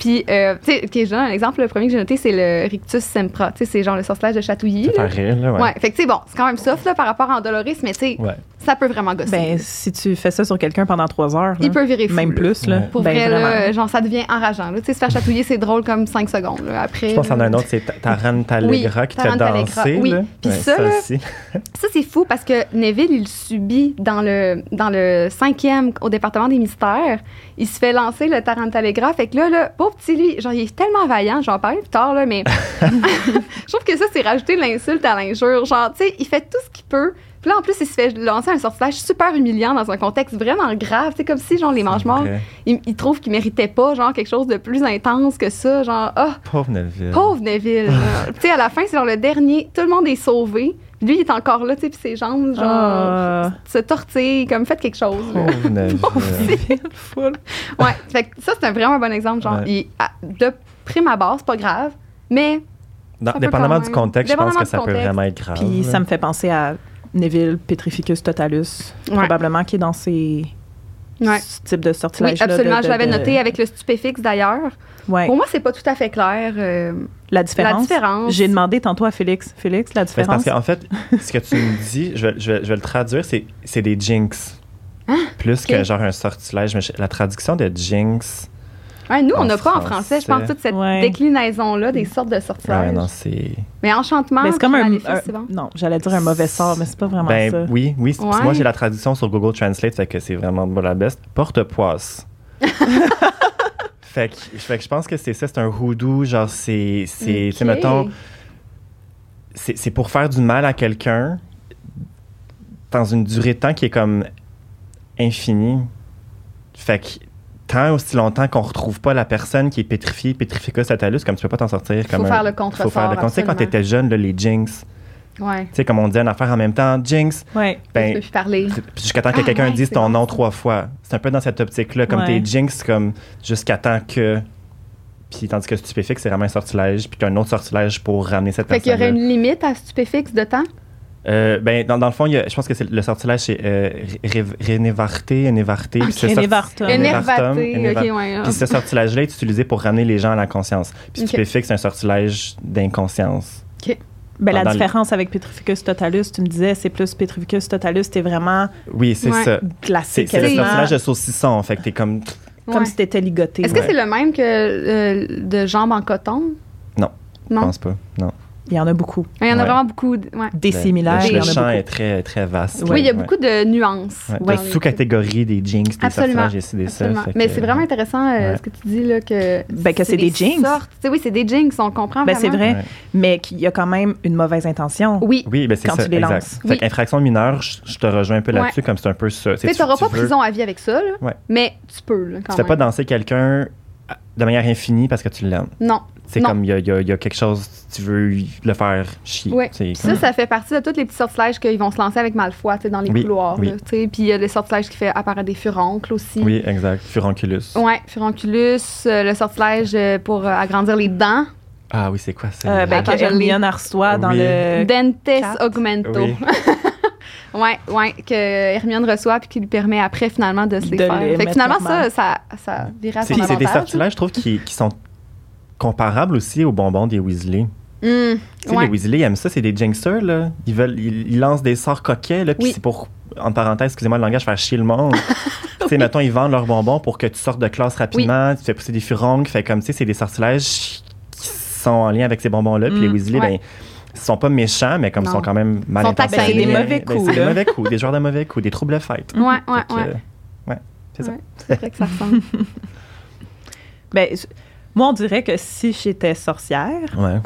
Speaker 3: Puis, euh, tu sais, donne un exemple. Le premier que j'ai noté, c'est le Rictus Sempra. Tu sais, c'est genre le sortilège de chatouillis.
Speaker 2: Ça fait rire, là, ouais.
Speaker 3: Ouais. Fait que, tu sais, bon, c'est quand même soft là, par rapport à Endoloris, mais tu sais,
Speaker 2: Ouais.
Speaker 3: ça peut vraiment gosser.
Speaker 1: Ben, si tu fais ça sur quelqu'un pendant trois heures, là,
Speaker 3: Il peut virer fou.
Speaker 1: même plus, là.
Speaker 2: Ouais.
Speaker 3: Pour
Speaker 1: ben,
Speaker 3: vrai, là, genre, ça devient enrageant. là. Tu sais, se faire chatouiller, c'est drôle comme 5 secondes. là. Après,
Speaker 2: Je pense qu'il y en a un autre, c'est Ta- Tarantalegra
Speaker 3: Oui,
Speaker 2: qui te fait
Speaker 3: Tarantalegra,
Speaker 2: danser.
Speaker 3: oui.
Speaker 2: là.
Speaker 3: Puis ça,
Speaker 2: aussi. (laughs)
Speaker 3: Ça, c'est fou parce que Neville, il subit dans le, dans le cinquième au département des mystères. Il se fait lancer le Tarantalegra. Fait que là, là, pauvre petit lui, genre, il est tellement vaillant, j'en parle plus tard, là, mais (laughs) (laughs) je trouve que ça, c'est rajouter l'insulte à l'injure. Genre, tu sais, il fait tout ce qu'il peut. Puis là, en plus, il se fait lancer un sortilège super humiliant dans un contexte vraiment grave. C'est comme si, genre, les mange-morts, ils, ils trouvent qu'ils méritaient pas, genre, quelque chose de plus intense que ça. Genre, ah,
Speaker 2: Pauvre Neville.
Speaker 3: Pauvre Neville. (laughs) tu sais, à la fin, c'est genre le dernier. Tout le monde est sauvé. Lui, il est encore là, tu sais, puis ses jambes, genre,
Speaker 1: Ah.
Speaker 3: se tortillent, comme faites quelque chose. (laughs)
Speaker 2: Neville.
Speaker 1: Full.
Speaker 3: Ouais, fait que ça, c'est un vraiment bon exemple. Genre,
Speaker 2: Ouais.
Speaker 3: il- à- de prime abord, c'est pas grave, mais
Speaker 2: Non, dépendamment du contexte, je pense que ça peut vraiment être grave.
Speaker 1: Puis ça me fait penser à Neville Petrificus Totalus,
Speaker 3: Ouais.
Speaker 1: probablement qui est dans ces
Speaker 3: ouais.
Speaker 1: ce type de
Speaker 3: Oui,
Speaker 1: sortilège
Speaker 3: absolument. je l'avais noté avec le stupéfix d'ailleurs.
Speaker 1: Ouais.
Speaker 3: Pour moi, c'est pas tout à fait clair. euh,
Speaker 1: La différence.
Speaker 3: La différence.
Speaker 1: J'ai demandé tantôt à Félix. Félix, la
Speaker 2: Ben, c'est parce
Speaker 1: différence?
Speaker 2: qu'en fait, (laughs) ce que tu me dis, je vais, je vais- je vais le traduire, c'est, c'est des jinx. Plus
Speaker 3: Ah, ok.
Speaker 2: que genre un sortilège. Mais la traduction de jinx,
Speaker 3: ouais, nous, on n'a pas en français, je pense, toute cette
Speaker 1: Ouais.
Speaker 3: déclinaison-là des sortes de sortilèges.
Speaker 2: ouais, non, c'est.
Speaker 3: Mais enchantement,
Speaker 1: Mais c'est comme un, un- non, j'allais dire un mauvais sort, mais c'est pas vraiment
Speaker 2: Ben
Speaker 1: ça.
Speaker 2: oui, oui. Moi, j'ai la traduction sur Google Translate, fait que c'est vraiment pas la best. Porte-poisse. (laughs) fait, que, fait que je pense que c'est ça, c'est un hoodoo, genre c'est, c'est, tu sais,
Speaker 3: Ok.
Speaker 2: mettons, c'est, c'est pour faire du mal à quelqu'un dans une durée de temps qui est comme infinie. Fait que tant aussi longtemps qu'on retrouve pas la personne qui est pétrifiée, pétrificus totalus, comme tu peux pas t'en sortir.
Speaker 3: Faut
Speaker 2: comme
Speaker 3: faire
Speaker 2: un-
Speaker 3: le contresort,
Speaker 2: Faut faire le contre- Tu sais, quand t'étais jeune, là, les jinx,
Speaker 3: Ouais.
Speaker 2: tu sais, comme on dit une affaire en même temps, jinx,
Speaker 1: Ouais.
Speaker 3: je
Speaker 2: ben,
Speaker 3: peux plus parler.
Speaker 2: puis jusqu'à temps que
Speaker 3: Ah,
Speaker 2: quelqu'un
Speaker 3: ouais,
Speaker 2: dise
Speaker 3: c'est
Speaker 2: ton nom
Speaker 3: ça.
Speaker 2: trois fois. C'est un peu dans cette optique-là, comme
Speaker 1: Ouais.
Speaker 2: tes jinx, comme jusqu'à temps que. Puis tandis que stupéfixe, c'est vraiment un sortilège, puis qu'un autre sortilège pour ramener cette
Speaker 3: Fait qu'il y
Speaker 2: personne.
Speaker 3: aurait une limite à stupéfixe de temps?
Speaker 2: Euh, ben, dans, dans le fond, il y a- je pense que c'est le sortilège, c'est euh, Ré- Rénévarté, Énévarté. puis
Speaker 1: Ok,
Speaker 2: ce
Speaker 3: Ok, ouais.
Speaker 2: Puis ce sortilège-là est utilisé pour ramener les gens à la conscience. Puis
Speaker 3: Ok.
Speaker 2: stupéfixe, c'est un sortilège d'inconscience.
Speaker 1: Ben, la
Speaker 2: Dans le-
Speaker 1: différence avec Petrificus Totalus, tu me disais, c'est plus Petrificus Totalus, t'es vraiment
Speaker 2: Oui, c'est
Speaker 3: Ouais.
Speaker 2: ça.
Speaker 1: glacé,
Speaker 2: C'est le sortilège de saucisson. Fait que t'es comme.
Speaker 1: comme
Speaker 3: Ouais.
Speaker 1: si t'étais ligoté.
Speaker 3: Est-ce que c'est le même que euh, de jambes en coton?
Speaker 2: Non. Je
Speaker 3: Non?
Speaker 2: pense pas. Non.
Speaker 1: Il y en a beaucoup.
Speaker 3: Il y en a
Speaker 2: Ouais.
Speaker 3: vraiment beaucoup. de- ouais.
Speaker 1: Des
Speaker 2: Le-
Speaker 1: similaires,
Speaker 2: le, le champ est très, très vaste.
Speaker 3: Oui, il y a
Speaker 2: Ouais.
Speaker 3: beaucoup de nuances.
Speaker 2: De sous-catégories des jinx, des
Speaker 3: Absolument.
Speaker 2: sortilèges, et des ça.
Speaker 3: Mais
Speaker 2: que-
Speaker 3: c'est vraiment intéressant euh,
Speaker 2: Ouais.
Speaker 3: ce que tu dis là que
Speaker 1: Ben, que c'est des jinx.
Speaker 3: sortes. Tu sais, oui, c'est des jinx, on comprend
Speaker 1: Ben, c'est
Speaker 3: vraiment.
Speaker 1: vrai,
Speaker 2: Ouais.
Speaker 1: mais qu'il y a quand même une mauvaise intention.
Speaker 3: Oui.
Speaker 2: Oui, ben c'est
Speaker 1: Quand
Speaker 2: ça.
Speaker 1: tu les
Speaker 2: exact.
Speaker 1: lances.
Speaker 2: Fait
Speaker 3: Oui.
Speaker 2: qu'infraction mineure, je, je te rejoins un peu là-dessus, comme c'est un peu ça.
Speaker 3: Tu sais, t'auras pas prison à vie avec ça, mais tu peux,
Speaker 2: Tu fais pas danser quelqu'un de manière infinie parce que tu l'aimes.
Speaker 3: Non.
Speaker 2: C'est comme il y a, il y a- il y a quelque chose, tu veux le faire chier.
Speaker 3: Oui. Ça, ça fait partie de tous les petits sortilèges qu'ils vont se lancer avec Malfoy, dans les
Speaker 2: Oui,
Speaker 3: couloirs.
Speaker 2: oui.
Speaker 3: Puis il y a le sortilège qui fait apparaître des furoncles aussi.
Speaker 2: Oui, exact. Furonculus.
Speaker 3: Ouais, furonculus, euh, le sortilège euh, pour euh, agrandir les dents,
Speaker 2: Ah oui, c'est quoi ça?
Speaker 1: Euh, ben, que reçoit dans
Speaker 2: Oui.
Speaker 1: le.
Speaker 3: Dentes
Speaker 1: quatre.
Speaker 3: augmento. (laughs)
Speaker 2: Oui.
Speaker 3: ouais, ouais, que Hermione reçoit puis qui lui permet après finalement de se les
Speaker 1: De
Speaker 3: faire.
Speaker 1: les
Speaker 3: Fait que finalement,
Speaker 1: normal.
Speaker 3: ça, ça, ça vire à son
Speaker 2: C'est des sortilèges, je trouve, qui, qui sont comparables aussi aux bonbons des Weasley. Tu sais,
Speaker 3: ouais.
Speaker 2: les Weasley ils aiment ça, c'est des jinxers, là. Ils, veulent, ils, ils lancent des sorts coquets, là, puis
Speaker 3: Oui.
Speaker 2: c'est pour, en parenthèse, excusez-moi le langage, faire chier le monde. (laughs) tu sais, mettons, ils vendent leurs bonbons pour que tu sortes de classe rapidement, tu fais pousser des furoncles, fait comme, tu sais, c'est des sortilèges qui sont en lien avec ces bonbons-là, puis
Speaker 1: Mm,
Speaker 2: les Weasley,
Speaker 3: ouais.
Speaker 2: ben, sont pas méchants, mais comme ils sont quand même mal
Speaker 3: sont
Speaker 2: intentionnés.
Speaker 3: Ben, c'est des
Speaker 1: mauvais
Speaker 2: Ben,
Speaker 1: coups,
Speaker 2: c'est des mauvais coups, des joueurs de mauvais coups, des troubles fêtes.
Speaker 3: Ouais, ouais,
Speaker 2: Fait que,
Speaker 3: ouais.
Speaker 2: ouais, c'est ça.
Speaker 3: Ouais, c'est vrai que ça ressemble. (laughs)
Speaker 1: Ben, moi, on dirait que si j'étais sorcière,
Speaker 2: Ouais.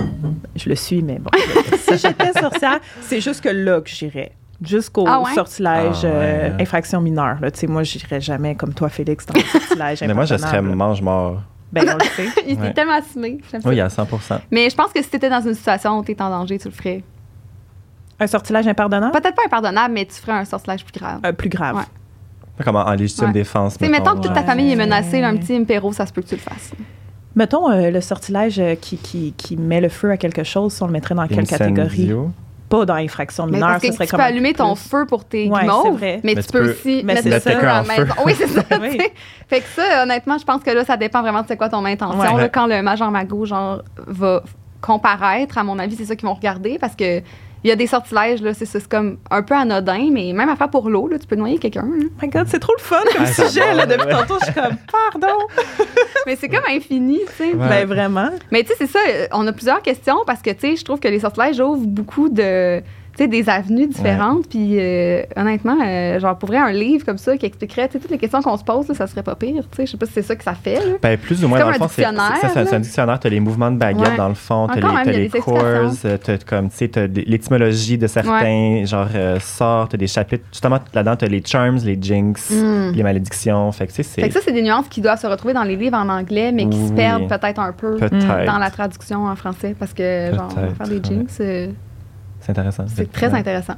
Speaker 1: je le suis, mais bon, si j'étais sorcière, c'est juste que là que j'irais. Jusqu'au
Speaker 3: Ah ouais?
Speaker 1: sortilège
Speaker 2: Ah ouais.
Speaker 1: euh, infraction mineure. Là. Tu sais, moi, j'irais jamais comme toi, Félix, dans le sortilège (laughs)
Speaker 2: Mais moi, je serais mange-mort.
Speaker 1: Ben, (laughs) on le sait.
Speaker 3: Il
Speaker 2: Ouais.
Speaker 3: était tellement assumé.
Speaker 2: Oui, à 100
Speaker 3: Mais je pense que si t'étais dans une situation où t'es en danger, tu le ferais.
Speaker 1: Un sortilège impardonnable?
Speaker 3: Peut-être pas impardonnable, mais tu ferais un sortilège plus grave.
Speaker 1: Euh, plus grave.
Speaker 3: Ouais.
Speaker 2: Comme en, en légitime
Speaker 3: Ouais.
Speaker 2: défense.
Speaker 3: Tu sais, mettons que toute ta
Speaker 1: Ouais.
Speaker 3: famille est menacée, là, un petit impéro, ça se peut que tu le fasses.
Speaker 1: Mettons euh, le sortilège euh, qui, qui, qui met le feu à quelque chose, si on le mettrait dans quelle catégorie? Pas dans infraction
Speaker 3: Mais
Speaker 1: mineure,
Speaker 3: parce que
Speaker 1: ce serait
Speaker 3: tu
Speaker 1: comme
Speaker 3: peux allumer ton feu pour tes
Speaker 1: Ouais,
Speaker 3: guimauves, mais,
Speaker 2: Mais
Speaker 3: tu peux aussi mettre le
Speaker 1: ça.
Speaker 3: feu à la maison. Oui, c'est ça. (laughs)
Speaker 1: Oui.
Speaker 3: Fait que ça, honnêtement, je pense que là, ça dépend vraiment de c'est quoi ton intention.
Speaker 1: Ouais.
Speaker 3: là,
Speaker 2: Ouais.
Speaker 3: quand le major magot, genre, va comparaître, à mon avis, c'est ça qu'ils vont regarder parce que il y a des sortilèges, là, c'est ça, c'est comme un peu anodin, mais même à faire pour l'eau, là, tu peux noyer quelqu'un. là.
Speaker 1: Oh my God, c'est trop le fun comme
Speaker 2: Ah,
Speaker 1: sujet. Là, depuis tantôt, je suis comme, pardon. (laughs)
Speaker 3: Mais c'est comme infini, tu sais.
Speaker 2: Ouais.
Speaker 1: Ben, vraiment.
Speaker 3: Mais tu sais, c'est ça, on a plusieurs questions parce que, tu sais, je trouve que les sortilèges ouvrent beaucoup de, sais, des avenues différentes. Puis, euh, honnêtement, euh, genre, pour vrai, un livre comme ça qui expliquerait, tu toutes les questions qu'on se pose, là, ça serait pas pire, tu sais. Je sais pas si c'est ça que ça fait, là.
Speaker 2: Ben, plus ou moins, dans le
Speaker 3: un
Speaker 2: fond, c'est un- dictionnaire. Tu as les mouvements de baguette,
Speaker 3: Ouais.
Speaker 2: dans le fond. Tu as les, comme, tu des- l'étymologie de certains, genre, euh, sorts, t'as des chapitres. Justement, là-dedans, tu as les charms, les jinx,
Speaker 3: Mm.
Speaker 2: les malédictions. Fait que, tu
Speaker 3: Fait
Speaker 2: c'est
Speaker 3: que ça, c'est des nuances qui doivent se retrouver dans les livres en anglais, mais qui se perdent peut-être un peu dans la traduction en français parce que, genre, faire des jinx,
Speaker 2: C'est intéressant.
Speaker 3: C'est très
Speaker 2: Ouais.
Speaker 3: intéressant.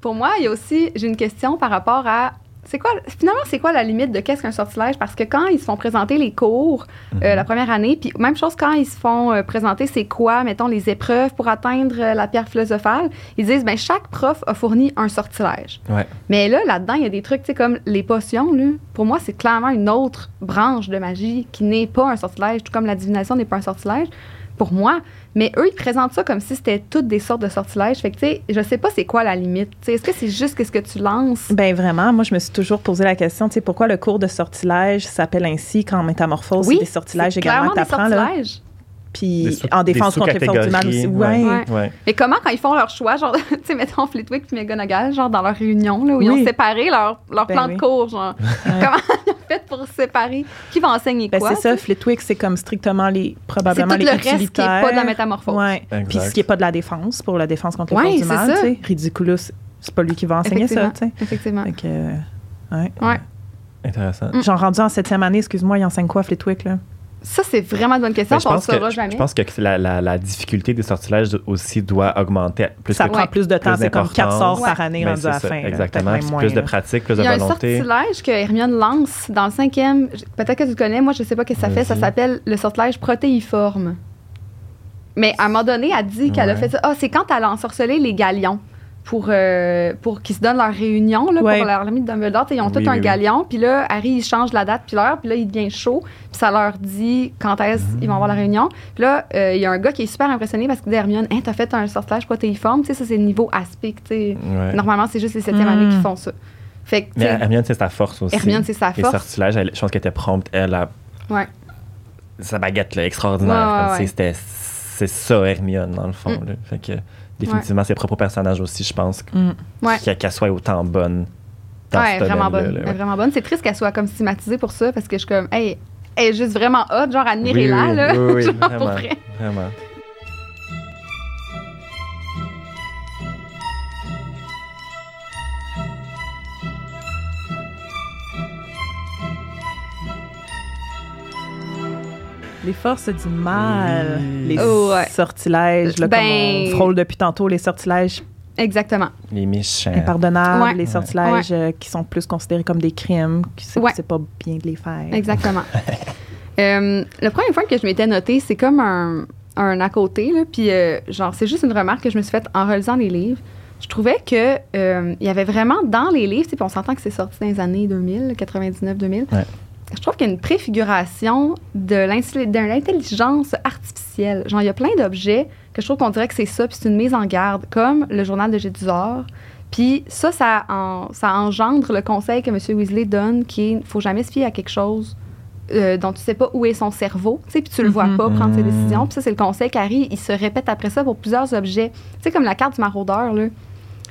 Speaker 3: Pour moi, il y a aussi, j'ai une question par rapport à. C'est quoi, finalement, c'est quoi la limite de qu'est-ce qu'un sortilège? Parce que quand ils se font présenter les cours euh,
Speaker 2: Mhm.
Speaker 3: la première année, puis même chose quand ils se font euh, présenter c'est quoi, mettons, les épreuves pour atteindre euh, la pierre philosophale, ils disent, ben chaque prof a fourni un sortilège.
Speaker 2: Ouais.
Speaker 3: Mais là, là-dedans, il y a des trucs, tu sais, comme les potions, là. Pour moi, c'est clairement une autre branche de magie qui n'est pas un sortilège, tout comme la divination n'est pas un sortilège, pour moi. Mais eux, ils présentent ça comme si c'était toutes des sortes de sortilèges. Fait que, tu sais, je sais pas c'est quoi la limite. Tu sais, est-ce que c'est juste qu'est-ce que tu lances?
Speaker 1: Ben vraiment, moi je me suis toujours posé la question, tu sais, pourquoi le cours de sortilège s'appelle ainsi quand métamorphose, c'est des sortilèges également que
Speaker 3: des
Speaker 1: t'apprends, là? Puis en défense
Speaker 2: des
Speaker 1: contre les forces du mal aussi. Ouais.
Speaker 3: Ouais.
Speaker 2: Ouais.
Speaker 3: Mais comment, quand ils font leur choix, genre, (laughs) tu sais, mettons Flitwick puis McGonagall, genre, dans leur réunion, là, où ils ont séparé leur, leur
Speaker 1: Ben
Speaker 3: plan
Speaker 1: oui.
Speaker 3: de cours, genre. (laughs) Comment ils ont fait pour séparer? Qui va enseigner
Speaker 1: Ben
Speaker 3: quoi?
Speaker 1: c'est ça? Flitwick, c'est comme strictement les
Speaker 3: C'est
Speaker 1: probablement
Speaker 3: tout
Speaker 1: les
Speaker 3: le reste qui est
Speaker 1: utilitaires.
Speaker 3: pas de la métamorphose.
Speaker 1: Ouais. Puis ce qui est pas de la défense pour la défense contre les
Speaker 3: Ouais,
Speaker 1: forces du
Speaker 3: c'est
Speaker 1: mal,
Speaker 3: ça.
Speaker 1: tu sais. Ridiculous, c'est pas lui qui va enseigner ça, tu sais.
Speaker 3: Effectivement.
Speaker 1: Que, euh, ouais.
Speaker 3: Ouais.
Speaker 2: Intéressant.
Speaker 3: Mm.
Speaker 1: Genre rendu en septième année, excuse-moi, il enseigne quoi Flitwick là?
Speaker 3: Ça, c'est vraiment une bonne question,
Speaker 2: Ben, je, pense que,
Speaker 3: jamais.
Speaker 2: je pense que la, la, la difficulté des sortilèges aussi doit augmenter. Plus
Speaker 1: Ça
Speaker 2: que
Speaker 1: prend
Speaker 3: Ouais.
Speaker 1: plus de temps, c'est comme quatre sorts par année
Speaker 2: Ben,
Speaker 1: rendu
Speaker 2: c'est
Speaker 1: à la fin.
Speaker 2: Exactement. Plus
Speaker 1: moins,
Speaker 2: de pratique, plus de
Speaker 3: Il y a un
Speaker 2: volonté.
Speaker 3: sortilège que Hermione lance dans le cinquième. Peut-être que tu le connais. Moi, je sais pas ce que ça fait. Ça s'appelle le sortilège protéiforme. Mais à un moment donné, elle dit qu'elle a
Speaker 2: Ouais.
Speaker 3: fait ça. Ah, c'est quand elle a ensorcelé les galions pour, euh, pour qu'ils se donnent leur réunion là,
Speaker 1: Ouais.
Speaker 3: pour leur ami de Dumbledore. Ils ont
Speaker 2: Oui,
Speaker 3: tous
Speaker 2: oui,
Speaker 3: un
Speaker 2: oui.
Speaker 3: galion. Puis là, Harry, il change la date puis l'heure. Puis là, il devient chaud. Puis ça leur dit quand est-ce qu'ils vont avoir la réunion. Puis là, euh, il y a un gars qui est super impressionné parce qu'il dit à Hermione, Hein, t'as fait un sortilège protéiforme. Tu sais, ça, c'est le niveau aspic. tu sais.
Speaker 2: Ouais.
Speaker 3: Normalement, c'est juste les septièmes
Speaker 1: Mm.
Speaker 3: années qui font ça. Fait que, tu
Speaker 2: Mais Hermione, c'est sa force aussi.
Speaker 3: Hermione, c'est sa
Speaker 2: Les
Speaker 3: force.
Speaker 2: sortilèges, elle- je pense qu'elle était prompte, elle, à
Speaker 3: Ouais.
Speaker 2: sa baguette là, extraordinaire.
Speaker 3: Ouais,
Speaker 2: C'est ça, Hermione, dans le fond.
Speaker 3: Mm.
Speaker 2: là. Fait que, définitivement, ses propres personnages aussi, je pense,
Speaker 1: Mm.
Speaker 3: Ouais.
Speaker 2: qu'elle soit autant bonne. Dans
Speaker 3: Ouais,
Speaker 2: ce
Speaker 3: vraiment bonne.
Speaker 2: là,
Speaker 3: Elle est
Speaker 2: ouais.
Speaker 3: vraiment bonne. C'est triste qu'elle soit comme stigmatisée pour ça parce que je suis comme, hey, elle est juste vraiment hot, genre
Speaker 2: Oui, oui,
Speaker 3: là.
Speaker 2: oui, oui, (laughs)
Speaker 3: Genre, pour
Speaker 2: vraiment.
Speaker 3: vrai.
Speaker 2: Vraiment.
Speaker 1: Les forces du mal.
Speaker 2: Oui.
Speaker 1: Les
Speaker 3: Oh, ouais.
Speaker 1: sortilèges, là,
Speaker 3: Ben-
Speaker 1: comme on frôle depuis tantôt, les sortilèges
Speaker 3: Exactement.
Speaker 2: Les méchants.
Speaker 1: impardonnables,
Speaker 3: Ouais.
Speaker 1: les sortilèges euh, qui sont plus considérés comme des crimes, qui c'est pas bien de les faire.
Speaker 3: Exactement. (laughs) Euh, le premier point que je m'étais noté, c'est comme un, un à côté, là, puis euh, genre, c'est juste une remarque que je me suis faite en relisant les livres. Je trouvais que euh, il y avait vraiment dans les livres, on s'entend que c'est sorti dans les années 2000, 99-2000.
Speaker 2: Ouais.
Speaker 3: Je trouve qu'il y a une préfiguration de l'intelli- de l'intelligence artificielle. Genre, il y a plein d'objets que je trouve qu'on dirait que c'est ça, puis c'est une mise en garde, comme le journal de Gédusor. Puis ça, ça, en- ça engendre le conseil que M. Weasley donne, qui est faut jamais se fier à quelque chose euh, dont tu sais pas où est son cerveau, tu sais, puis tu le vois
Speaker 1: Mhm.
Speaker 3: pas prendre ses
Speaker 2: Mhm.
Speaker 3: décisions. Puis ça, c'est le conseil qu'Harry, il se répète après ça pour plusieurs objets. Tu sais, comme la carte du maraudeur, là.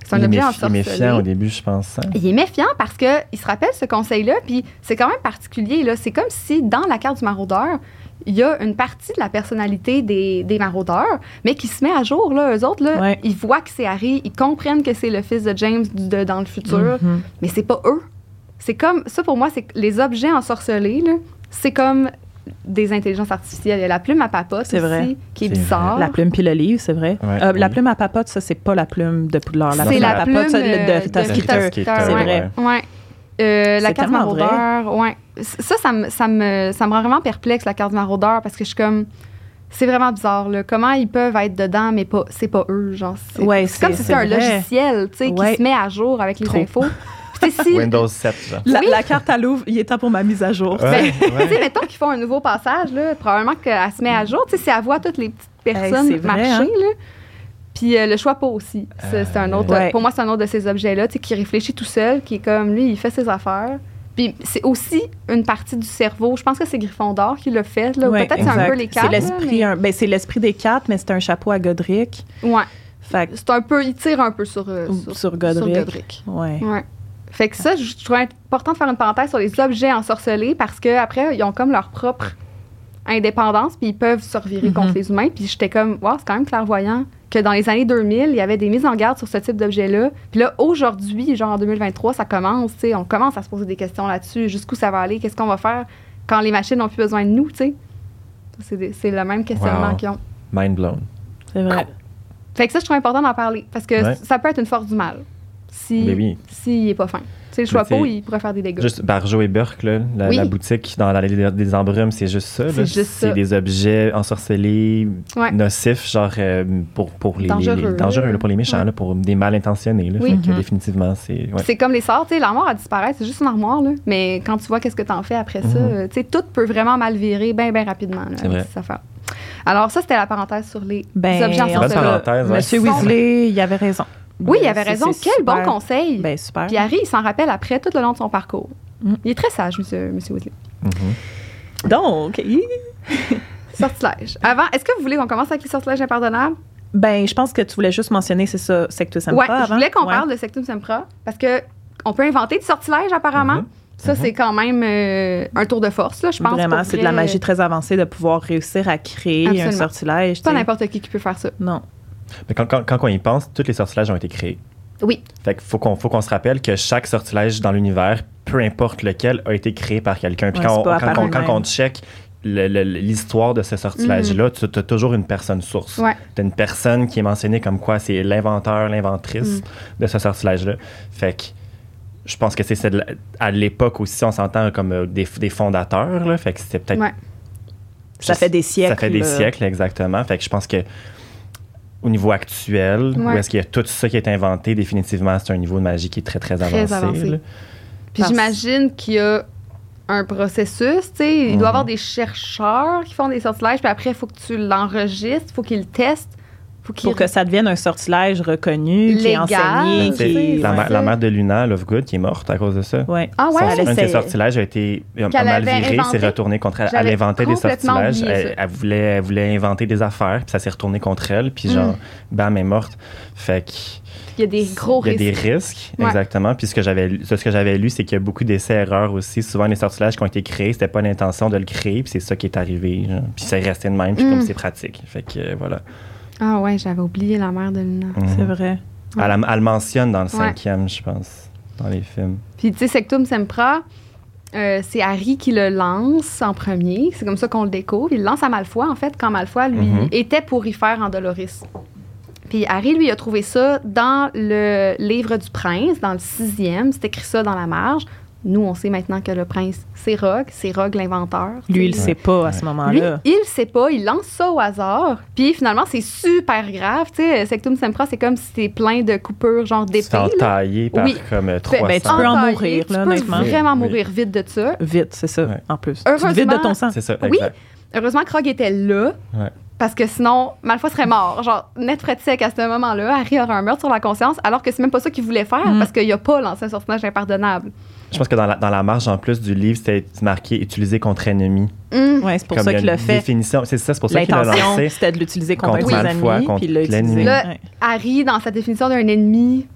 Speaker 3: C'est un
Speaker 2: Il est
Speaker 3: objet ensorcelé.
Speaker 2: méfiant au début, je pense. hein.
Speaker 3: Il est méfiant parce que il se rappelle ce conseil-là, puis c'est quand même particulier. Là. C'est comme si dans la carte du maraudeur, il y a une partie de la personnalité des, des maraudeurs, mais qui se met à jour. Là. Eux autres, là,
Speaker 1: Ouais.
Speaker 3: ils voient que c'est Harry, ils comprennent que c'est le fils de James du- de- dans le futur,
Speaker 1: Mhm.
Speaker 3: mais c'est pas eux. C'est comme ça pour moi, c'est que les objets ensorcelés, là, c'est comme des intelligences artificielles. Il y a la plume à papote
Speaker 1: C'est
Speaker 3: aussi,
Speaker 1: vrai.
Speaker 3: qui est
Speaker 2: C'est
Speaker 3: bizarre.
Speaker 1: La plume puis le livre, c'est vrai.
Speaker 2: Ouais,
Speaker 1: Euh, La plume à papote, ça, c'est pas la plume de Poudlard. La
Speaker 3: C'est
Speaker 1: plume
Speaker 3: la
Speaker 1: à
Speaker 3: plume
Speaker 1: papote, ça, de
Speaker 3: de
Speaker 1: C'est
Speaker 3: ouais.
Speaker 1: vrai.
Speaker 3: Ouais. Euh, la carte maraudeur, ouais. Ça, ça me, ça, me, ça me rend vraiment perplexe, la carte du maraudeur, parce que je suis comme. C'est vraiment bizarre, là. Comment ils peuvent être dedans, mais pas, c'est pas eux, genre. C'est
Speaker 1: Ouais,
Speaker 3: c'est comme
Speaker 1: c'est-
Speaker 3: si c'était un logiciel, tu sais,
Speaker 1: Ouais.
Speaker 3: qui se met à jour avec les
Speaker 1: Trop.
Speaker 3: infos. (laughs) Sais, si,
Speaker 2: Windows 7, genre.
Speaker 1: La,
Speaker 3: Oui.
Speaker 1: la carte à Louvre, il est temps pour ma mise à jour.
Speaker 2: Ouais,
Speaker 3: tu sais,
Speaker 2: ouais.
Speaker 3: mettons qu'ils font un nouveau passage, là, probablement qu'elle se met à jour. Tu sais, si elle voit toutes les petites personnes
Speaker 1: vrai,
Speaker 3: marcher,
Speaker 1: hein?
Speaker 3: là. Puis euh, le choix pas aussi. C'est c'est un autre.
Speaker 1: Ouais.
Speaker 3: Pour moi, c'est un autre de ces objets-là, tu sais, qui réfléchit tout seul, qui est comme lui, il fait ses affaires. Puis c'est aussi une partie du cerveau. Je pense que c'est Gryffondor qui l'a fait, là.
Speaker 1: Ouais,
Speaker 3: Peut-être c'est un peu les quatre.
Speaker 1: C'est l'esprit,
Speaker 3: là,
Speaker 1: un- ben, c'est l'esprit des quatre, mais c'est un chapeau à Godric.
Speaker 3: mais- Ouais. C'est un peu. Il tire un peu sur, euh,
Speaker 1: sur,
Speaker 3: sur,
Speaker 1: Godric.
Speaker 3: sur Godric.
Speaker 1: Ouais.
Speaker 3: Ouais. Fait que ça, je je trouve important de faire une parenthèse sur les objets ensorcelés parce que après ils ont comme leur propre indépendance puis ils peuvent se revirer
Speaker 1: Mhm.
Speaker 3: contre les humains. Puis j'étais comme, wow, c'est quand même clairvoyant que dans les années 2000, il y avait des mises en garde sur ce type d'objet-là. Puis là, aujourd'hui, genre en 2023, ça commence, tu sais, on commence à se poser des questions là-dessus. Jusqu'où ça va aller? Qu'est-ce qu'on va faire quand les machines n'ont plus besoin de nous, tu sais? C'est le même questionnement
Speaker 2: Wow.
Speaker 3: qu'ils ont.
Speaker 2: Mind blown.
Speaker 1: C'est vrai.
Speaker 3: Fait que ça, je trouve important d'en parler parce que
Speaker 2: Ouais.
Speaker 3: ça peut être une force du mal si,
Speaker 2: Mais oui.
Speaker 3: s'il est pas fin. Tu sais, le choix pas, il pourrait faire des dégâts.
Speaker 2: Juste Barjo et Burke, là, la,
Speaker 3: Oui.
Speaker 2: la boutique dans l'allée des, embrumes, c'est juste ça.
Speaker 3: C'est
Speaker 2: là.
Speaker 3: juste ça.
Speaker 2: C'est des objets ensorcelés,
Speaker 3: Ouais.
Speaker 2: nocifs, genre euh, pour, pour les,
Speaker 3: Dangereux.
Speaker 2: les- les- dangereux, là, pour les méchants,
Speaker 3: Ouais.
Speaker 2: là, pour des mal intentionnés. Là,
Speaker 3: Oui.
Speaker 2: Fait que
Speaker 1: Mhm.
Speaker 2: définitivement, c'est. ouais.
Speaker 3: C'est comme les sorts, tu sais, l'armoire a disparu, c'est juste une armoire, là. Mais quand tu vois qu'est-ce que t'en fais après ça,
Speaker 2: Mhm.
Speaker 3: euh, tu sais, tout peut vraiment mal virer bien, bien rapidement, là, avec. Alors, ça, c'était la parenthèse sur les
Speaker 1: Ben,
Speaker 3: objets ensorcelés.
Speaker 1: Monsieur. Weasley, il avait raison.
Speaker 3: Oui, il
Speaker 1: Ben,
Speaker 3: avait raison. Quel bon conseil.
Speaker 1: Ben, super.
Speaker 3: Puis Harry, il s'en rappelle après, tout le long de son parcours.
Speaker 1: Mm.
Speaker 3: Il est très sage, monsieur, monsieur Weasley.
Speaker 2: Mhm.
Speaker 1: Donc, (laughs) hi-
Speaker 3: Sortilège. Avant, est-ce que vous voulez qu'on commence avec les sortilèges impardonnables?
Speaker 1: ben, je pense que tu voulais juste mentionner, c'est ça, Sectus Sempra
Speaker 3: Ouais, je
Speaker 1: avant.
Speaker 3: voulais qu'on
Speaker 1: Ouais.
Speaker 3: parle de Sectum Sempra parce que on peut inventer du sortilège apparemment.
Speaker 2: Mhm.
Speaker 3: Ça,
Speaker 2: Mhm.
Speaker 3: c'est quand même euh, un tour de force, là, je pense.
Speaker 1: Vraiment, c'est de la magie très avancée de pouvoir réussir à créer un sortilège.
Speaker 3: C'est pas n'importe qui qui peut faire ça.
Speaker 1: Non.
Speaker 2: Mais quand, quand, quand on y pense, tous les sortilèges ont été créés.
Speaker 3: Oui.
Speaker 2: Fait qu'il faut qu'on faut qu'on se rappelle que chaque sortilège dans l'univers, peu importe lequel, a été créé par quelqu'un. Puis
Speaker 1: Ouais,
Speaker 2: quand, on, quand, quand on check l'histoire de ce sortilège-là, tu as toujours une personne source.
Speaker 3: Ouais.
Speaker 2: Tu as une personne qui est mentionnée comme quoi c'est l'inventeur, l'inventrice
Speaker 3: Mm.
Speaker 2: de ce sortilège-là. Fait que je pense que c'est à l'époque aussi, on s'entend comme euh, des, des fondateurs. Là, fait que c'était peut-être
Speaker 3: Ouais.
Speaker 1: Ça fait des siècles.
Speaker 2: ça fait des
Speaker 1: là.
Speaker 2: siècles, exactement. Fait que je pense que au niveau actuel, où
Speaker 3: Ouais.
Speaker 2: est-ce qu'il y a tout ça qui est inventé, définitivement, c'est un niveau de magie qui est très, très avancé.
Speaker 3: Très avancé.
Speaker 2: là.
Speaker 3: Puis
Speaker 1: Parce-
Speaker 3: j'imagine qu'il y a un processus, tu sais, il
Speaker 2: Mhm.
Speaker 3: doit y avoir des chercheurs qui font des sortilèges, puis après, il faut que tu l'enregistres, il faut qu'ils le testent,
Speaker 1: Pour que ça devienne un sortilège reconnu, qui est
Speaker 3: Légal.
Speaker 1: enseigné, qui
Speaker 2: la,
Speaker 3: ouais.
Speaker 2: ma- la mère de Luna, Lovegood, qui est morte à cause de ça.
Speaker 1: Ouais.
Speaker 3: Ah ouais?
Speaker 2: Son- un de ses sortilèges a été a mal viré,
Speaker 3: inventé.
Speaker 2: s'est retourné contre elle. Elle inventait des sortilèges, elle, voulait, elle voulait inventer des affaires, puis ça s'est retourné contre elle, puis genre,
Speaker 3: Mm.
Speaker 2: bam, elle est morte. Fait que
Speaker 3: Il y a des gros
Speaker 2: il y a
Speaker 3: risques.
Speaker 2: des risques,
Speaker 3: Ouais.
Speaker 2: exactement. Puis ce que j'avais lu, ce que j'avais lu, c'est qu'il y a beaucoup d'essais-erreurs aussi. Souvent, les sortilèges qui ont été créés, c'était pas l'intention de le créer, puis c'est ça qui est arrivé. genre. Puis c'est resté de même, puis
Speaker 3: Mm.
Speaker 2: comme c'est pratique. Fait que euh, voilà.
Speaker 3: Ah ouais, j'avais oublié la mère de Luna.
Speaker 2: Mhm.
Speaker 1: C'est vrai.
Speaker 3: Ouais.
Speaker 2: Elle, elle le mentionne dans le
Speaker 3: Ouais.
Speaker 2: cinquième, je pense, dans les films.
Speaker 3: Puis tu sais, Sectum Sempra, euh, c'est Harry qui le lance en premier. C'est comme ça qu'on le découvre. Il le lance à Malfoy, en fait, quand Malfoy, lui,
Speaker 2: Mhm.
Speaker 3: était pour y faire en Doloris. Puis Harry, lui, a trouvé ça dans le livre du prince, dans le sixième. C'est écrit ça dans la marge. Nous, on sait maintenant que le prince, c'est Rogue. C'est Rogue l'inventeur.
Speaker 1: Lui, il
Speaker 3: Tu
Speaker 1: le
Speaker 3: sais.
Speaker 1: sait pas à ce
Speaker 3: Lui,
Speaker 1: moment-là.
Speaker 3: il sait pas, il lance ça au hasard. Puis finalement, c'est super grave. Tu sais, Sectum Sempra, c'est comme si c'était plein de coupures, genre
Speaker 2: Tu te fais
Speaker 3: d'épée. là.
Speaker 2: entailler par
Speaker 3: Oui.
Speaker 2: comme euh,
Speaker 3: Ben,
Speaker 2: 300.
Speaker 1: ben, tu peux en
Speaker 3: Entaillé,
Speaker 1: mourir,
Speaker 3: tu
Speaker 1: là,
Speaker 3: peux
Speaker 1: honnêtement.
Speaker 3: vraiment
Speaker 2: Oui.
Speaker 3: mourir vite de ça.
Speaker 1: Vite, c'est ça,
Speaker 2: Ouais.
Speaker 1: en plus.
Speaker 3: Heureusement-
Speaker 1: Tu vides de ton sang.
Speaker 2: C'est ça,
Speaker 3: Oui. Heureusement que Rogue était là.
Speaker 2: Ouais.
Speaker 3: Parce que sinon, Malfoy serait mort. Genre, net frais de sec à ce moment-là. Harry aurait un meurtre sur la conscience, alors que c'est même pas ça qu'il voulait faire,
Speaker 1: Mm.
Speaker 3: parce qu'il a pas lancé un sortilège impardonnable.
Speaker 2: Je pense que dans la, dans la marge en plus du livre, c'était marqué utiliser contre ennemi.
Speaker 1: Ouais, c'est pour
Speaker 2: Comme
Speaker 1: ça qu'il l'a fait.
Speaker 2: définition. C'est ça, c'est pour ça qu'il l'a
Speaker 1: L'intention,
Speaker 2: lancé.
Speaker 1: c'était de l'utiliser contre,
Speaker 2: contre
Speaker 1: ses
Speaker 2: contre
Speaker 1: puis il l'a utilisé.
Speaker 2: l'ennemi.
Speaker 3: Là,
Speaker 1: Ouais.
Speaker 3: Harry, dans sa définition d'un ennemi,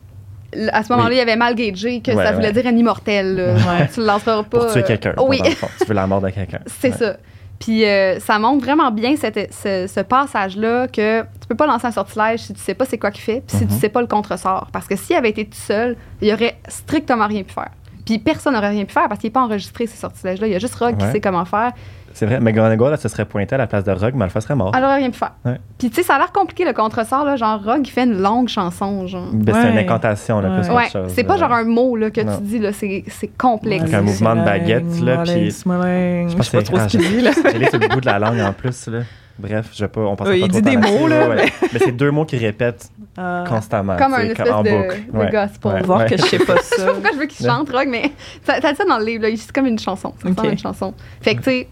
Speaker 3: à ce moment-là,
Speaker 2: Oui.
Speaker 3: il avait mal gagé que
Speaker 2: Ouais,
Speaker 3: ça voulait
Speaker 2: ouais.
Speaker 3: dire ennemi mortel. Tu le lanceras pas.
Speaker 2: Pour tuer
Speaker 3: euh,
Speaker 2: quelqu'un.
Speaker 3: Oui.
Speaker 2: Tu veux la mort de quelqu'un. (laughs)
Speaker 3: c'est
Speaker 2: Ouais.
Speaker 3: ça. Puis euh, ça montre vraiment bien cette- ce, ce passage-là que tu peux pas lancer un sortilège si tu sais pas c'est quoi qu'il fait, puis si tu
Speaker 2: Mhm.
Speaker 3: sais pas le contresort. Parce que s'il avait été tout seul, il aurait strictement rien pu faire. Puis personne n'aurait rien pu faire parce qu'il n'est pas enregistré ces sortilèges-là. Il y a juste Rogue qui
Speaker 2: Ouais.
Speaker 3: sait comment faire.
Speaker 2: C'est vrai. McGonagall, là, se serait pointé à la place de Rogue, Malfoy serait mort.
Speaker 3: Elle aurait rien pu faire.
Speaker 2: Ouais.
Speaker 3: Puis tu sais, ça a l'air compliqué le contresort. Là, genre, Rogue, il fait une longue chanson. Genre.
Speaker 2: Ben, c'est une
Speaker 1: Ouais.
Speaker 2: incantation, là, plus
Speaker 1: Ouais.
Speaker 2: qu'autre
Speaker 3: Ouais,
Speaker 2: chose,
Speaker 3: c'est pas genre un mot là, que
Speaker 2: Non.
Speaker 3: tu dis, là, c'est c'est complexe.
Speaker 2: Avec un mouvement de baguette, là, puis-
Speaker 1: Je pense
Speaker 2: que
Speaker 1: sais pas
Speaker 2: c'est
Speaker 1: trop ce qu'il dit, là. (laughs)
Speaker 2: Est sur le bout de la langue en plus, là. Bref, je vais pas. On passe
Speaker 1: Oui,
Speaker 2: pas
Speaker 1: il
Speaker 2: trop
Speaker 1: dit des mots, là,
Speaker 2: ouais. Mais c'est deux mots qu'il répète
Speaker 1: Ah.
Speaker 2: constamment.
Speaker 3: Comme un espèce
Speaker 2: en
Speaker 3: de-
Speaker 2: boucle.
Speaker 3: de
Speaker 2: Ouais.
Speaker 3: gospel.
Speaker 2: Ouais,
Speaker 1: Voir
Speaker 2: ouais.
Speaker 1: que je sais pas (laughs)
Speaker 3: Je sais
Speaker 1: ça.
Speaker 3: pas pourquoi je veux qu'il
Speaker 2: Ouais.
Speaker 3: chante rock, mais ça, t'as dit ça dans le livre, là, c'est comme une chanson. Ça
Speaker 1: Ok.
Speaker 3: ressemble à une chanson. Fait que, tu sais,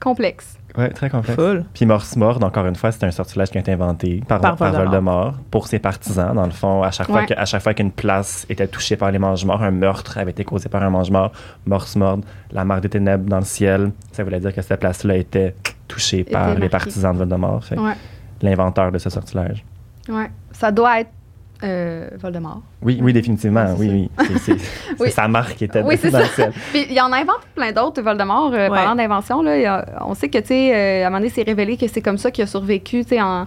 Speaker 3: complexe.
Speaker 2: Ouais, très complexe.
Speaker 1: Full.
Speaker 2: Puis Morse Mord, encore une fois, c'est un sortilège qui a été inventé par,
Speaker 1: Par
Speaker 2: par
Speaker 1: Voldemort.
Speaker 2: Pour ses partisans. Dans le fond, à chaque fois
Speaker 3: Ouais.
Speaker 2: que- à chaque fois qu'une place était touchée par les mange-morts, un meurtre avait été causé par un mange-mort, Morse Mord, la marque des ténèbres dans le ciel, ça voulait dire que cette place-là était touchée
Speaker 3: Était
Speaker 2: par les partisans de Voldemort. Fait que
Speaker 3: Ouais,
Speaker 2: L'inventeur de ce sortilège.
Speaker 3: Ouais. Ça doit être euh, Voldemort.
Speaker 2: Oui, oui, définitivement. Oui, (laughs) oui. C'est-
Speaker 3: Oui.
Speaker 2: sa marque qui était
Speaker 3: Oui, c'est
Speaker 2: dans
Speaker 3: ça. (laughs) Puis il en a inventé plein d'autres, Voldemort. Euh,
Speaker 1: Ouais.
Speaker 3: Parlant d'invention, là, a- on sait que, tu sais, euh, à un moment donné, c'est révélé que c'est comme ça qu'il a survécu, tu sais, en,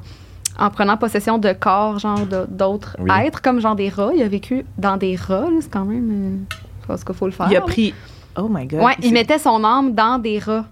Speaker 3: en prenant possession de corps, genre, de- d'autres
Speaker 2: Oui.
Speaker 3: êtres, comme genre des rats. Il a vécu dans des rats, là, c'est quand même... Euh, parce qu'il faut le faire.
Speaker 1: Il a pris. Oh my god.
Speaker 3: Ouais,
Speaker 1: C'est-
Speaker 3: il mettait son âme dans des rats.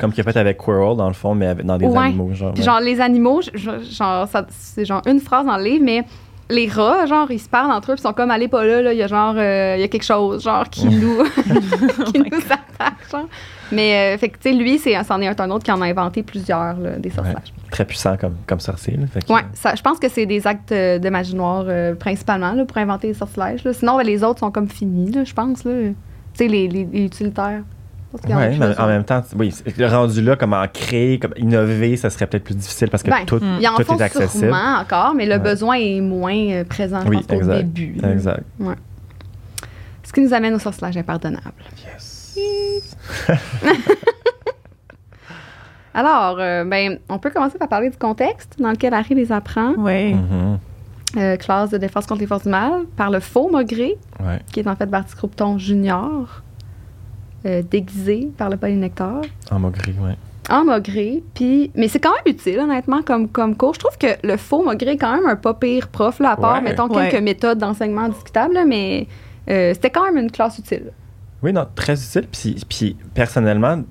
Speaker 2: Comme qu'il a fait avec Quirrell, dans le fond, mais avec- dans des
Speaker 3: Ouais.
Speaker 2: animaux. Genre,
Speaker 3: Puis
Speaker 2: ouais.
Speaker 3: genre, les animaux, genre, c'est genre une phrase dans le livre, mais les rats, genre, ils se parlent entre eux, puis ils sont comme, allez pas là, là, il y a genre, euh, il y a quelque chose, genre, qui nous, (laughs) (laughs) qui nous attaque, genre. Mais, euh, fait que, tu sais, lui, c'est, c'en est un, un autre qui en a inventé plusieurs, là, des sortilèges.
Speaker 2: Très puissant comme, comme sorcier. là. Fait que-
Speaker 3: Ouais, ça, je pense que c'est des actes euh, de magie noire, euh, principalement, là, pour inventer les sortilèges, là. Sinon, ben, les autres sont comme finis, là, je pense, là. Tu sais, les, les, les utilitaires. A
Speaker 2: Ouais, mais en même temps, oui, rendu là, comme en créer, comme innover, ça serait peut-être plus difficile parce que
Speaker 3: Ben,
Speaker 2: tout,
Speaker 3: Il y en
Speaker 2: tout est accessible.
Speaker 3: sûrement encore, mais le
Speaker 2: Ouais.
Speaker 3: besoin est moins euh, présent,
Speaker 2: Oui,
Speaker 3: pense, qu'au
Speaker 2: exact.
Speaker 3: début. là.
Speaker 2: Exact.
Speaker 3: Ce qui nous amène au sortilège impardonnable.
Speaker 2: Yes. (laughs)
Speaker 3: Alors, euh, ben, on peut commencer par parler du contexte dans lequel Harry les apprend.
Speaker 1: Ouais.
Speaker 2: Mhm.
Speaker 3: Euh, classe de défense contre les forces du mal par le faux Maugré,
Speaker 2: Ouais.
Speaker 3: qui est en fait Barty Croupton Junior, euh, déguisé par le polynectar.
Speaker 2: En maugré, ouais.
Speaker 3: En Maugré, puis... Mais c'est quand même utile, honnêtement, comme, comme cours. Je trouve que le faux Maugré est quand même un pas pire prof, là, à part,
Speaker 2: Ouais.
Speaker 3: mettons,
Speaker 1: Ouais.
Speaker 3: quelques méthodes d'enseignement discutables, là, mais euh, c'était quand même une classe utile.
Speaker 2: Oui, non, très utile. Puis, puis personnellement,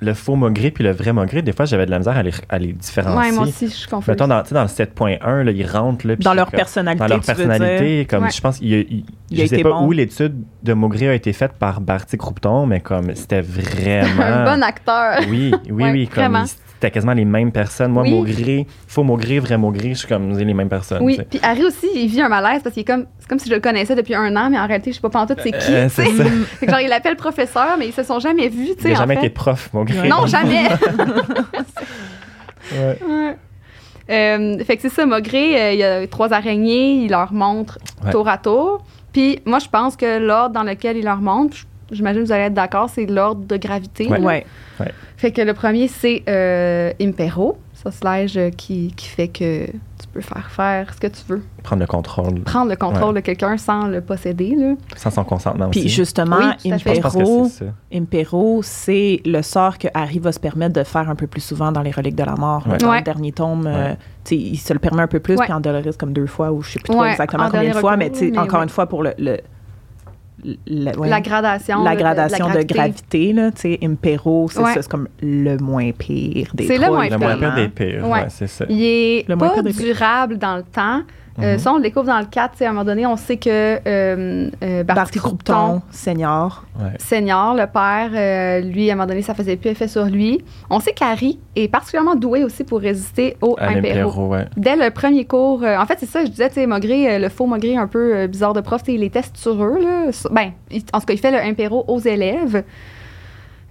Speaker 2: le faux maugré puis le vrai maugré, des fois, j'avais de la misère à les, à les différencier.
Speaker 3: Ouais, moi aussi, je suis confuse.
Speaker 2: Mettons, dans, tu sais, dans le 7.1, là, ils rentrent. Là,
Speaker 1: Dans leur
Speaker 2: comme-
Speaker 1: personnalité,
Speaker 2: Dans leur
Speaker 1: tu veux
Speaker 2: personnalité,
Speaker 1: dire.
Speaker 2: comme
Speaker 3: Ouais.
Speaker 2: je pense, il, je sais
Speaker 1: été
Speaker 2: pas
Speaker 1: bon.
Speaker 2: où l'étude de Maugré a été faite par Barty Croupton, mais comme c'était vraiment. (laughs)
Speaker 3: un bon acteur.
Speaker 2: Oui, oui,
Speaker 3: Ouais,
Speaker 2: oui, comme
Speaker 3: vraiment.
Speaker 2: C'était quasiment les mêmes personnes. Moi,
Speaker 3: Oui.
Speaker 2: Maugré, faux Maugré, vrai Maugré, je suis comme les mêmes personnes.
Speaker 3: Oui, puis Harry aussi, il vit un malaise parce qu'il est comme, c'est comme si je le connaissais depuis un an, mais en réalité, je sais pas pantoute c'est qui.
Speaker 2: Euh, c'est (laughs)
Speaker 3: que genre, il l'appelle professeur, mais ils se sont jamais vus,
Speaker 2: Il n'a jamais
Speaker 3: fait.
Speaker 2: été prof, Maugré.
Speaker 3: Non, jamais.
Speaker 2: Ouais. (laughs)
Speaker 3: Ouais. Euh, fait que c'est ça, Maugré, euh, il y a trois araignées, il leur montre
Speaker 2: Ouais.
Speaker 3: tour à tour. Puis moi, je pense que l'ordre dans lequel il leur montre, j- j'imagine que vous allez être d'accord, c'est l'ordre de gravité.
Speaker 2: Ouais.
Speaker 3: là.
Speaker 1: Ouais.
Speaker 3: Fait que le premier, c'est euh, Impero, sortilège euh, qui, qui fait que tu peux faire faire ce que tu veux.
Speaker 2: Prendre le contrôle
Speaker 3: Prendre le contrôle de quelqu'un sans le posséder. Là.
Speaker 2: sans son consentement
Speaker 1: Puis
Speaker 2: aussi.
Speaker 1: justement,
Speaker 3: Oui,
Speaker 1: Impero,
Speaker 2: c'est ça.
Speaker 1: Impero, c'est le sort que Harry va se permettre de faire un peu plus souvent dans les reliques de la mort.
Speaker 2: Ouais.
Speaker 1: Dans
Speaker 3: Ouais.
Speaker 1: le dernier tome, euh,
Speaker 2: Ouais.
Speaker 1: tu sais, il se le permet un peu plus,
Speaker 3: Ouais.
Speaker 1: puis en Doloris comme deux fois, ou je sais plus trop
Speaker 3: Ouais,
Speaker 1: exactement
Speaker 3: en
Speaker 1: combien de fois,
Speaker 3: recours,
Speaker 1: mais tu sais,
Speaker 3: mais
Speaker 1: encore
Speaker 3: ouais.
Speaker 1: une fois, pour le, le, la, ouais,
Speaker 3: La gradation.
Speaker 1: la
Speaker 3: de- de-
Speaker 1: gradation de,
Speaker 3: gravité.
Speaker 1: gravité, là, tu sais, Impero, c'est
Speaker 3: Ouais.
Speaker 1: ça, c'est comme le moins pire des
Speaker 3: C'est le
Speaker 1: trois,
Speaker 3: moins
Speaker 2: Le moins pire des pires,
Speaker 3: Ouais.
Speaker 2: ouais, c'est ça.
Speaker 3: Il est
Speaker 1: Le moins
Speaker 3: pas
Speaker 1: pire des pires.
Speaker 3: durable dans le temps. Euh,
Speaker 2: Mhm.
Speaker 3: Ça, on le découvre dans le 4. tu sais, À un moment donné, on sait que euh, euh, Barty Croupton,
Speaker 1: senior.
Speaker 2: Ouais.
Speaker 3: senior, le père, euh, lui, à un moment donné, ça faisait plus effet sur lui. On sait qu'Harry est particulièrement doué aussi pour résister au impéro.
Speaker 2: ouais.
Speaker 3: Dès le premier cours, euh, en fait, c'est ça, je disais, tu sais, Maugré, euh, le faux Maugré un peu euh, bizarre de prof, il les teste sur eux, là. Sur- Ben, il- en tout cas, il fait le impéro aux élèves.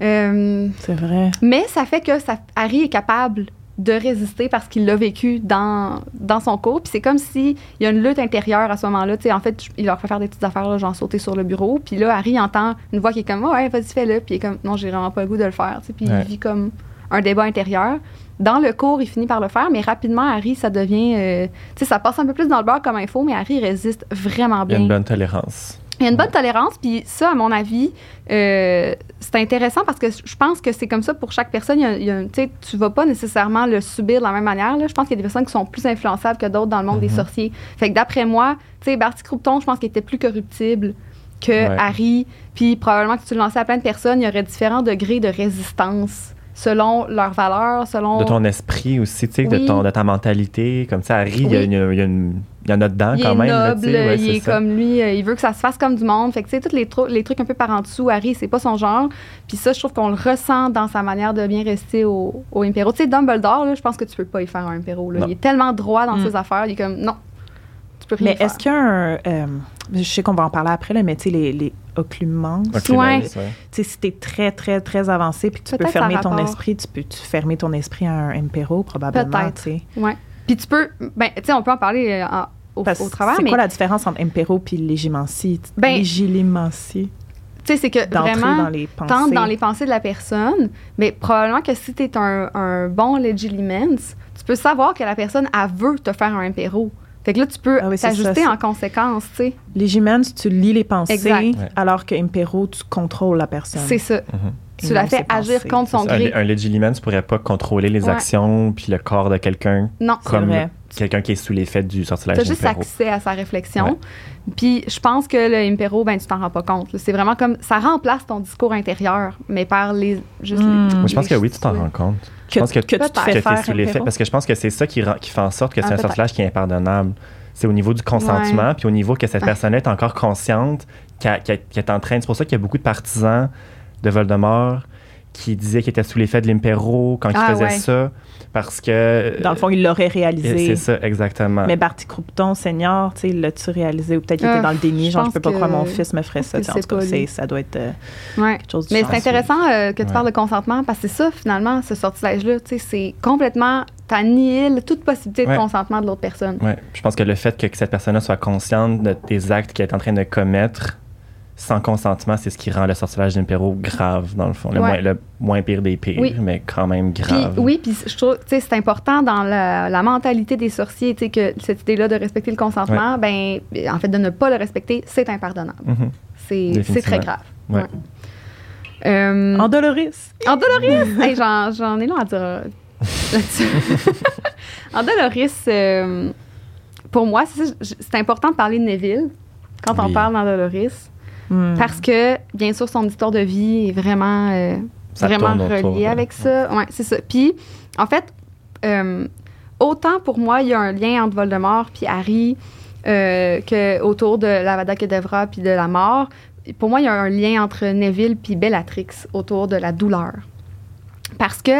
Speaker 3: Euh,
Speaker 1: C'est vrai.
Speaker 3: mais ça fait que ça, Harry est capable de résister parce qu'il l'a vécu dans, dans son cours. Puis c'est comme s'il y a une lutte intérieure à ce moment-là. Tu sais, en fait, il leur fait faire des petites affaires, là, genre sauter sur le bureau. Puis là, Harry entend une voix qui est comme Ouais, vas-y, fais-le. Puis il est comme Non, j'ai vraiment pas le goût de le faire. Tu sais, Puis
Speaker 2: Ouais.
Speaker 3: il vit comme un débat intérieur. Dans le cours, il finit par le faire, mais rapidement, Harry, ça devient. euh, tu sais, ça passe un peu plus dans le beurre comme info, mais Harry résiste vraiment
Speaker 2: Il y a
Speaker 3: bien.
Speaker 2: une bonne tolérance.
Speaker 3: Il y a une bonne tolérance, puis ça, à mon avis, euh, c'est intéressant parce que je pense que c'est comme ça pour chaque personne. Il y a- il y a un- tu tu vas pas nécessairement le subir de la même manière. là. Je pense qu'il y a des personnes qui sont plus influençables que d'autres dans le monde des
Speaker 2: Mhm.
Speaker 3: sorciers. Fait que d'après moi, tu sais, Barty Croupton, je pense qu'il était plus corruptible que
Speaker 2: Ouais.
Speaker 3: Harry. Puis probablement que tu le lançais à plein de personnes, il y aurait différents degrés de résistance selon leurs valeurs, selon...
Speaker 2: De ton esprit aussi, tu sais, de, ton, de ta mentalité. Comme ça, Harry, il y a il y, a une- il y en a dedans
Speaker 3: il
Speaker 2: quand
Speaker 3: est
Speaker 2: même. là,
Speaker 3: noble,
Speaker 2: tu sais, ouais,
Speaker 3: il
Speaker 2: c'est
Speaker 3: est
Speaker 2: ça.
Speaker 3: comme lui, euh, il veut que ça se fasse comme du monde. Fait que, tu sais, tous les, tru- les trucs un peu par en dessous, Harry, c'est pas son genre. Puis ça, je trouve qu'on le ressent dans sa manière de bien rester au, au Impero. Tu sais, Dumbledore, là, je pense que tu peux pas y faire un Impero. là. Il est tellement droit dans
Speaker 1: Mm.
Speaker 3: ses affaires, il est comme, non, tu peux rien
Speaker 1: Mais
Speaker 3: faire.
Speaker 1: est-ce qu'il y a un. euh, je sais qu'on va en parler après, là, mais tu sais, les, les occlumences.
Speaker 3: Ouais.
Speaker 1: Tu sais, si t'es très, très, très avancé puis que tu peux
Speaker 3: Peut-être
Speaker 1: fermer ton
Speaker 3: rapport.
Speaker 1: esprit, tu peux tu fermer ton esprit à un impéro, probablement,
Speaker 3: Peut-être.
Speaker 1: tu sais.
Speaker 3: Ouais. Puis tu peux, ben, tu sais, on peut en parler euh, en- au,
Speaker 1: Parce-
Speaker 3: au travers,
Speaker 1: C'est
Speaker 3: mais
Speaker 1: quoi la différence entre impéro puis légimancie?
Speaker 3: Ben,
Speaker 1: Légilimancie,
Speaker 3: tu sais, c'est que
Speaker 1: d'entrer
Speaker 3: vraiment...
Speaker 1: dans les pensées.
Speaker 3: tente dans les pensées de la personne, mais probablement que si tu es un, un bon legilimens, tu peux savoir que la personne, elle veut te faire un impéro. Fait que là, tu peux
Speaker 1: Ah oui, c'est
Speaker 3: t'ajuster
Speaker 1: ça,
Speaker 3: en conséquence, tu sais.
Speaker 1: Légimens, tu lis les pensées,
Speaker 3: Exact.
Speaker 1: Alors que impéro, tu contrôles la personne.
Speaker 3: C'est ça.
Speaker 2: Mhm.
Speaker 3: Tu la fais agir
Speaker 1: pensées.
Speaker 3: contre son gré.
Speaker 2: Un, un legilimen, tu pourrais pas contrôler les
Speaker 3: Ouais.
Speaker 2: actions puis le corps de quelqu'un
Speaker 3: Non,
Speaker 1: C'est
Speaker 2: comme
Speaker 1: vrai.
Speaker 2: Quelqu'un qui est sous l'effet du sortilège
Speaker 3: tu as juste
Speaker 2: impéro.
Speaker 3: accès à sa réflexion. Puis je pense que le impéro, ben, tu t'en rends pas compte. C'est vraiment comme. Ça remplace ton discours intérieur, mais par les. Juste
Speaker 1: Hmm.
Speaker 3: les-
Speaker 2: Moi, je pense que oui, tu t'en rends compte. Je
Speaker 1: Que,
Speaker 2: pense que,
Speaker 1: que tu te fais faire
Speaker 2: sous l'effet. Parce que je pense que c'est ça qui, rend- qui fait en sorte que
Speaker 3: Ah,
Speaker 2: c'est un
Speaker 3: peut-être.
Speaker 2: sortilège qui est impardonnable. C'est au niveau du consentement, puis au niveau que cette
Speaker 3: Ah.
Speaker 2: personne est encore consciente qu'elle est en train. C'est pour ça qu'il y a beaucoup de partisans de Voldemort qui disaient qu'il était sous l'effet de l'impéro quand
Speaker 3: Ah,
Speaker 2: il faisait
Speaker 3: ouais.
Speaker 2: ça. Parce que.
Speaker 1: Dans le fond, il l'aurait réalisé.
Speaker 2: C'est ça, exactement.
Speaker 1: Mais Barty Croupton, senior, tu sais, l'as-tu réalisé? Ou peut-être qu'il
Speaker 3: Ah,
Speaker 1: était dans le déni,
Speaker 3: je
Speaker 1: genre, je peux pas
Speaker 3: que-
Speaker 1: croire mon fils me ferait ça. En
Speaker 3: c'est
Speaker 1: tout cas, ça doit être euh,
Speaker 3: Ouais.
Speaker 1: quelque chose du
Speaker 3: Mais c'est intéressant euh, que tu
Speaker 2: Ouais.
Speaker 3: parles de consentement parce que c'est ça, finalement, ce sortilège-là. Tu sais, c'est complètement. T'annihiles toute possibilité de consentement de l'autre personne.
Speaker 2: Ouais. Je pense que le fait que, que cette personne-là soit consciente de- des actes qu'elle est en train de commettre sans consentement, c'est ce qui rend le sortilège d'impéro grave, dans le fond. Le,
Speaker 3: Ouais.
Speaker 2: moins, le moins pire des pires,
Speaker 3: Oui.
Speaker 2: mais quand même
Speaker 3: Puis,
Speaker 2: grave.
Speaker 3: oui, puis je trouve, tu sais, c'est important dans la, la mentalité des sorciers, tu sais, que cette idée-là de respecter le consentement, ben, en fait, de ne pas le respecter, c'est impardonnable.
Speaker 2: Mhm.
Speaker 3: C'est très grave.
Speaker 2: Ouais.
Speaker 3: Euh,
Speaker 1: En Doloris.
Speaker 3: En Doloris, hey, j'en, j'en ai long à dire là-dessus. (laughs) en Doloris, euh, pour moi, c'est, important de parler de Neville quand on parle dans Doloris,
Speaker 1: Hmm.
Speaker 3: parce que, bien sûr, son histoire de vie est vraiment, euh, vraiment reliée avec ça. Ouais, c'est ça. Puis, en fait, euh, autant pour moi, il y a un lien entre Voldemort puis Harry euh, que autour de l'Avada Kedavra puis de la mort. Pour moi, il y a un lien entre Neville puis Bellatrix autour de la douleur. Parce que,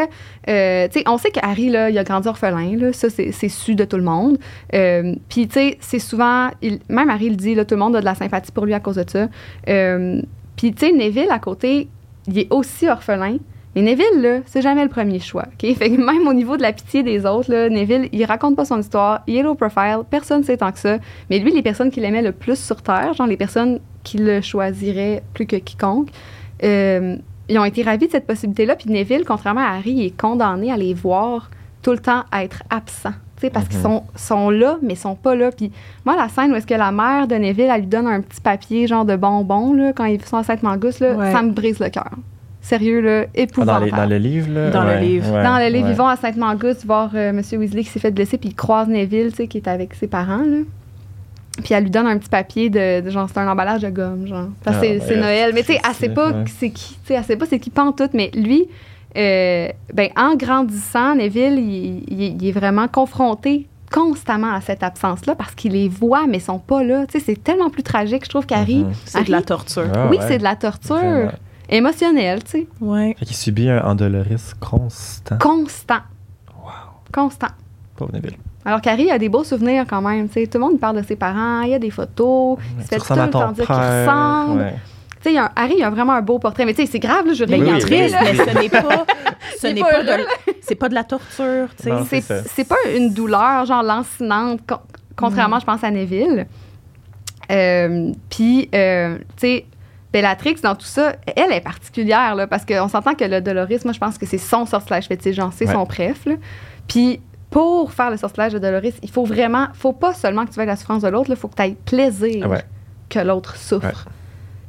Speaker 3: euh, tu sais, on sait que Harry, là, il a grandi orphelin, là, ça, c'est su de tout le monde. Euh, Puis, tu sais, c'est souvent, même Harry le dit, là, tout le monde a de la sympathie pour lui à cause de ça. Euh, Puis, tu sais, Neville, à côté, il est aussi orphelin. Mais Neville, là, c'est jamais le premier choix, OK? (laughs) Fait que même au niveau de la pitié des autres, là, Neville, il raconte pas son histoire, il est low profile, personne sait tant que ça. Mais lui, les personnes qu'il aimait le plus sur Terre, genre les personnes qui le choisiraient plus que quiconque, euh, ils ont été ravis de cette possibilité-là. Puis Neville, contrairement à Harry, il est condamné à les voir tout le temps à être absent. Tu sais, parce qu'ils
Speaker 2: Mhm.
Speaker 3: sont, sont là, mais ils sont pas là. Puis moi, la scène où est-ce que la mère de Neville, elle lui donne un petit papier, genre de bonbons, là, quand ils sont à Sainte-Mangouste, là,
Speaker 1: Ouais.
Speaker 3: ça me brise le cœur. Sérieux, là,
Speaker 2: Ah, dans,
Speaker 3: épouvantable.
Speaker 2: les- dans le livre, là?
Speaker 1: Dans le livre.
Speaker 2: ouais,
Speaker 3: Dans le livre,
Speaker 2: ouais.
Speaker 3: ils vont à Sainte-Mangouste voir euh, M. Weasley qui s'est fait blesser, puis ils croisent Neville, tu sais, qui est avec ses parents, là. Puis elle lui donne un petit papier de, de genre, c'est un emballage de gomme, genre. Parce que
Speaker 2: Ah,
Speaker 3: c'est-
Speaker 2: ouais,
Speaker 3: Noël. Mais tu sais, elle sait pas
Speaker 2: ouais.
Speaker 3: c'est qui, tu sais, elle sait pas c'est qui pantoute, mais lui, euh, ben, en grandissant, Neville, il, il- il est vraiment confronté constamment à cette absence-là parce qu'il les voit, mais ils sont pas là. Tu sais, c'est tellement plus tragique, je trouve, qu'Harry.
Speaker 2: Mhm.
Speaker 1: C'est de la torture.
Speaker 2: Ah,
Speaker 3: oui,
Speaker 2: ouais.
Speaker 3: c'est de la torture émotionnelle, tu sais.
Speaker 1: Ouais.
Speaker 2: Fait qu'il subit un endoloris constant.
Speaker 3: Constant.
Speaker 2: Wow.
Speaker 3: Constant.
Speaker 2: Pauvre Neville.
Speaker 3: Alors qu'Harry a des beaux souvenirs quand même. tu sais. Tout le monde parle de ses parents, il y a des photos, il se fait tout le temps dire qu'il ressemble.
Speaker 2: Ouais.
Speaker 3: Tu sais, Harry, il a vraiment un beau portrait. Mais tu sais, c'est grave, là, je ris.
Speaker 1: il
Speaker 2: Oui,
Speaker 1: triste,
Speaker 2: oui.
Speaker 1: mais ce n'est pas, (laughs) ce n'est
Speaker 3: pas
Speaker 1: pas, de, c'est pas de la torture, tu sais.
Speaker 2: Non,
Speaker 3: C'est
Speaker 2: c'est ça.
Speaker 3: c'est pas une douleur, genre lancinante, con- contrairement, je pense, à Neville. Euh, Puis, euh, tu sais, Bellatrix, dans tout ça, elle est particulière, là, parce qu'on s'entend que le Doloris, moi, je pense que c'est son sortilège fétiche, genre, c'est
Speaker 2: Ouais.
Speaker 3: son préf. Puis, pour faire le sortilège de Doloris, il faut vraiment, faut pas seulement que tu veuilles la souffrance de l'autre, il faut que tu aies plaisir
Speaker 2: Ouais.
Speaker 3: que l'autre souffre.
Speaker 2: Ouais.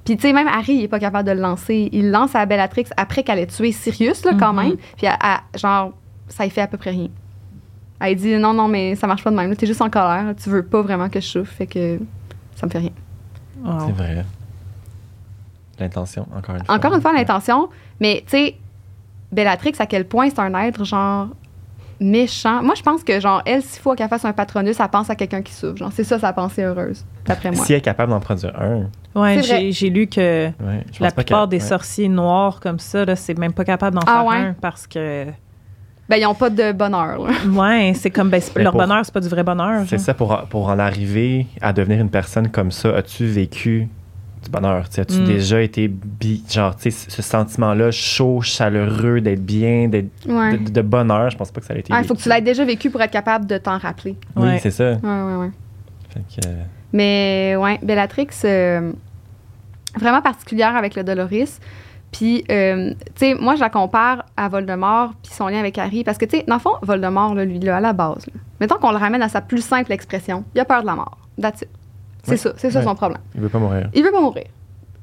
Speaker 3: Puis, tu sais, même Harry, il est pas capable de le lancer. Il le lance à Bellatrix après qu'elle ait tué Sirius, là, quand
Speaker 1: Mhm.
Speaker 3: même. Puis, à- à- genre, ça y fait à peu près rien. Elle dit non, non, mais ça marche pas de même. T'es juste en colère. Tu veux pas vraiment que je souffre, fait que ça me fait rien.
Speaker 1: Wow.
Speaker 2: C'est vrai. L'intention, encore une fois.
Speaker 3: Encore une fois, l'intention, mais tu sais, Bellatrix, à quel point c'est un être, genre, méchant. Moi, je pense que, genre, elle, s'il faut qu'elle fasse un patronus, elle pense à quelqu'un qui souffre. Genre, c'est ça sa pensée heureuse, d'après moi.
Speaker 2: Si elle est capable d'en produire un,
Speaker 3: vrai.
Speaker 1: j'ai, j'ai lu que
Speaker 2: ouais,
Speaker 1: la plupart des
Speaker 2: ouais.
Speaker 1: sorciers noirs comme ça, là, c'est même pas capable d'en
Speaker 3: Ah
Speaker 1: faire
Speaker 3: ouais?
Speaker 1: un parce que.
Speaker 3: Ben, ils ont pas de bonheur, là. (laughs)
Speaker 1: Ouais, c'est comme. Ben, leur
Speaker 2: pour-
Speaker 1: bonheur, c'est pas du vrai bonheur.
Speaker 2: C'est
Speaker 1: genre.
Speaker 2: ça, pour, pour en arriver à devenir une personne comme ça, as-tu vécu du bonheur? As-tu
Speaker 1: Mm.
Speaker 2: déjà été, bi- genre, tu sais, ce sentiment-là, chaud, chaleureux, d'être bien, d'être
Speaker 3: Ouais.
Speaker 2: de, de bonheur? Je pense pas que ça a été
Speaker 3: Ah, il faut que tu l'aies déjà vécu pour être capable de t'en rappeler.
Speaker 2: Oui,
Speaker 1: Ouais.
Speaker 2: c'est ça.
Speaker 3: Ouais, ouais, ouais.
Speaker 2: Fait que, euh,
Speaker 3: Mais ouais, Bellatrix, euh, vraiment particulière avec le Doloris. Puis, euh, tu sais, moi, je la compare à Voldemort puis son lien avec Harry. Parce que, tu sais, dans le fond, Voldemort, là, lui, là, à la base, là, mettons qu'on le ramène à sa plus simple expression, il a peur de la mort. That's it. C'est
Speaker 2: Ouais.
Speaker 3: ça, c'est ça
Speaker 2: Ouais.
Speaker 3: son problème.
Speaker 2: il veut pas mourir.
Speaker 3: Il veut pas mourir.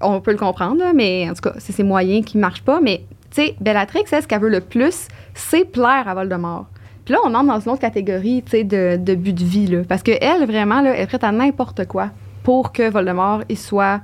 Speaker 3: On peut le comprendre, là, mais en tout cas, c'est ses moyens qui marchent pas. Mais, tu sais, Bellatrix, elle, ce qu'elle veut le plus, c'est plaire à Voldemort. Puis là, on entre dans une autre catégorie, tu sais, de, de but de vie, là. Parce qu'elle, vraiment, là, elle est prête à n'importe quoi pour que Voldemort, il soit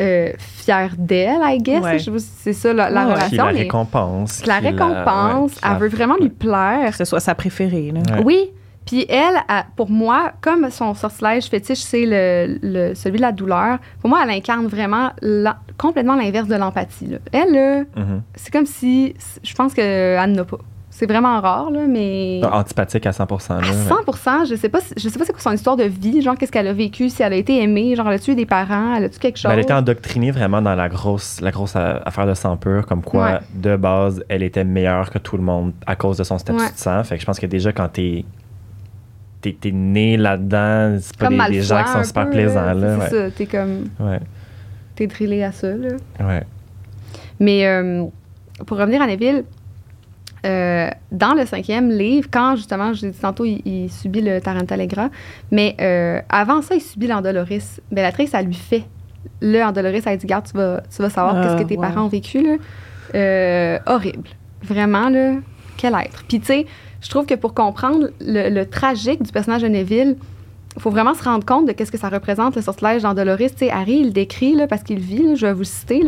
Speaker 3: euh, fier d'elle, I guess.
Speaker 1: Ouais.
Speaker 3: C'est ça, la, la
Speaker 1: Ouais, ouais.
Speaker 2: Qui la
Speaker 3: relation. mais
Speaker 2: récompense.
Speaker 3: qui la récompense.
Speaker 2: ouais, qui
Speaker 3: elle
Speaker 2: la-
Speaker 3: veut vraiment lui plaire.
Speaker 1: Que ce soit sa préférée. Là.
Speaker 2: Ouais.
Speaker 3: Oui. Puis elle, elle, pour moi, comme son sortilège fétiche, c'est le, le- celui de la douleur, pour moi, elle incarne vraiment la- complètement l'inverse de l'empathie. là. Elle, là,
Speaker 2: Mhm.
Speaker 3: c'est comme si. Je pense qu'elle n'a pas. C'est vraiment rare, là, mais.
Speaker 2: Antipathique à 100%. Là,
Speaker 3: À
Speaker 2: ouais.
Speaker 3: 100 je sais pas, si- je sais pas c'est quoi son histoire de vie, genre qu'est-ce qu'elle a vécu, si elle a été aimée, genre elle a tué des parents, elle a tué quelque chose.
Speaker 2: Ben, elle était endoctrinée vraiment dans la grosse, la grosse affaire de sang pur, comme quoi,
Speaker 3: Ouais.
Speaker 2: de base, elle était meilleure que tout le monde à cause de son statut
Speaker 3: Ouais.
Speaker 2: de sang. Fait que je pense que déjà, quand t'es t'es t'es né là-dedans, c'est pas
Speaker 3: comme
Speaker 2: des, des gens qui sont super
Speaker 3: peu,
Speaker 2: plaisants.
Speaker 3: là. C'est
Speaker 2: ouais.
Speaker 3: ça, t'es comme.
Speaker 2: Ouais.
Speaker 3: T'es drillé à ça, là.
Speaker 2: Ouais.
Speaker 3: Mais euh, pour revenir à Neville, euh, dans le cinquième livre, quand justement, je l'ai dit tantôt, il, il subit le Tarantalegra, mais euh, avant ça, il subit l'Andoloris. Bellatrix, ça lui fait. Le Andoloris, elle dit Garde, tu vas, tu vas savoir
Speaker 1: Ah,
Speaker 3: qu'est-ce que tes parents ont vécu. Là. Euh, horrible. Vraiment, là, quel être. Puis, tu sais, je trouve que pour comprendre le, tragique du personnage de Neville, il faut vraiment se rendre compte de qu'est-ce que ça représente, le sortilège d'Andoloris. Tu sais, Harry, il décrit parce qu'il vit, je vais vous citer.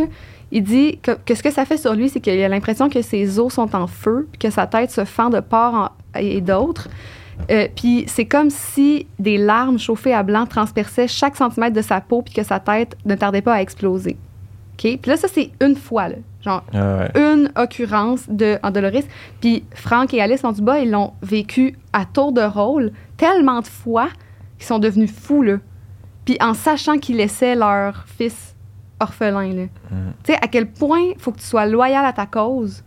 Speaker 3: Il dit que, ce que ça fait sur lui, c'est qu'il a l'impression que ses os sont en feu, que sa tête se fend de part en- et d'autre. Euh, puis c'est comme si des larmes chauffées à blanc transperçaient chaque centimètre de sa peau, puis que sa tête ne tardait pas à exploser. OK? Puis là, ça, c'est une fois, là. Genre,
Speaker 2: Ah ouais.
Speaker 3: une occurrence de Andoloris. Puis Franck et Alice Dubois, ils l'ont vécu à tour de rôle tellement de fois qu'ils sont devenus fous, là. Puis en sachant qu'ils laissaient leur fils orphelin, là.
Speaker 2: Mhm.
Speaker 3: Tu sais, à quel point il faut que tu sois loyal à ta cause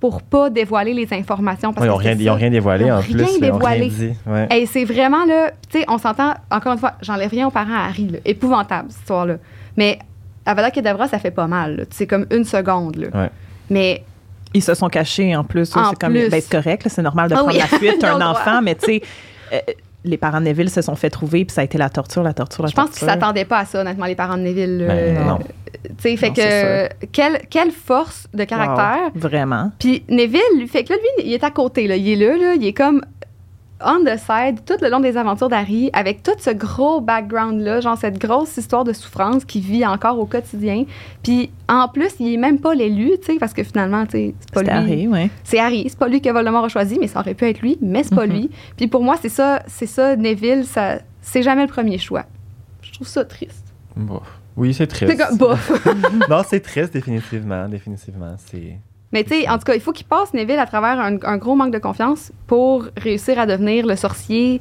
Speaker 3: pour pas dévoiler les informations. Parce
Speaker 2: Ouais, ils n'ont rien, rien dévoilé
Speaker 3: Ils
Speaker 2: en plus. là, Ils ont rien
Speaker 3: dévoilé.
Speaker 2: Ouais.
Speaker 3: Et c'est vraiment là, tu sais, on s'entend, encore une fois, j'enlève rien aux parents à Harry, là. épouvantable cette histoire-là. Mais Avada Kedavra, ça fait pas mal, c'est comme une seconde. Là.
Speaker 2: Ouais.
Speaker 3: Mais
Speaker 1: Ils se sont cachés en plus. c'est comme,
Speaker 3: plus.
Speaker 1: ben, c'est correct, c'est normal de
Speaker 3: Ah
Speaker 1: prendre
Speaker 3: oui,
Speaker 1: la (laughs) fuite, un enfant, mais tu sais, euh, les parents de Neville se sont fait trouver, puis ça a été la torture, la torture, la
Speaker 3: je pense
Speaker 1: torture.
Speaker 3: qu'ils s'attendaient pas à ça, honnêtement, les parents de Neville.
Speaker 2: Ben, non.
Speaker 3: Tu sais, fait
Speaker 1: Non,
Speaker 3: que quelle, quelle force de caractère.
Speaker 1: Wow, vraiment.
Speaker 3: Puis Neville, lui, fait que là, lui, il est à côté, là. Il est là, là. Il est comme on the side tout le long des aventures d'Harry, avec tout ce gros background-là, genre cette grosse histoire de souffrance qu'il vit encore au quotidien. Puis en plus, il est même pas l'élu, tu sais, parce que finalement, tu sais, c'est pas lui.
Speaker 4: Harry, ouais.
Speaker 3: C'est Harry, c'est pas lui que Voldemort a choisi, mais ça aurait pu être lui, mais c'est pas
Speaker 4: Mhm.
Speaker 3: lui. Puis pour moi, c'est ça, c'est ça, Neville, ça, c'est jamais le premier choix. Je trouve ça triste.
Speaker 2: Bon. Oui, c'est triste.
Speaker 3: C'est comme, bof. (laughs)
Speaker 2: non, c'est triste, définitivement. Définitivement. C'est.
Speaker 3: Mais tu sais, en tout cas, il faut qu'il passe Neville à travers un, un gros manque de confiance pour réussir à devenir le sorcier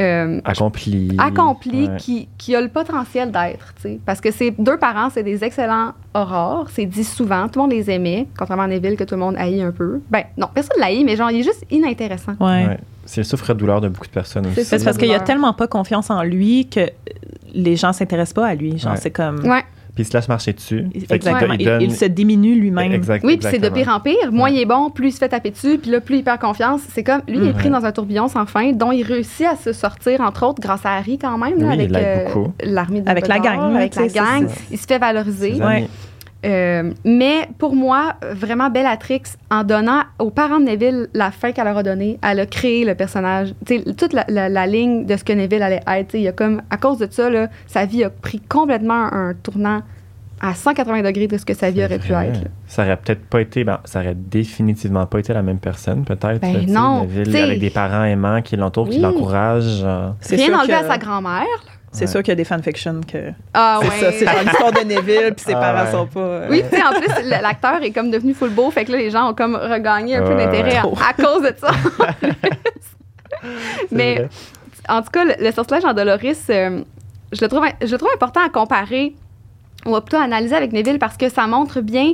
Speaker 3: euh,
Speaker 2: Accompli.
Speaker 3: accompli
Speaker 2: Ouais.
Speaker 3: qui, qui a le potentiel d'être, tu sais. Parce que ses deux parents, c'est des excellents aurores, c'est dit souvent, tout le monde les aimait, contrairement à Neville que tout le monde haït un peu. Ben, non, personne l'haït, mais genre, il est juste inintéressant.
Speaker 4: Ouais.
Speaker 2: Ouais. C'est le souffre-douleur de beaucoup de personnes aussi.
Speaker 3: C'est
Speaker 4: parce qu'il a
Speaker 3: douleur.
Speaker 4: tellement pas confiance en lui que les gens s'intéressent pas à lui. Genre,
Speaker 2: Ouais.
Speaker 4: c'est comme.
Speaker 3: Ouais.
Speaker 2: Puis il se laisse marcher dessus. Fait
Speaker 4: Il,
Speaker 2: donne-
Speaker 4: il se diminue lui-même.
Speaker 2: Exact-
Speaker 3: Oui, puis c'est de pire en pire. Moins
Speaker 2: Ouais.
Speaker 3: il est bon, plus il se fait taper dessus, puis là, plus il perd confiance. C'est comme, lui, il est pris
Speaker 2: Ouais.
Speaker 3: dans un tourbillon sans fin, dont il réussit à se sortir, entre autres, grâce à Harry quand même, là,
Speaker 2: Oui, il
Speaker 3: avec euh,
Speaker 2: beaucoup.
Speaker 3: l'armée de
Speaker 4: Avec la gang,
Speaker 3: avec la gang. Il se fait valoriser. Euh, mais pour moi, vraiment, Bellatrix, en donnant aux parents de Neville la fin qu'elle leur a donnée, elle a créé le personnage. Toute la, la- la ligne de ce que Neville allait être. Il y a comme, à cause de ça, là, sa vie a pris complètement un tournant à 180 degrés de ce que sa vie aurait pu être. là.
Speaker 2: Ça aurait peut-être pas été, ben, ça aurait définitivement pas été la même personne, peut-être.
Speaker 3: Ben non,
Speaker 2: Neville, avec des parents aimants qui l'entourent, qui l'encouragent. euh,
Speaker 4: C'est
Speaker 3: Rien enlevé
Speaker 4: que-
Speaker 3: à sa grand-mère.
Speaker 4: C'est
Speaker 2: Ouais.
Speaker 4: sûr qu'il y a des fanfictions que.
Speaker 3: Ah
Speaker 4: c'est
Speaker 3: ouais.
Speaker 4: ça, c'est genre l'histoire de Neville, puis ses
Speaker 2: Ah
Speaker 4: parents
Speaker 2: ouais.
Speaker 4: sont pas. euh,
Speaker 3: Oui, tu sais, en plus, l'acteur est comme devenu full beau, fait que là, les gens ont comme regagné un peu d'intérêt
Speaker 4: ouais.
Speaker 3: à, à cause de ça. (laughs)
Speaker 2: c'est
Speaker 3: Mais
Speaker 2: vrai.
Speaker 3: en tout cas, le, le sortilège en Doloris, euh, je, le trouve, je le trouve important à comparer, ou plutôt à analyser avec Neville, parce que ça montre bien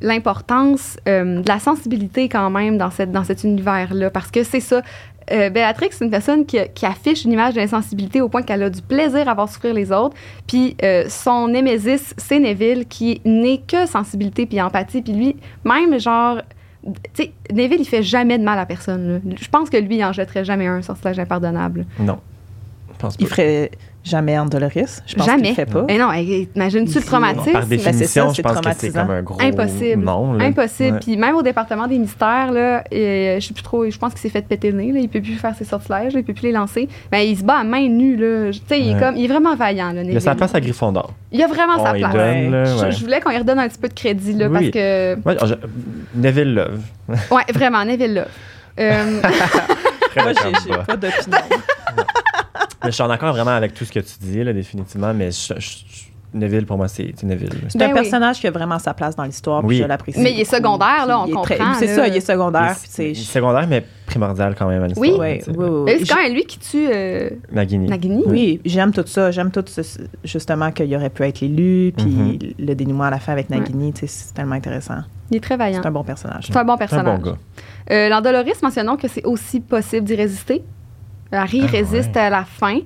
Speaker 3: l'importance euh, de la sensibilité quand même dans, cette, dans cet univers-là. Parce que c'est ça. Euh, Béatrix, c'est une personne qui, qui affiche une image d'insensibilité au point qu'elle a du plaisir à voir souffrir les autres. Puis euh, son némésis, c'est Neville, qui n'est que sensibilité puis empathie. Puis lui, même genre... Tu sais, Neville, il fait jamais de mal à personne. Je pense que lui, il en jetterait jamais un sortilège impardonnable.
Speaker 2: Non. Je pense pas.
Speaker 4: Il ferait jamais Andoloris. Je pense
Speaker 3: Jamais.
Speaker 4: qu'il fait pas.
Speaker 3: Mais non, hey, imagine-tu le traumatisme?
Speaker 2: Par
Speaker 4: c'est
Speaker 2: définition,
Speaker 4: ça,
Speaker 2: je pense que c'est comme un gros
Speaker 3: Impossible.
Speaker 2: non. là.
Speaker 3: Impossible.
Speaker 2: Ouais.
Speaker 3: Puis même au département des mystères, là, euh, je sais plus trop, je pense qu'il s'est fait péter le nez. Là, il peut plus faire ses sortilèges, là, il peut plus les lancer. Mais il se bat à main nue. Là. Tu sais, il, est comme, il est vraiment vaillant. Là,
Speaker 2: Il a sa place à Gryffondor.
Speaker 3: Il a vraiment
Speaker 2: On
Speaker 3: sa place.
Speaker 2: donne, là,
Speaker 3: Je,
Speaker 2: ouais.
Speaker 3: je voulais qu'on lui redonne un petit peu de crédit là,
Speaker 2: Oui.
Speaker 3: parce que.
Speaker 2: Ouais, je- Neville Love.
Speaker 3: Ouais, vraiment, Neville là. Euh, (laughs)
Speaker 2: Très
Speaker 4: Moi, j'ai- pas d'opinion. (laughs)
Speaker 2: Mais je suis en accord vraiment avec tout ce que tu dis, là, définitivement. Mais je- je- Neville, pour moi, c'est Neville.
Speaker 4: C'est
Speaker 3: Ben
Speaker 4: un
Speaker 3: oui.
Speaker 4: personnage qui a vraiment sa place dans l'histoire, puis
Speaker 2: Oui.
Speaker 4: je l'apprécie.
Speaker 3: Mais il est secondaire, là, on comprend,
Speaker 4: C'est
Speaker 3: là.
Speaker 4: ça, il est secondaire.
Speaker 2: Il- est secondaire, mais primordial quand même à l'histoire.
Speaker 3: Oui.
Speaker 4: Oui, oui, oui,
Speaker 3: mais
Speaker 4: oui.
Speaker 3: c'est quand même lui qui tue euh,
Speaker 2: Nagini.
Speaker 3: Nagini?
Speaker 4: Oui, j'aime tout ça. J'aime tout ce- justement qu'il aurait pu être l'élu, puis
Speaker 2: Mhm.
Speaker 4: le dénouement à la fin avec Nagini, c'est tellement intéressant.
Speaker 3: Il est très vaillant.
Speaker 4: C'est un bon personnage.
Speaker 3: C'est un bon
Speaker 2: C'est un
Speaker 3: personnage.
Speaker 2: bon gars.
Speaker 3: Euh, L'Andoloris, mentionnons que c'est aussi possible d'y résister. Harry
Speaker 2: Ah,
Speaker 3: résiste
Speaker 2: ouais.
Speaker 3: à la fin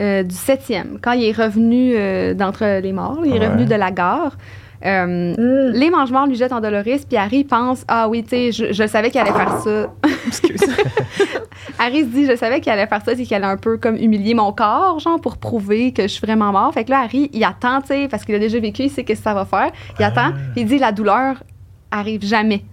Speaker 3: euh, du septième, quand il est revenu euh, d'entre les morts, il est
Speaker 2: Ouais.
Speaker 3: revenu de la gare. Euh, Les mange-morts lui jettent Andoloris, puis Harry pense Ah oui, tu sais, je, je savais qu'il allait faire ça. (laughs)
Speaker 4: Excuse. (laughs)
Speaker 3: Harry se dit Je savais qu'il allait faire ça, c'est qu'il allait un peu comme humilier mon corps, genre, pour prouver que je suis vraiment mort. Fait que là, Harry, il attend, tu sais, parce qu'il a déjà vécu, il sait qu'est-ce que ça va faire. Il attend,
Speaker 2: Ah.
Speaker 3: puis il dit La douleur arrive jamais.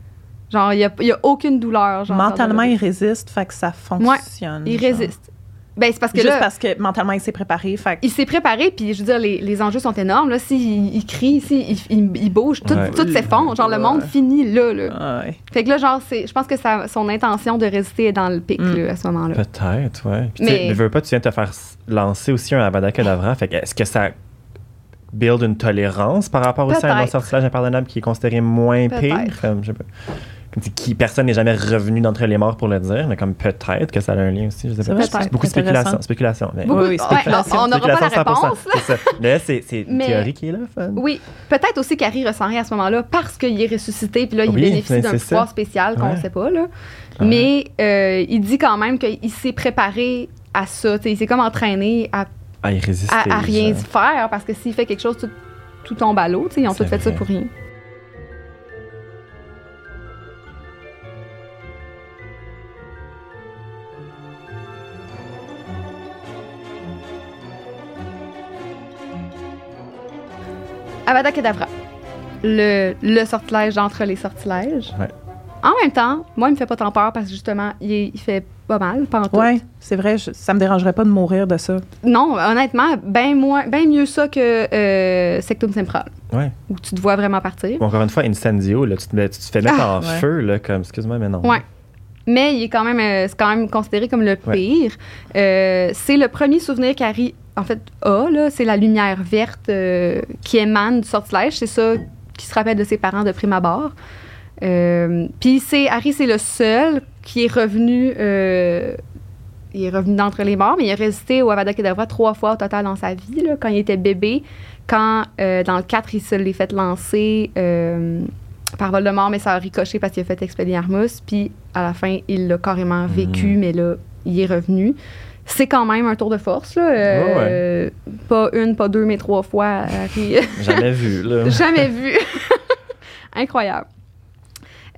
Speaker 3: Genre, il n'y a, il y a aucune douleur. Genre,
Speaker 4: Mentalement, il résiste, fait que ça fonctionne.
Speaker 3: il
Speaker 4: genre.
Speaker 3: résiste. Ben, c'est parce que
Speaker 4: Juste
Speaker 3: là,
Speaker 4: parce que mentalement, il s'est préparé, fait que
Speaker 3: il s'est préparé, puis je veux dire, les, les enjeux sont énormes. Là, s'il il crie, s'il il, il, il bouge, tout,
Speaker 2: Ouais.
Speaker 3: tout s'effondre. Genre, le monde finit là. là.
Speaker 4: Ouais.
Speaker 3: Fait que là, genre, c'est, je pense que ça, son intention de résister est dans le pic
Speaker 4: Mm.
Speaker 3: là, à ce moment-là.
Speaker 2: Peut-être, ouais. Puis, tu
Speaker 3: Mais-
Speaker 2: ne veux pas, tu viens te faire lancer aussi un Avada Kedavra. Fait que est-ce que ça build une tolérance par rapport aussi à un sortilège impardonnable qui est considéré moins pire?
Speaker 3: Peut-être.
Speaker 2: Comme, je sais pas. Qui, personne n'est jamais revenu d'entre les morts pour le dire, mais comme peut-être que ça a un lien aussi. Je sais
Speaker 4: C'est
Speaker 2: pas.
Speaker 3: c'est
Speaker 2: beaucoup de spéculation. spéculation mais-
Speaker 3: Beaucoup,
Speaker 4: Oui,
Speaker 3: ouais, on n'aura pas la
Speaker 2: Spéculation 100%,
Speaker 3: réponse.
Speaker 2: ça. Mais c'est c'est une
Speaker 3: Mais-
Speaker 2: théorie qui est là, fun.
Speaker 3: Oui, peut-être aussi qu'Harry ressent rien à ce moment-là parce qu'il est ressuscité, puis là, il
Speaker 2: Oui,
Speaker 3: bénéficie d'un pouvoir
Speaker 2: ça.
Speaker 3: spécial qu'on ne
Speaker 2: Ouais.
Speaker 3: sait pas. Là. Mais euh, il dit quand même qu'il s'est préparé à ça. Il s'est comme entraîné à
Speaker 2: Ah, il résiste.
Speaker 3: à, à rien faire parce que s'il fait quelque chose, tout, tout tombe à l'eau. tu sais, Ils ont
Speaker 2: C'est
Speaker 3: tout fait ça pour rien. Avada Kedavra. Le, le sortilège entre les sortilèges.
Speaker 2: Ouais.
Speaker 3: En même temps, moi, il me fait pas tant peur parce que justement, il, est- il fait pas mal, pas en tout.
Speaker 4: Ouais, c'est vrai, je- ça me dérangerait pas de mourir de ça.
Speaker 3: Non, honnêtement, bien moins, bien mieux ça que euh, Sectum Sempral,
Speaker 2: Ouais.
Speaker 3: où tu te vois vraiment partir.
Speaker 2: Ou encore une fois, Incendio, là, tu, te, mets- tu te fais mettre
Speaker 3: Ah,
Speaker 2: en
Speaker 4: ouais.
Speaker 2: feu, là, comme, excuse-moi, mais non.
Speaker 3: Ouais. Mais il est quand même, euh, c'est quand même considéré comme le
Speaker 2: Ouais.
Speaker 3: pire. Euh, c'est le premier souvenir qu'Harry, en fait, a, là, c'est la lumière verte euh, qui émane du sortilège. C'est ça qui se rappelle de ses parents de prime abord. Euh, Puis c'est Harry, c'est le seul qui est revenu. euh, il est revenu d'entre les morts, mais il est résisté au Avada Kedavra trois fois au total dans sa vie, là, quand il était bébé. Quand, euh, dans le 4, il se l'est fait lancer par Voldemort, mais ça a ricoché parce qu'il a fait expédier Armus. Puis, à la fin, il l'a carrément vécu, mais là, il est revenu. C'est quand même un tour de force, là. Euh, Pas une, pas deux, mais trois fois. Harry. (laughs)
Speaker 2: Jamais vu, là.
Speaker 3: Jamais vu. (laughs) Incroyable.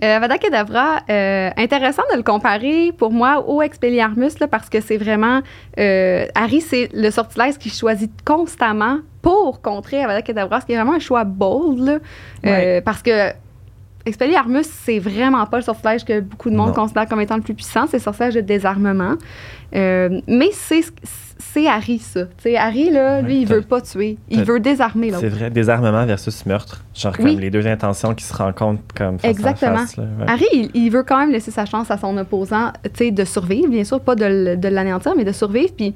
Speaker 3: Euh, Avada Kedavra, euh, intéressant de le comparer pour moi au Expelliarmus là, parce que c'est vraiment euh, Harry, c'est le sortilège qu'il choisit constamment pour contrer Avada Kedavra, ce qui est vraiment un choix bold là, euh,
Speaker 4: Ouais.
Speaker 3: parce que Expelliarmus, c'est vraiment pas le sortilège que beaucoup de monde
Speaker 2: Non.
Speaker 3: considère comme étant le plus puissant, c'est le sortilège de désarmement. Euh, mais c'est c'est Harry ça. Tu sais, Harry là, lui, il veut pas tuer, il veut désarmer l'autre.
Speaker 2: C'est vrai, désarmement versus meurtre. Genre
Speaker 3: Oui.
Speaker 2: comme les deux intentions qui se rencontrent comme face
Speaker 3: Exactement.
Speaker 2: à face. là, ouais.
Speaker 3: Harry, il, il veut quand même laisser sa chance à son opposant, tu sais, de survivre, bien sûr, pas de, de l'anéantir, mais de survivre. Puis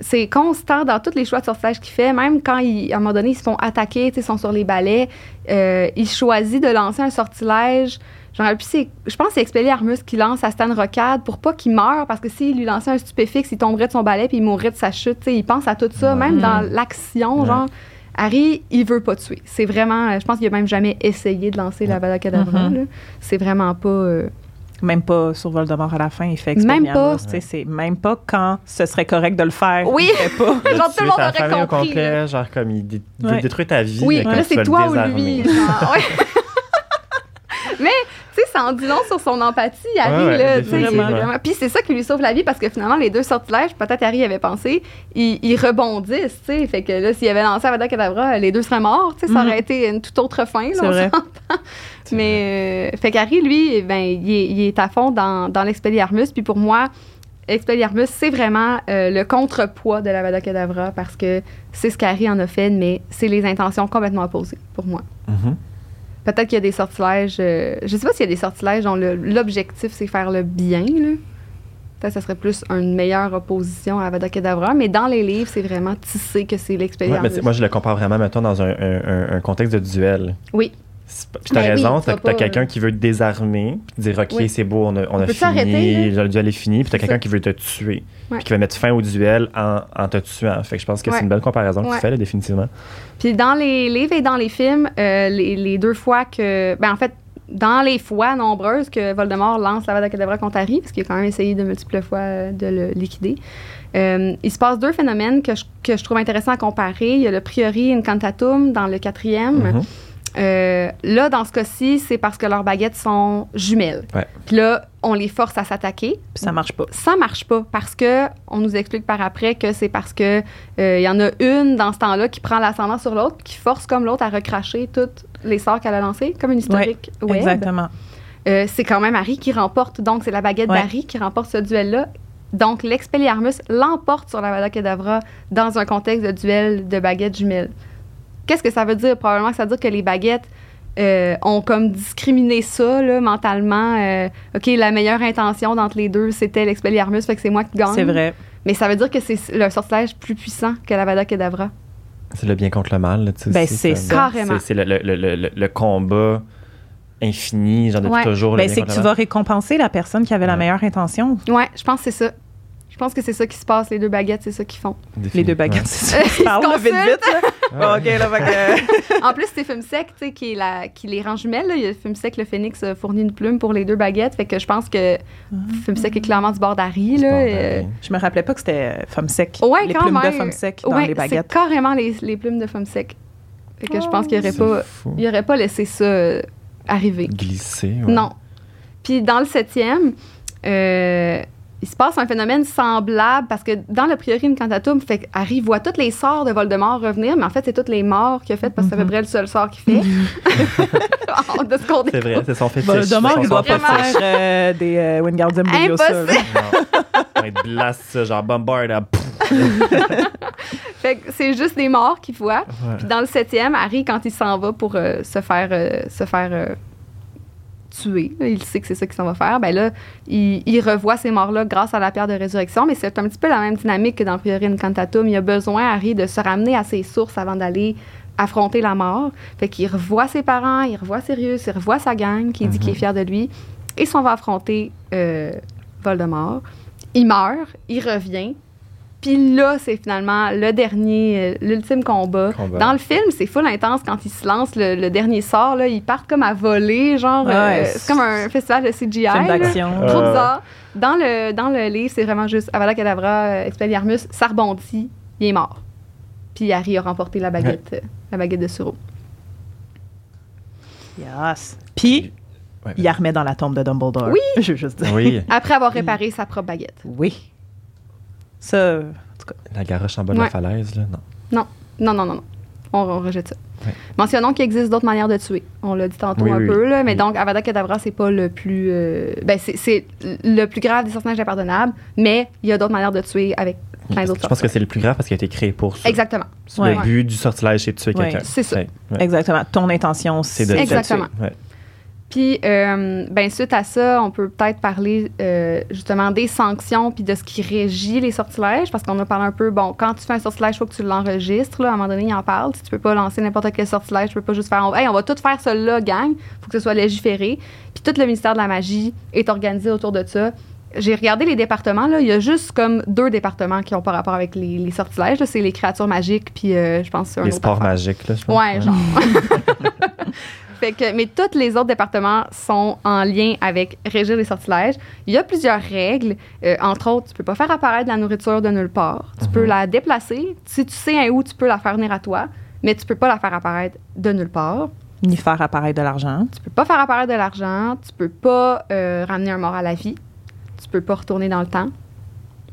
Speaker 3: c'est constant dans tous les choix de sortilège qu'il fait, même quand, il, à un moment donné, ils se font attaquer, ils sont sur les balais, euh, il choisit de lancer un sortilège. Genre, puis je pense que c'est Expelliarmus qui lance à Stan Rocade pour pas qu'il meure, parce que s'il lui lançait un stupéfixe, il tomberait de son balai puis il mourrait de sa chute. Il pense à tout ça,
Speaker 2: Ouais.
Speaker 3: même dans l'action,
Speaker 2: Ouais.
Speaker 3: genre. Harry, il veut pas tuer. C'est vraiment, euh, je pense qu'il a même jamais essayé de lancer la Vada Kedavra.
Speaker 4: Mhm.
Speaker 3: là. C'est vraiment pas. euh,
Speaker 4: Même pas sur Voldemort à la fin, il fait
Speaker 3: Même pas.
Speaker 4: tu sais, c'est même pas quand ce serait correct de le faire.
Speaker 3: Oui.
Speaker 4: il fait pas. (laughs)
Speaker 3: Genre, tout le monde aurait
Speaker 2: au
Speaker 3: compris,
Speaker 2: complet, genre comme il, dé- il veut détruire ta vie.
Speaker 3: Oui,
Speaker 2: mais
Speaker 3: là, c'est toi ou lui. genre, ouais. (laughs) Mais, sais, ça en dit long sur son empathie, Harry,
Speaker 2: Ouais,
Speaker 3: là, vraiment- Puis c'est ça qui lui sauve la vie, parce que finalement, les deux sortilèges, peut-être Harry avait pensé, ils, ils rebondissent, tu sais. Fait que là, s'il avait lancé Avada Kedavra, les deux seraient morts, tu sais, ça
Speaker 4: Mhm.
Speaker 3: aurait été une toute autre fin, là, on
Speaker 4: vrai.
Speaker 3: Mais, euh, fait qu'Harry, lui, ben, il est, il est à fond dans, dans l'Expelliarmus, puis pour moi, Expelliarmus, c'est vraiment euh, le contrepoids de l'Avada Kedavra, parce que c'est ce qu'Harry en a fait, mais c'est les intentions complètement opposées, pour moi.
Speaker 2: Mhm.
Speaker 3: Peut-être qu'il y a des sortilèges. euh, je sais pas s'il y a des sortilèges dont l'objectif c'est faire le bien. Là. Peut-être que ça serait plus une meilleure opposition à Avada Kedavra, mais dans les livres, c'est vraiment tissé que c'est l'expérience.
Speaker 2: moi, je le compare vraiment, mettons, dans un, un- un- un contexte de duel.
Speaker 3: Oui.
Speaker 2: Puis t'as
Speaker 3: Ben
Speaker 2: raison, t'as
Speaker 3: pas,
Speaker 2: quelqu'un qui veut te désarmer, puis te dire OK,
Speaker 3: Oui.
Speaker 2: c'est beau, on a, on
Speaker 3: On
Speaker 2: a fini, le duel est fini, puis t'as quelqu'un qui veut te tuer, puis qui va mettre fin au duel en, en te tuant. Fait que je pense que
Speaker 3: Ouais.
Speaker 2: c'est une belle comparaison que tu fais, là, définitivement.
Speaker 3: Puis dans les livres et dans les films, euh, les, les deux fois que. Ben en fait, dans les fois nombreuses que Voldemort lance l'Avada Kedavra contre Harry, parce qu'il a quand même essayé de multiples fois de le liquider, euh, il se passe deux phénomènes que je, que je trouve intéressants à comparer. Il y a le Priori Incantatum dans le quatrième.
Speaker 2: Mhm.
Speaker 3: Euh, là, dans ce cas-ci, c'est parce que leurs baguettes sont jumelles.
Speaker 2: Ouais.
Speaker 3: Puis là, on les force à s'attaquer.
Speaker 4: Puis ça marche pas.
Speaker 3: Ça marche pas parce que on nous explique par après que c'est parce que euh, il y en a une dans ce temps-là qui prend l'ascendant sur l'autre, qui force comme l'autre à recracher toutes les sorts qu'elle a lancées, comme une historique web.
Speaker 4: Exactement.
Speaker 3: Euh, c'est quand même Harry qui remporte, donc c'est la baguette
Speaker 4: Ouais.
Speaker 3: d'Harry qui remporte ce duel-là. Donc l'Expelliarmus l'emporte sur la Vada Kedavra dans un contexte de duel de baguettes jumelles. Qu'est-ce que ça veut dire? Probablement que ça veut dire que les baguettes euh, ont comme discriminé ça là, mentalement. Euh, OK, la meilleure intention d'entre les deux, c'était l'Expelliarmus, fait que c'est moi qui gagne.
Speaker 4: C'est vrai.
Speaker 3: Mais ça veut dire que c'est le sortilège plus puissant que la Vada Kedavra.
Speaker 2: C'est le bien contre le mal. là, tu sais,
Speaker 4: Ben, c'est ça.
Speaker 3: Carrément.
Speaker 2: C'est le, le- le- le- le combat infini, genre depuis
Speaker 3: Ouais.
Speaker 2: toujours.
Speaker 4: Ben, c'est que tu vas récompenser la personne qui avait la
Speaker 2: Ouais.
Speaker 4: meilleure intention.
Speaker 3: Ouais, je pense que c'est ça. Je pense que c'est ça qui se passe. Les deux baguettes, c'est ça qu'ils font.
Speaker 4: Les deux baguettes, c'est ça. (laughs)
Speaker 3: Ils se
Speaker 4: vite, vite.
Speaker 2: Ouais.
Speaker 4: OK, là, fait que- (laughs)
Speaker 3: En plus, c'est Fumsec, tu sais, qui, est la- qui les rend jumelles. Là. Fumsec, le phénix, a fourni une plume pour les deux baguettes. Fait que je pense que Fumsec est clairement du bord d'Harry. Là.
Speaker 2: Bon,
Speaker 3: Euh,
Speaker 4: Je me rappelais pas que c'était femme sec.
Speaker 3: Ouais,
Speaker 4: les
Speaker 3: quand
Speaker 4: plumes de
Speaker 3: même.
Speaker 4: femme sec dans
Speaker 3: ouais,
Speaker 4: les
Speaker 3: c'est
Speaker 4: baguettes.
Speaker 3: carrément les, les plumes de Fumsec. Fait que je pense qu'il aurait
Speaker 2: c'est
Speaker 3: pas,
Speaker 2: fou.
Speaker 3: il aurait pas laissé ça euh, arriver.
Speaker 2: Glisser. ouais.
Speaker 3: Non. Puis dans le septième, euh, il se passe un phénomène semblable parce que dans le priori incantatum, fait que Harry voit tous les sorts de Voldemort revenir, mais en fait, c'est toutes les morts qu'il a faites parce que c'est à peu près le seul sort qu'il fait. (laughs) de ce qu'on
Speaker 2: C'est vrai, c'est son fétiche.
Speaker 1: Voldemort,
Speaker 2: c'est
Speaker 1: il doit pas
Speaker 2: fétiche.
Speaker 1: faire euh, des euh, Wingardium Leviosa. là.
Speaker 3: Impossible.
Speaker 2: Il blast ça, genre bombard. là, (laughs) pouf.
Speaker 3: Fait que c'est juste des morts qu'il voit.
Speaker 2: Ouais.
Speaker 3: Puis dans le septième, Harry, quand il s'en va pour euh, se faire, euh, se faire euh, tuer, il sait que c'est ça qu'il s'en va faire, ben là, il, il revoit ces morts-là grâce à la pierre de résurrection, mais c'est un petit peu la même dynamique que dans le Priori Incantatum. Il a besoin, Harry, de se ramener à ses sources avant d'aller affronter la mort. Fait qu'il revoit ses parents, il revoit Sirius, il revoit sa gang, qui dit qu'il est fier de lui, et s'en va affronter euh, Voldemort. Il meurt, il revient, puis là, c'est finalement le dernier, euh, l'ultime combat.
Speaker 2: Combat.
Speaker 3: Dans le film, c'est full intense quand il se lance le, le dernier sort. Là, ils partent comme à voler, genre.
Speaker 1: Ouais,
Speaker 3: euh,
Speaker 1: c'est-
Speaker 3: c'est comme un festival de CGI.
Speaker 1: D'action.
Speaker 3: Trop
Speaker 2: Euh.
Speaker 3: bizarre. Dans le, dans le livre, c'est vraiment juste Avada Kedavra, Expelliarmus, ça rebondit, il est mort. Puis Harry a remporté la baguette, la baguette de Suro.
Speaker 4: Yes. Puis,
Speaker 2: Ouais.
Speaker 4: il la remet dans la tombe de Dumbledore.
Speaker 3: Oui. (laughs)
Speaker 4: Je veux juste dire.
Speaker 2: Oui,
Speaker 3: Après avoir réparé sa propre baguette.
Speaker 4: Oui. Ça,
Speaker 2: la garoche en bas de
Speaker 3: Ouais.
Speaker 2: la falaise, là, non.
Speaker 3: Non, non, non, non. On, on rejette ça.
Speaker 2: Ouais.
Speaker 3: Mentionnons qu'il existe d'autres manières de tuer. On l'a dit tantôt
Speaker 2: Oui,
Speaker 3: un
Speaker 2: oui,
Speaker 3: peu, là, mais
Speaker 2: Oui.
Speaker 3: donc Avada Kedavra, c'est pas le plus. euh, ben, c'est- c'est le plus grave des sortilèges impardonnables, mais il y a d'autres manières de tuer avec plein d'autres
Speaker 2: Je pense que c'est le plus grave parce qu'il a été créé pour ça.
Speaker 3: Exactement.
Speaker 1: Ouais.
Speaker 2: Le but du sortilège, c'est de tuer
Speaker 4: Ouais.
Speaker 2: quelqu'un.
Speaker 3: C'est ça.
Speaker 2: Ouais.
Speaker 1: Exactement. Ton intention,
Speaker 2: C'est de
Speaker 1: de
Speaker 3: Exactement. Puis, euh, ben, suite à ça, on peut peut-être parler euh, justement des sanctions puis de ce qui régit les sortilèges, parce qu'on a parlé un peu, bon, quand tu fais un sortilège, il faut que tu l'enregistres. là. À un moment donné, il en parle. Si tu peux pas lancer n'importe quel sortilège, tu peux pas juste faire, hey, on va tout faire cela, gang. faut que ce soit légiféré. Puis tout le ministère de la magie est organisé autour de ça. J'ai regardé les départements, là. Il y a juste comme deux départements qui ont pas rapport avec les, les sortilèges. là. C'est les créatures magiques, puis euh, je pense que c'est un
Speaker 2: Les
Speaker 3: autre
Speaker 2: sports
Speaker 3: affaire.
Speaker 2: magiques, là, je pense.
Speaker 3: Ouais, genre. (laughs) (laughs) fait que, mais tous les autres départements sont en lien avec régir les sortilèges. Il y a plusieurs règles. Euh, entre autres, tu peux pas faire apparaître la nourriture de nulle part. Tu peux la déplacer. Si tu sais un où, tu peux la faire venir à toi, mais tu peux pas la faire apparaître de nulle part.
Speaker 1: ni faire apparaître de l'argent.
Speaker 3: Tu peux pas faire apparaître de l'argent. Tu peux pas euh, ramener un mort à la vie. Tu peux pas retourner dans le temps.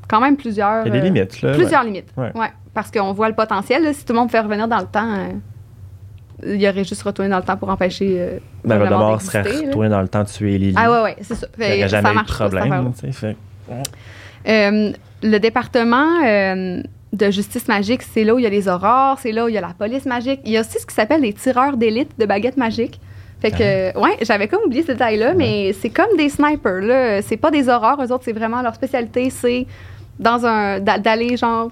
Speaker 3: Quand même plusieurs.
Speaker 2: Il y a des
Speaker 3: euh,
Speaker 2: limites, là.
Speaker 3: Plusieurs limites.
Speaker 2: Ouais.
Speaker 3: Ouais. Parce qu'on voit le potentiel. là. si tout le monde fait revenir dans le temps, euh, il aurait juste retourné dans le temps pour empêcher. euh,
Speaker 2: Ben,
Speaker 3: Voldemort
Speaker 2: serait retourné dans le temps tuer Lily.
Speaker 3: Ah ouais, ouais, c'est ça.
Speaker 2: Il n'y
Speaker 3: ça
Speaker 2: jamais eu de
Speaker 3: pas,
Speaker 2: problème. fait-
Speaker 3: Euh, le département euh, de justice magique, c'est là où il y a les aurores, c'est là où il y a la police magique. Il y a aussi ce qui s'appelle les tireurs d'élite de baguettes magiques. Fait que, ouais, j'avais comme oublié ce détail-là, mais c'est comme des snipers, là. C'est pas des aurores, eux autres, c'est vraiment leur spécialité, c'est dans un. d'a- d'aller, genre,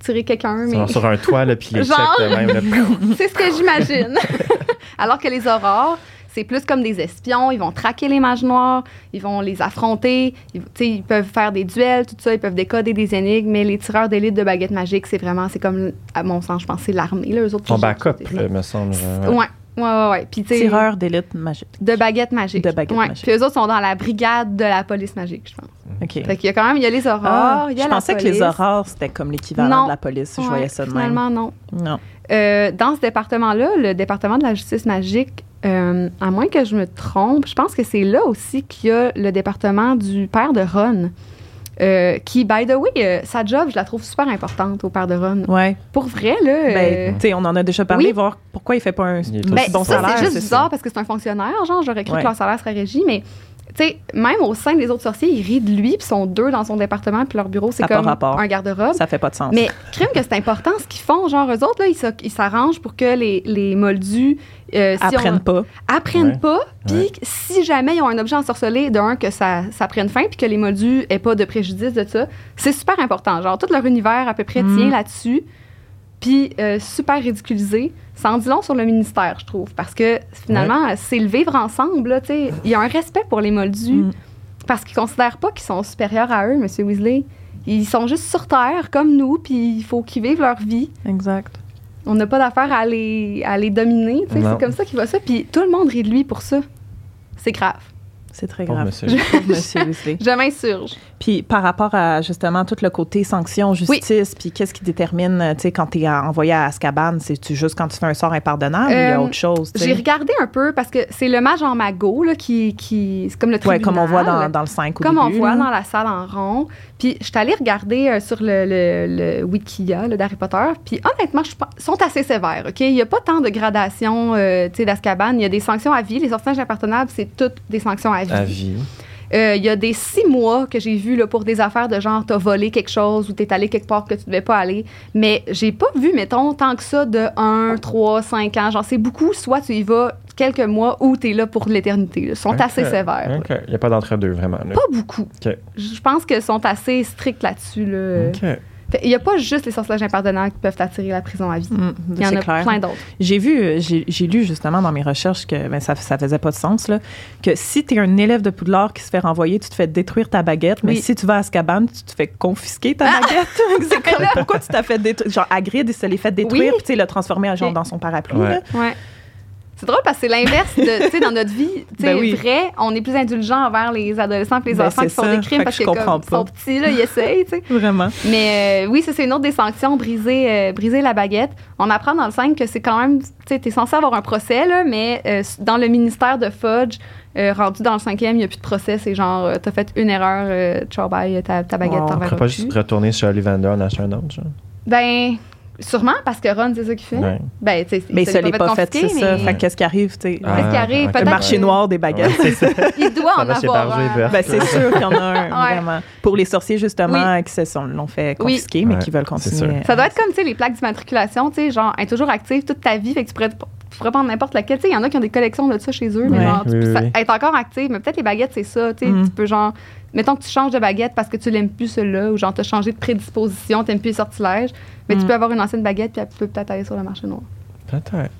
Speaker 3: tirer quelqu'un, mais.
Speaker 2: sur un toit, là, puis les (laughs)
Speaker 3: Genre.
Speaker 2: même. (laughs)
Speaker 3: C'est ce que j'imagine. (laughs) Alors que les aurores, c'est plus comme des espions. Ils vont traquer les mages noirs, ils vont les affronter, ils, tu sais, ils peuvent faire des duels, tout ça, ils peuvent décoder des énigmes. Mais les tireurs d'élite de baguettes magiques, c'est vraiment, c'est comme, à mon sens, je pense, c'est l'armée. Là, eux autres,
Speaker 2: Son backup, me semble.
Speaker 3: Ouais,
Speaker 2: ouais.
Speaker 3: Ouais, ouais. ouais. Puis,
Speaker 1: Tireur d'élite magique.
Speaker 3: de baguettes magiques.
Speaker 1: De baguettes
Speaker 3: ouais.
Speaker 1: magiques.
Speaker 3: Puis eux autres sont dans la brigade de la police magique, je pense.
Speaker 1: OK.
Speaker 3: Fait qu'il y a quand même, il y a les aurores,
Speaker 1: Ah,
Speaker 3: il y a
Speaker 1: je pensais que les aurores, c'était comme l'équivalent de la police. Je
Speaker 3: Ouais,
Speaker 1: voyais ça de même.
Speaker 3: Finalement, non.
Speaker 1: Non.
Speaker 3: Euh, dans ce département-là, le département de la justice magique, euh, à moins que je me trompe, je pense que c'est là aussi qu'il y a le département du père de Ron. Euh, qui, by the way, euh, sa job, je la trouve super importante au père de Ron.
Speaker 1: Ouais.
Speaker 3: Pour vrai, là. euh,
Speaker 1: Ben, tu sais, on en a déjà parlé,
Speaker 3: oui.
Speaker 1: voir pourquoi il fait pas un
Speaker 3: ben,
Speaker 1: bon
Speaker 3: ça,
Speaker 1: salaire.
Speaker 3: c'est juste
Speaker 1: c'est
Speaker 3: bizarre
Speaker 1: ça.
Speaker 3: parce que c'est un fonctionnaire, genre, j'aurais cru
Speaker 1: Ouais.
Speaker 3: que leur salaire serait régi, mais. Tu sais, même au sein des autres sorciers, ils rient de lui, puis ils sont deux dans son département, puis leur bureau, c'est comme
Speaker 1: rapport.
Speaker 3: un garde-robe.
Speaker 1: Ça fait pas de sens.
Speaker 3: Mais crime que c'est important ce qu'ils font. Genre, eux autres, là, ils s'a- ils s'arrangent pour que les, les moldus euh, si
Speaker 1: Apprennent
Speaker 3: on-
Speaker 1: pas.
Speaker 3: apprennent
Speaker 2: Ouais.
Speaker 3: pas. Puis
Speaker 2: Ouais.
Speaker 3: si jamais ils ont un objet ensorcelé, d'un, que ça, ça prenne fin, puis que les moldus aient pas de préjudice de ça, c'est super important. Genre, tout leur univers à peu près
Speaker 1: Mm.
Speaker 3: tient là-dessus. Puis euh, super ridiculisé. Ça en dit long sur le ministère, je trouve. Parce que finalement, c'est le vivre ensemble. Il y a un respect pour les moldus.
Speaker 1: Mm.
Speaker 3: Parce qu'ils considèrent pas qu'ils sont supérieurs à eux, M. Weasley. Ils sont juste sur Terre, comme nous, puis il faut qu'ils vivent leur vie.
Speaker 1: Exact.
Speaker 3: On n'a pas d'affaire à les, à les dominer. C'est comme ça qu'il voit ça. Puis tout le monde rit de lui pour ça. C'est grave.
Speaker 1: C'est très
Speaker 2: Pauvre
Speaker 1: grave.
Speaker 2: monsieur. (laughs)
Speaker 1: Monsieur Weasley.
Speaker 3: Je m'insurge.
Speaker 1: Puis par rapport à justement tout le côté sanction, justice, puis qu'est-ce qui détermine, euh, tu sais, quand tu es envoyé à Azkaban, c'est-tu juste quand tu fais un sort impardonnable ou il y a
Speaker 3: Euh,
Speaker 1: autre chose?
Speaker 3: J'ai regardé un peu parce que c'est le mage en magot là, qui, qui c'est comme le tribunal.
Speaker 1: Ouais, comme on voit dans, dans le 5 au
Speaker 3: comme on voit
Speaker 1: là.
Speaker 3: dans la salle en rond. Puis je suis allée regarder euh, sur le, le, le Wikia d'Harry Potter. Puis honnêtement, ils sont assez sévères. OK? Il n'y a pas tant de gradation euh, d'Azkaban. Il y a des sanctions à vie. Les sortilèges impardonnables, c'est toutes des sanctions à vie.
Speaker 2: À vie.
Speaker 3: Euh, Il y a des six mois que j'ai vu là, pour des affaires de genre t'as volé quelque chose ou t'es allé quelque part que tu devais pas aller. Mais j'ai pas vu, mettons, tant que ça de 1, 3, 5 ans. Genre, c'est beaucoup. Soit tu y vas quelques mois ou t'es là pour l'éternité. Ils sont assez sévères.
Speaker 2: Il n'y a pas d'entre-deux, vraiment. là.
Speaker 3: Pas beaucoup. Je pense qu'ils sont assez stricts là-dessus. Là. Il n'y a pas juste les sortilèges impardonnables qui peuvent t'attirer la prison à vie.
Speaker 1: Mm,
Speaker 3: Il y en a
Speaker 1: clair.
Speaker 3: plein d'autres.
Speaker 1: J'ai vu, euh, j'ai lu justement dans mes recherches que ben, ça, ça faisait pas de sens, là, que si tu es un élève de Poudlard qui se fait renvoyer, tu te fais détruire ta baguette, mais
Speaker 3: Oui.
Speaker 1: si tu vas à Azkaban, tu te fais confisquer ta baguette. (laughs) c'est comme, pourquoi tu t'as fait détruire? Genre, Hagrid, il se l'est fait détruire,
Speaker 3: Oui.
Speaker 1: puis tu sais, l'a transformé genre
Speaker 3: Ok.
Speaker 1: dans son parapluie.
Speaker 2: Ouais.
Speaker 1: là.
Speaker 3: Ouais. C'est drôle parce que c'est l'inverse de, tu sais, dans notre vie, tu sais,
Speaker 1: Ben oui.
Speaker 3: vrai, on est plus indulgent envers les adolescents et les
Speaker 1: Ben,
Speaker 3: enfants qui font
Speaker 1: ça.
Speaker 3: des crimes
Speaker 1: que
Speaker 3: parce que comme, ils sont petits, là, ils essayent, tu sais. (laughs)
Speaker 1: Vraiment.
Speaker 3: Mais euh, oui, ça, c'est une autre des sanctions, briser, euh, briser la baguette. On apprend dans le 5 que c'est quand même, tu sais, t'es censé avoir un procès, là, mais euh, dans le ministère de Fudge, euh, rendu dans le cinquième, il n'y a plus de procès. C'est genre, euh, t'as fait une erreur, euh, ciao, bye, ta, ta baguette,
Speaker 1: Wow.
Speaker 3: t'en
Speaker 2: On
Speaker 3: verras
Speaker 2: pas
Speaker 3: plus.
Speaker 2: juste retourner chez Ollivander en acheter un autre, genre.
Speaker 3: Ben, sûrement, parce que Ron, c'est ça qu'il fait.
Speaker 2: Ouais.
Speaker 3: Ben,
Speaker 1: Mais
Speaker 3: ça l'est
Speaker 1: pas fait, c'est
Speaker 3: confisqué,
Speaker 1: ça.
Speaker 3: mais
Speaker 1: Fait que qu'est-ce qui arrive, tu sais?
Speaker 2: Ah,
Speaker 3: Qu'est-ce qui arrive?
Speaker 2: ok.
Speaker 3: Peut-être
Speaker 1: Le marché noir des baguettes.
Speaker 2: Ouais, c'est ça. (laughs)
Speaker 3: Il doit
Speaker 2: Ça
Speaker 3: en avoir un.
Speaker 1: Ben, c'est sûr qu'il y en a un, (laughs)
Speaker 3: Ouais.
Speaker 1: vraiment. Pour les sorciers, justement, qui se sont, l'ont fait
Speaker 3: Oui.
Speaker 1: confisquer, mais
Speaker 2: Ouais,
Speaker 1: qui veulent continuer.
Speaker 3: Ça doit être comme, tu sais, les plaques d'immatriculation, tu sais, genre, elle est toujours active toute ta vie, fait que tu pourrais, tu pourrais prendre n'importe laquelle. Tu sais, il y en a qui ont des collections de ça chez eux, mais
Speaker 1: Ouais.
Speaker 3: genre, tu
Speaker 2: Oui,
Speaker 3: peux-
Speaker 2: oui, oui.
Speaker 3: est encore active, mais peut-être les baguettes, c'est ça, tu sais,
Speaker 1: Mm.
Speaker 3: tu peux, genre, mettons que tu changes de baguette parce que tu l'aimes plus, celle-là, ou genre, t'as changé de prédisposition, t'aimes plus les sortilèges, mais tu
Speaker 1: Mm.
Speaker 3: peux avoir une ancienne baguette, puis elle peut peut-être aller sur le marché noir.
Speaker 2: Peut-être.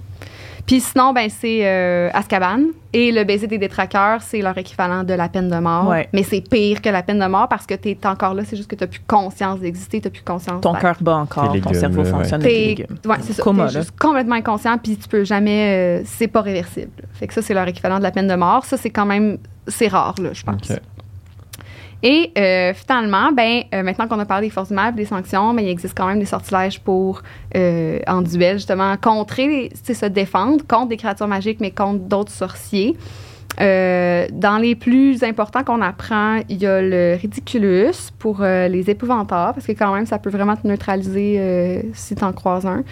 Speaker 3: Puis sinon, ben c'est euh, Azkaban. Et le baiser des détraqueurs, c'est leur équivalent de la peine de mort.
Speaker 1: Ouais.
Speaker 3: Mais c'est pire que la peine de mort parce que tu es encore là, c'est juste que tu plus conscience d'exister, tu plus conscience
Speaker 1: Ton cœur bat encore, ton cerveau
Speaker 2: là,
Speaker 1: fonctionne
Speaker 3: T'es
Speaker 1: légumes.
Speaker 3: ouais, c'est ça.
Speaker 1: Coma,
Speaker 3: T'es
Speaker 1: là.
Speaker 3: juste complètement inconscient, puis tu peux jamais. euh, c'est pas réversible. Fait que ça, c'est leur équivalent de la peine de mort. Ça, c'est quand même. C'est rare, là, je pense. Et euh, finalement, ben, euh, maintenant qu'on a parlé des forces du mal, des sanctions, ben, il existe quand même des sortilèges pour, euh, en duel, justement, contrer, se défendre contre des créatures magiques, mais contre d'autres sorciers. Dans les plus importants qu'on apprend, il y a le ridiculus pour les épouvantards, parce que quand même, ça peut vraiment te neutraliser si t'en croises un.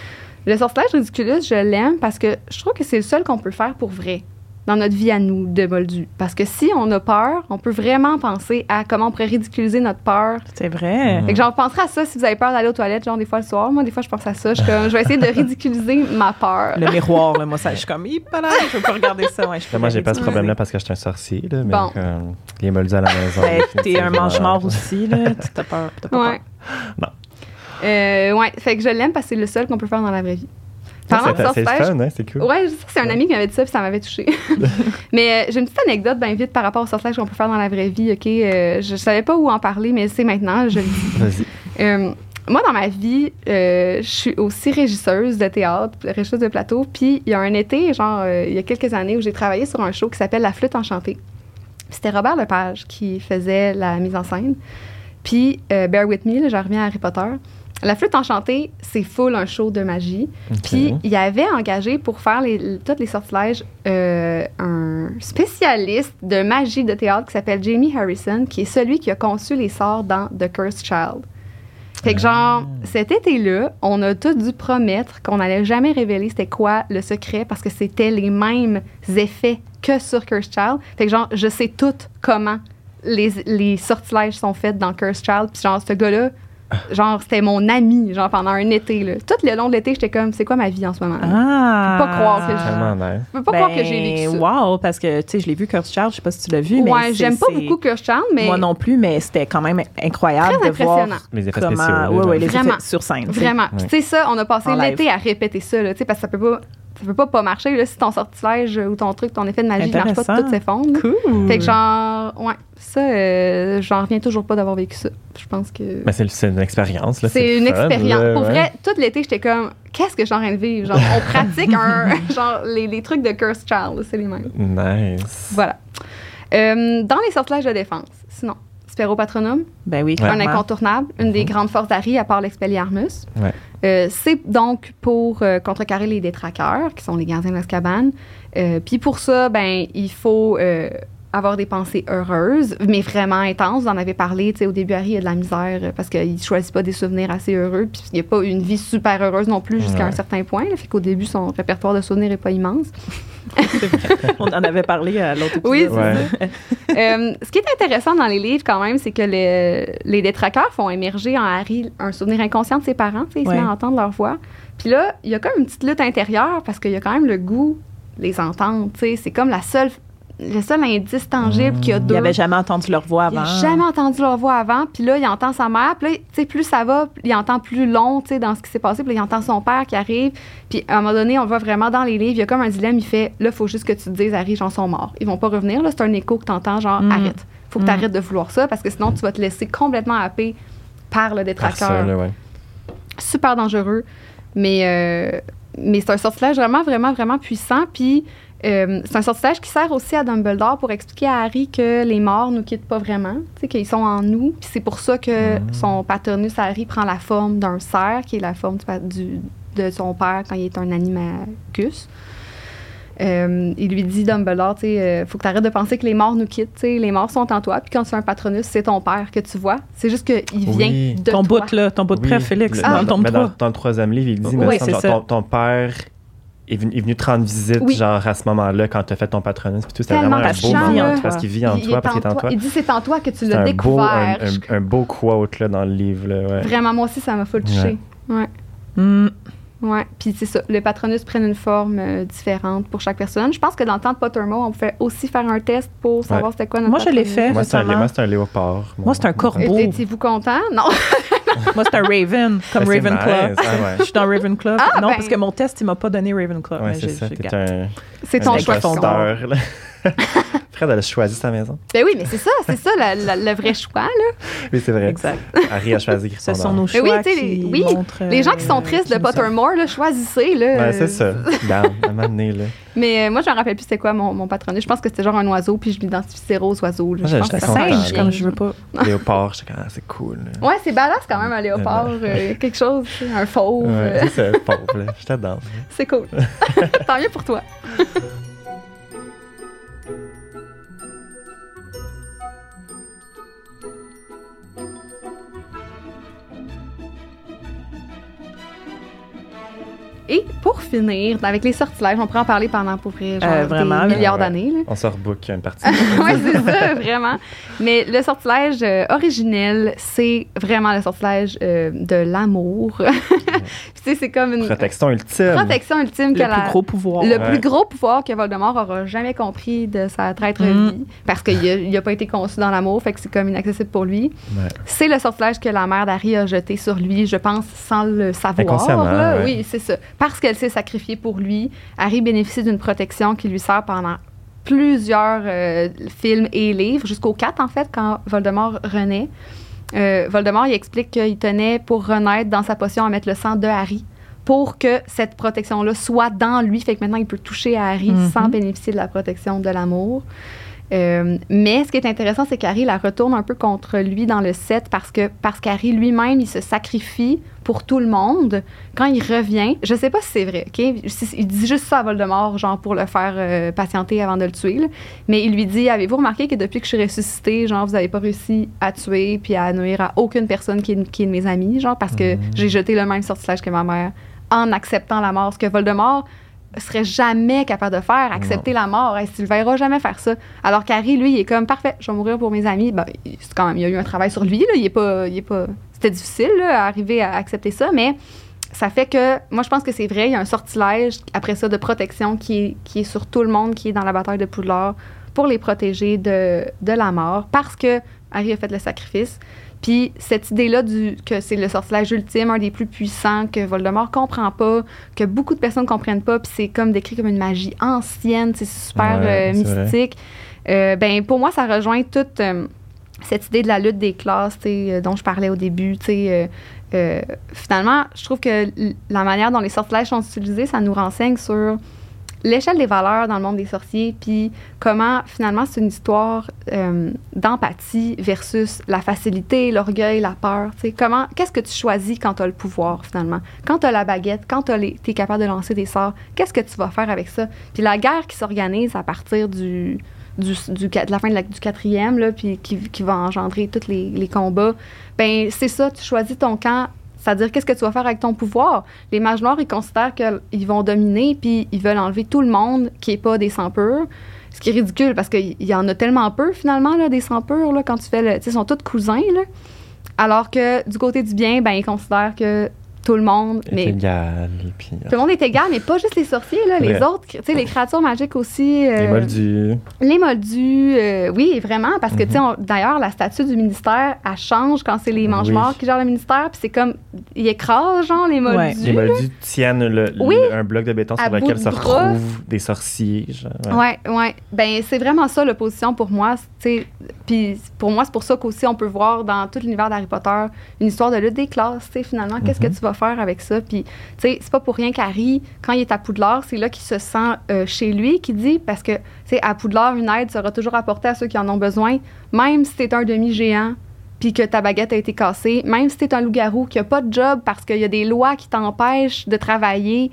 Speaker 3: Le sortilège ridiculus, je l'aime parce que je trouve que c'est le seul qu'on peut faire pour vrai dans notre vie à nous de Moldu. Parce que si on a peur, on peut vraiment penser à comment on pourrait ridiculiser notre peur.
Speaker 1: C'est vrai.
Speaker 2: Mm.
Speaker 3: Fait que genre, penserai à ça si vous avez peur d'aller aux toilettes, genre des fois le soir. Moi, des fois, je pense à ça. Je, comme, je vais essayer de ridiculiser (laughs) ma peur.
Speaker 1: Le miroir, là, moi, ça, je suis comme, Hip là, je veux pas regarder ça. Ouais, je
Speaker 2: moi, j'ai pas ce problème-là parce que je suis un sorcier, là, mais
Speaker 3: Bon.
Speaker 2: comme les moldus à la maison.
Speaker 1: T'es un mange-mort aussi, là. Tu t'as peur. T'as pas
Speaker 3: Ouais.
Speaker 2: Non.
Speaker 3: Euh, ouais, fait que je l'aime parce que c'est le seul qu'on peut faire dans la vraie vie. Parlant de
Speaker 2: c'est
Speaker 3: sortilège,
Speaker 2: hein, c'est cool.
Speaker 3: Ouais, c'est un ami qui m'avait dit ça, puis ça m'avait touché. (laughs) (laughs) mais euh, j'ai une petite anecdote bien vite par rapport au sortilège qu'on peut faire dans la vraie vie, OK? Euh, je savais pas où en parler, mais c'est maintenant, je le dis. (laughs)
Speaker 2: Vas-y.
Speaker 3: Euh, moi, dans ma vie, je suis aussi régisseuse de théâtre, régisseuse de plateau. Puis il y a un été, genre, il y a quelques années, où j'ai travaillé sur un show qui s'appelle La Flûte Enchantée. C'était Robert Lepage qui faisait la mise en scène. Puis, bear with me, là, j'en reviens à Harry Potter. La Flûte Enchantée, c'est full un show de magie. Puis, il avait engagé pour faire les, tous les sortilèges euh, un spécialiste de magie de théâtre qui s'appelle Jamie Harrison, qui est celui qui a conçu les sorts dans The Cursed Child. Fait que, genre, cet été-là, on a tous dû promettre qu'on n'allait jamais révéler c'était quoi le secret parce que c'était les mêmes effets que sur Cursed Child. Fait que, genre, je sais tout comment les, les sortilèges sont faits dans Cursed Child. Puis, genre, ce gars-là, genre, c'était mon ami, genre, pendant un été, là. Tout le long de l'été, j'étais comme, c'est quoi ma vie en ce moment?
Speaker 1: Ah!
Speaker 3: Faut pas croire que je-. Je peux pas croire que j'ai vécu ça.
Speaker 1: Wow, parce que, tu sais, je l'ai vu, Kurt Child, je sais pas si tu l'as vu, mais.
Speaker 3: ouais, j'aime pas beaucoup Child, mais
Speaker 1: Moi non plus, mais c'était quand même incroyable
Speaker 3: très
Speaker 1: de voir
Speaker 3: impressionnant.
Speaker 2: Les effets
Speaker 1: comment.
Speaker 2: spéciaux.
Speaker 1: ouais, ouais, les
Speaker 3: Vraiment.
Speaker 1: effets sur scène.
Speaker 3: Vraiment. Puis
Speaker 2: Ouais.
Speaker 3: tu sais ça, on a passé l'été à répéter ça, là, tu sais, parce que ça peut pas, ça peut pas pas marcher là, si ton sortilège ou ton truc, ton effet de magie ne marche pas, tout s'effondre.
Speaker 1: Cool.
Speaker 3: Fait que genre, ouais, ça, euh, j'en reviens toujours pas d'avoir vécu ça. Je pense que
Speaker 2: Mais c'est c'est une expérience. là,
Speaker 3: c'est une
Speaker 2: fun,
Speaker 3: expérience.
Speaker 2: là,
Speaker 3: Pour
Speaker 2: ouais.
Speaker 3: vrai, tout l'été, j'étais comme, qu'est-ce que suis en train de vivre? Genre, on pratique un, (laughs) genre, les, les trucs de Cursed Child, c'est les mêmes.
Speaker 2: Nice.
Speaker 3: Voilà. Euh, dans les sortilèges de défense, sinon, Spero Patronum,
Speaker 4: Ben oui,
Speaker 3: un incontournable, une des grandes forces d'Harry à part l'Expelliarmus.
Speaker 2: Ouais.
Speaker 3: Euh, c'est donc pour euh, contrecarrer les détraqueurs, qui sont les gardiens d'Azkaban. Euh, Puis pour ça, ben, il faut euh, avoir des pensées heureuses, mais vraiment intenses. Vous en avez parlé, tu sais, au début, Harry a de la misère parce qu'il ne choisit pas des souvenirs assez heureux, puis il n'y a pas une vie super heureuse non plus jusqu'à
Speaker 2: Ouais.
Speaker 3: un certain point. Là, fait qu'au début, son répertoire de souvenirs n'est pas immense. (laughs)
Speaker 4: On en avait parlé à l'autre épisode.
Speaker 3: Oui, c'est
Speaker 2: Ouais.
Speaker 3: Euh, ce qui est intéressant dans les livres, quand même, c'est que les, les détraqueurs font émerger en Harry un souvenir inconscient de ses parents. tu sais, Il se
Speaker 4: Ouais.
Speaker 3: met à entendre leur voix. Puis là, il y a comme une petite lutte intérieure parce qu'il y a quand même le goût les entendre. C'est comme la seule, le seul indice tangible qu'il y a
Speaker 4: Il
Speaker 3: d'eux.
Speaker 4: n'avait jamais entendu leur voix
Speaker 3: Il
Speaker 4: avant.
Speaker 3: n'a jamais entendu leur voix avant. Puis là, il entend sa mère. Puis là, tu sais, plus ça va, il entend plus long, tu sais, dans ce qui s'est passé. Puis là, il entend son père qui arrive. Puis à un moment donné, on le voit vraiment dans les livres. Il y a comme un dilemme. Il fait, là, il faut juste que tu te dises, Harry, j'en sont morts. Ils vont pas revenir. Là, c'est un écho que tu entends, genre,
Speaker 4: Mm.
Speaker 3: arrête. faut que
Speaker 4: Mm.
Speaker 3: tu arrêtes de vouloir ça parce que sinon, tu vas te laisser complètement happer par le
Speaker 2: Par
Speaker 3: détraqueur
Speaker 2: ça, là, ouais.
Speaker 3: super dangereux. Mais, euh, mais c'est un sortilège vraiment, vraiment, vraiment puissant. Puis euh, c'est un sortilège qui sert aussi à Dumbledore pour expliquer à Harry que les morts nous quittent pas vraiment, qu'ils sont en nous. Puis c'est pour ça que son patronus à Harry prend la forme d'un cerf, qui est la forme du, de son père quand il est un animacus. Euh, il lui dit, Dumbledore, tu sais, euh, faut que tu arrêtes de penser que les morts nous quittent. tu sais, les morts sont en toi. Puis quand tu es un patronus, c'est ton père que tu vois. C'est juste qu'il vient
Speaker 2: Oui.
Speaker 3: de
Speaker 4: Ton
Speaker 3: toi.
Speaker 4: bout, là, ton bout de
Speaker 2: Oui,
Speaker 4: près, Félix, dans
Speaker 3: Ah.
Speaker 2: mais dans,
Speaker 4: 3.
Speaker 2: dans le troisième livre, il dit,
Speaker 4: Oui,
Speaker 2: genre, ton, ton père est venu, est venu te rendre visite,
Speaker 3: Oui.
Speaker 2: genre, à ce moment-là, quand tu as fait ton patronus. Puis tout, c'était vraiment un beau moment, parce qu'il vit en
Speaker 3: Il-
Speaker 2: toi, parce qu'il est en toi.
Speaker 3: Il dit c'est en toi que tu l'as
Speaker 2: un beau, un,
Speaker 3: découvert.
Speaker 2: un- un beau quote, là, dans le livre, là, ouais.
Speaker 3: Vraiment, moi aussi, ça m'a full touché. Ouais.
Speaker 4: Hmm.
Speaker 3: Ouais. Puis c'est ça. Les patronus prennent une forme euh, différente pour chaque personne. Je pense que dans le temps de Pottermore, on pouvait aussi faire un test pour savoir
Speaker 2: Ouais.
Speaker 3: c'était quoi notre
Speaker 4: Moi, je l'ai fait.
Speaker 2: Moi, c'est un,
Speaker 4: récemment.
Speaker 2: moi, c'est un léopard.
Speaker 4: Moi, c'est un corbeau.
Speaker 3: Étiez-vous content? Non. (laughs) (laughs)
Speaker 4: Moi, c'est un Raven, comme
Speaker 2: c'est
Speaker 4: Ravenclaw.
Speaker 2: nice, ah ouais.
Speaker 4: Je suis dans Ravenclaw.
Speaker 3: Ah,
Speaker 4: non,
Speaker 3: ben.
Speaker 4: parce que mon test, il m'a pas donné Ravenclaw.
Speaker 2: Ouais, c'est
Speaker 4: gardé.
Speaker 2: un,
Speaker 3: C'est ton (laughs) choix.
Speaker 2: imposteur, là. Fred, elle a choisi sa maison.
Speaker 3: Ben oui, mais c'est ça, c'est ça la- la- le vrai choix. Là. (laughs)
Speaker 2: Oui, c'est vrai.
Speaker 4: Exact.
Speaker 2: Harry a choisi
Speaker 4: Ce
Speaker 2: Gryffondor.
Speaker 4: sont nos
Speaker 3: Mais
Speaker 4: choix
Speaker 3: oui, tu sais,
Speaker 4: qui
Speaker 3: les- oui,
Speaker 4: montrent,
Speaker 3: Les gens qui sont
Speaker 4: euh,
Speaker 3: tristes
Speaker 4: qui
Speaker 3: de. Pottermore, là, choisissez. Là,
Speaker 2: Ouais, c'est ça. (laughs) Regarde, à un moment donné, là.
Speaker 3: Mais euh, moi, je me rappelle plus c'était quoi mon, mon. Je pense que c'était genre un oiseau, puis je m'identifie zéro aux oiseaux. là.
Speaker 2: Moi,
Speaker 3: Je pense que
Speaker 4: Singe, comme je veux pas. (laughs)
Speaker 2: Léopard, j'étais quand même, c'est cool. là.
Speaker 3: Ouais, c'est badass quand même, un léopard. euh, quelque chose, un fauve.
Speaker 2: Ouais,
Speaker 3: euh,
Speaker 2: c'est ça, pauvre, là. J'étais dedans.
Speaker 3: c'est cool. Tant mieux pour toi. Et pour finir, avec les sortilèges, on pourrait en parler pendant pour vrai, genre
Speaker 4: Euh, vraiment,
Speaker 3: des milliards
Speaker 2: Ouais.
Speaker 3: d'années. là.
Speaker 2: On se rebook une partie. (laughs)
Speaker 3: oui, c'est ça, vraiment. Mais le sortilège euh, originel, c'est vraiment le sortilège euh, de l'amour. (laughs) Puis, tu sais, c'est comme une
Speaker 2: Protection ultime.
Speaker 3: protection ultime que
Speaker 4: Le plus gros pouvoir.
Speaker 3: le
Speaker 2: Ouais.
Speaker 3: plus gros pouvoir que Voldemort aura jamais compris de sa traître
Speaker 4: Mm.
Speaker 3: vie, parce qu'il n'a pas été conçu dans l'amour, fait que c'est comme inaccessible pour lui.
Speaker 2: Ouais.
Speaker 3: C'est le sortilège que la mère d'Harry a jeté sur lui, je pense, sans le savoir.
Speaker 2: Inconsciemment,
Speaker 3: là.
Speaker 2: ouais.
Speaker 3: Oui, c'est ça. Parce qu'elle s'est sacrifiée pour lui, Harry bénéficie d'une protection qui lui sert pendant plusieurs euh, films et livres, jusqu'au 4 en fait, quand Voldemort renaît. Euh, Voldemort, il explique qu'il tenait pour renaître dans sa potion à mettre le sang de Harry pour que cette protection-là soit dans lui. Fait que maintenant, il peut toucher à Harry
Speaker 4: Mhm.
Speaker 3: sans bénéficier de la protection de l'amour. Euh, mais ce qui est intéressant, c'est qu'Harry la retourne un peu contre lui dans le set parce que parce qu'Harry lui-même, il se sacrifie pour tout le monde. Quand il revient, je sais pas si c'est vrai, OK? Il dit juste ça à Voldemort, genre pour le faire euh, patienter avant de le tuer. là. Mais il lui dit, avez-vous remarqué que depuis que je suis ressuscité, genre, vous avez pas réussi à tuer puis à nuire à aucune personne qui est, qui est de mes amis, genre, parce que
Speaker 2: Mhm.
Speaker 3: j'ai jeté le même sortilège que ma mère en acceptant la mort. Ce que Voldemort serait jamais capable de faire, accepter la mort. Hey, tu le verras jamais faire ça. Alors qu'Harry, lui, il est comme parfait, je vais mourir pour mes amis. Ben, c'est quand même, il y a eu un travail sur lui, là. Il est pas, il est pas, c'était difficile là, à arriver à accepter ça, mais ça fait que, moi, je pense que c'est vrai, il y a un sortilège après ça de protection qui est, qui est sur tout le monde qui est dans la bataille de Poudlard pour les protéger de, de la mort parce que Harry a fait le sacrifice. Puis cette idée-là du que c'est le sortilège ultime, un des plus puissants que Voldemort comprend pas, que beaucoup de personnes comprennent pas, puis c'est comme décrit comme une magie ancienne, c'est super
Speaker 2: Ouais,
Speaker 3: euh, mystique. Euh, ben pour moi, ça rejoint toute euh, cette idée de la lutte des classes, euh, dont je parlais au début, finalement, je trouve que la manière dont les sortilèges sont utilisés, ça nous renseigne sur l'échelle des valeurs dans le monde des sorciers, puis comment finalement c'est une histoire euh, d'empathie versus la facilité, l'orgueil, la peur. Comment, qu'est-ce que tu choisis quand tu as le pouvoir finalement? Quand tu as la baguette, quand tu es capable de lancer des sorts, qu'est-ce que tu vas faire avec ça? Puis la guerre qui s'organise à partir du, du, de la fin du quatrième, puis qui, va engendrer tous les, les combats, ben c'est ça, tu choisis ton camp. C'est-à-dire, qu'est-ce que tu vas faire avec ton pouvoir? Les mages noirs, ils considèrent qu'ils vont dominer, puis ils veulent enlever tout le monde qui n'est pas des sans purs. Ce qui est ridicule, parce qu'il y en a tellement peu, finalement, là, des sans purs, là, quand tu fais le... Tu sais, ils sont tous cousins, là. Alors que, du côté du bien, ben, ils considèrent que tout le monde...
Speaker 2: est
Speaker 3: Mais
Speaker 2: égal. Puis,
Speaker 3: tout le monde est égal, mais pas juste les sorciers, là, les autres, tu sais, les créatures magiques aussi.
Speaker 2: les
Speaker 3: euh,
Speaker 2: moldus.
Speaker 3: les moldus, euh, oui, vraiment, parce que, tu sais, on- d'ailleurs, la statue du ministère, elle change quand c'est les
Speaker 2: Oui.
Speaker 3: mange-morts qui gèrent le ministère, puis c'est comme, ils écrasent, genre, les moldus.
Speaker 1: Ouais.
Speaker 2: Les moldus tiennent le-
Speaker 3: Oui.
Speaker 2: le- un bloc de béton sur lequel se retrouvent des sorciers. genre, ouais.
Speaker 3: Ouais, ouais. Ben, c'est vraiment ça l'opposition pour moi. tu sais. Puis pour moi, c'est pour ça qu'aussi on peut voir dans tout l'univers d'Harry Potter une histoire de lutte des classes. tu sais, Finalement, qu'est-ce que
Speaker 2: Mhm.
Speaker 3: tu vas faire avec ça? Puis, tu sais, c'est pas pour rien qu'Harry, quand il est à Poudlard, c'est là qu'il se sent euh, chez lui, qui dit, parce que, tu sais, à Poudlard, une aide sera toujours apportée à ceux qui en ont besoin, même si t'es un demi-géant puis que ta baguette a été cassée, même si t'es un loup-garou qui a pas de job parce qu'il y a des lois qui t'empêchent de travailler,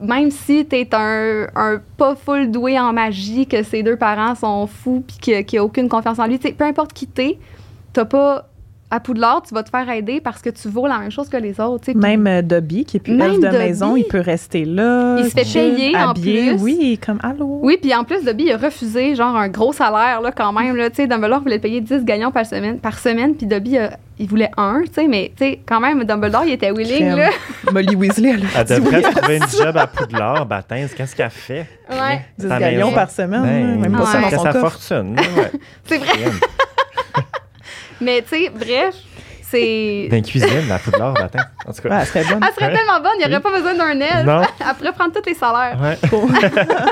Speaker 3: même si t'es un, un pas full doué en magie, que ses deux parents sont fous puis qu'il n'y a aucune confiance en lui, tu sais, peu importe qui t'es, t'as pas... À Poudlard, tu vas te faire aider parce que tu vaux la même chose que les autres. tu sais.
Speaker 1: Même euh, Dobby, qui est plus
Speaker 3: Même
Speaker 1: de
Speaker 3: Dobby.
Speaker 1: maison, il peut rester là.
Speaker 3: Il se fait payer en plus.
Speaker 1: Oui, comme allô?
Speaker 3: Oui, puis en plus, Dobby il a refusé genre un gros salaire là, quand même. Là, tu sais, Dumbledore voulait payer 10 gagnants par semaine, par semaine puis Dobby, euh, il voulait un, tu sais, mais tu sais, quand même, Dumbledore, il était willing.
Speaker 1: Crème.
Speaker 3: Là. (laughs)
Speaker 1: Molly Weasley, elle a
Speaker 2: Elle devrait
Speaker 1: oui.
Speaker 2: trouver une job à Poudlard, Baptiste. Qu'est-ce qu'elle fait?
Speaker 3: Ouais,
Speaker 1: 10
Speaker 2: Ta
Speaker 1: gallons
Speaker 2: maison.
Speaker 1: par semaine,
Speaker 2: Ben,
Speaker 1: même pas ça dans son
Speaker 2: sa
Speaker 1: coffre.
Speaker 2: fortune. Ouais. (laughs)
Speaker 3: c'est vrai. Mais tu sais, bref, c'est.
Speaker 2: La cuisine, la Poudlard, Baptiste. En tout
Speaker 1: Ouais,
Speaker 2: cas.
Speaker 1: elle serait bonne.
Speaker 3: Elle serait tellement bonne, il n'y aurait pas besoin d'un elfe.
Speaker 2: Non. (laughs)
Speaker 3: Elle pourrait prendre tous les salaires.
Speaker 2: Ouais. (laughs)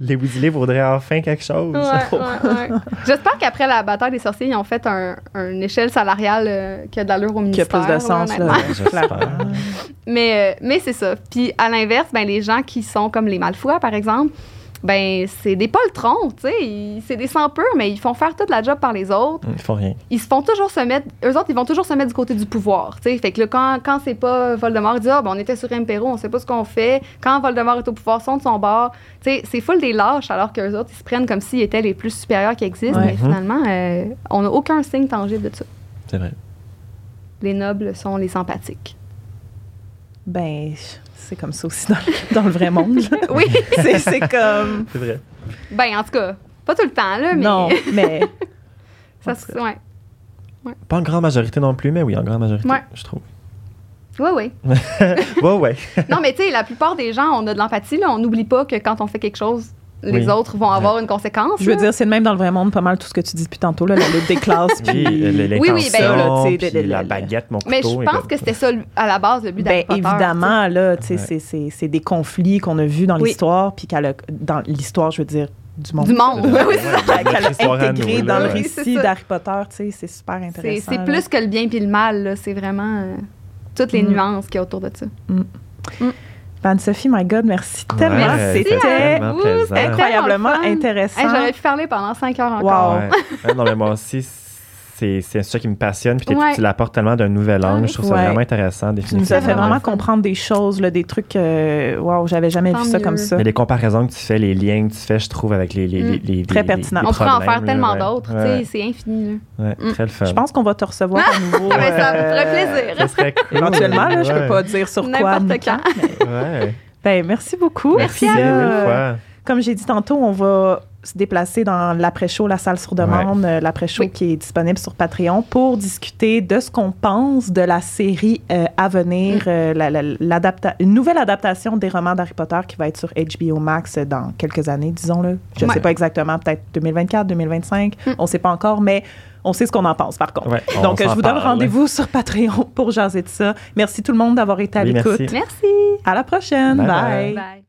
Speaker 2: Les Weasley voudraient enfin quelque chose.
Speaker 3: Ouais, ouais, ouais. J'espère qu'après la bataille des sorciers, ils ont fait un, une échelle salariale euh, qui a de l'allure au
Speaker 1: Qui a
Speaker 3: ministère.
Speaker 1: plus de sens, là.
Speaker 3: Mais, euh, mais c'est ça. Puis à l'inverse, ben, les gens qui sont comme les Malfois, par exemple, ben c'est des poltrons, tu sais. Ils- C'est des sans-peurs, mais ils font faire toute la job par les autres.
Speaker 2: Ils font rien.
Speaker 3: Ils se font toujours se mettre... Eux autres, ils vont toujours se mettre du côté du pouvoir, tu sais. Fait que là, quand, quand c'est pas Voldemort, ils disent « Ah, ben on était sur Impero, on sait pas ce qu'on fait. » Quand Voldemort est au pouvoir, ils sont de son bord. Tu sais, c'est full des lâches, alors qu'eux autres, ils se prennent comme s'ils étaient les plus supérieurs qui existent.
Speaker 1: Ouais.
Speaker 3: Mais finalement, euh, on n'a aucun signe tangible de ça.
Speaker 2: C'est vrai.
Speaker 3: Les nobles sont les sympathiques.
Speaker 1: Ben, c'est comme ça aussi dans le, (laughs) dans le vrai monde. là. (laughs)
Speaker 3: Oui!
Speaker 1: C'est c'est comme.
Speaker 2: C'est vrai.
Speaker 3: ben, en tout cas, pas tout le temps, là, mais...
Speaker 1: Non, (laughs) mais.
Speaker 3: Ça, se- ouais.
Speaker 2: Pas en grande majorité non plus, mais oui, en grande majorité,
Speaker 3: Ouais.
Speaker 2: je trouve.
Speaker 3: Oui, oui.
Speaker 2: ouais, ouais.
Speaker 3: Non, mais tu sais, la plupart des gens, on a de l'empathie. là. On n'oublie pas que quand on fait quelque chose, les
Speaker 2: Oui.
Speaker 3: autres vont avoir une conséquence.
Speaker 1: Je veux
Speaker 3: là.
Speaker 1: dire, c'est le même dans le vrai monde, pas mal tout ce que tu dis depuis tantôt, là, la lutte des classes.
Speaker 2: Oui,
Speaker 1: puis-
Speaker 2: l'intention,
Speaker 3: Oui, oui, ben-
Speaker 1: là, tu sais,
Speaker 2: puis
Speaker 1: de- de-
Speaker 2: la baguette, mon couteau.
Speaker 3: Mais je pense
Speaker 2: de-
Speaker 3: que c'était ça à la base le but d'Harry
Speaker 1: Ben,
Speaker 3: Potter,
Speaker 1: évidemment, là, tu sais,
Speaker 2: Ouais.
Speaker 1: c'est- des conflits qu'on a vus dans
Speaker 3: Oui.
Speaker 1: l'histoire, puis qu'elle dans l'histoire, je veux dire, du monde.
Speaker 3: Du monde. (laughs) Oui,
Speaker 1: Qu'elle a intégré dans
Speaker 2: là,
Speaker 1: le récit d'Harry Potter, tu sais, c'est super intéressant.
Speaker 3: c'est
Speaker 1: là.
Speaker 3: plus que le bien puis le mal. là. C'est vraiment euh, toutes les
Speaker 1: Mm.
Speaker 3: nuances qu'il y a autour de ça.
Speaker 1: Anne-Sophie, my God, merci tellement.
Speaker 2: Ouais,
Speaker 1: C'était incroyablement intéressant.
Speaker 3: Hey, J'aurais pu parler pendant cinq heures encore.
Speaker 1: Wow.
Speaker 2: Ouais, non, mais moi aussi, c'est sujet qui me passionne. Puis
Speaker 3: Ouais.
Speaker 2: tu l'apportes tellement d'un nouvel angle.
Speaker 3: Ouais.
Speaker 2: Je trouve ça vraiment intéressant,
Speaker 1: Tu nous
Speaker 2: définitivement.
Speaker 1: as fait vraiment comprendre des choses, là, des trucs. Euh, wow, j'avais jamais
Speaker 3: Tant
Speaker 1: vu ça comme ça.
Speaker 2: Mais les comparaisons que tu fais, les liens que tu fais, je trouve, avec les. les,
Speaker 3: Mm.
Speaker 2: les- les-
Speaker 1: Très pertinent.
Speaker 2: les
Speaker 3: On pourrait en faire tellement d'autres. sais, C'est infini. là. Mm.
Speaker 2: très le fun.
Speaker 1: Je pense qu'on va te recevoir à (laughs) nouveau.
Speaker 3: Ah, ça me
Speaker 1: euh,
Speaker 3: ferait plaisir.
Speaker 2: Ça serait (laughs) cool.
Speaker 1: Éventuellement, là, je peux pas dire sur quoi.
Speaker 3: N'importe
Speaker 1: ni
Speaker 3: quand.
Speaker 1: Ben, merci beaucoup.
Speaker 3: Merci à.
Speaker 1: Comme j'ai dit tantôt, on va se déplacer dans l'après-show, la salle sur demande, euh, l'après-show
Speaker 3: Oui.
Speaker 1: qui est disponible sur Patreon pour discuter de ce qu'on pense de la série euh, à venir,
Speaker 3: Mm.
Speaker 1: euh, la- la- l'adapta- une nouvelle adaptation des romans d'Harry Potter qui va être sur HBO Max dans quelques années, disons-le. Je ne
Speaker 3: Ouais.
Speaker 1: sais pas exactement, peut-être 2024, 2025,
Speaker 3: Mm.
Speaker 1: on ne sait pas encore, mais on sait ce qu'on en pense par contre.
Speaker 2: Ouais,
Speaker 1: Donc, je vous donne rendez-vous sur Patreon pour jaser de ça. Merci tout le monde d'avoir été à
Speaker 2: Oui,
Speaker 1: l'écoute.
Speaker 2: merci.
Speaker 3: Merci.
Speaker 1: À la prochaine.
Speaker 2: Bye
Speaker 1: Bye.
Speaker 2: bye.
Speaker 3: Bye.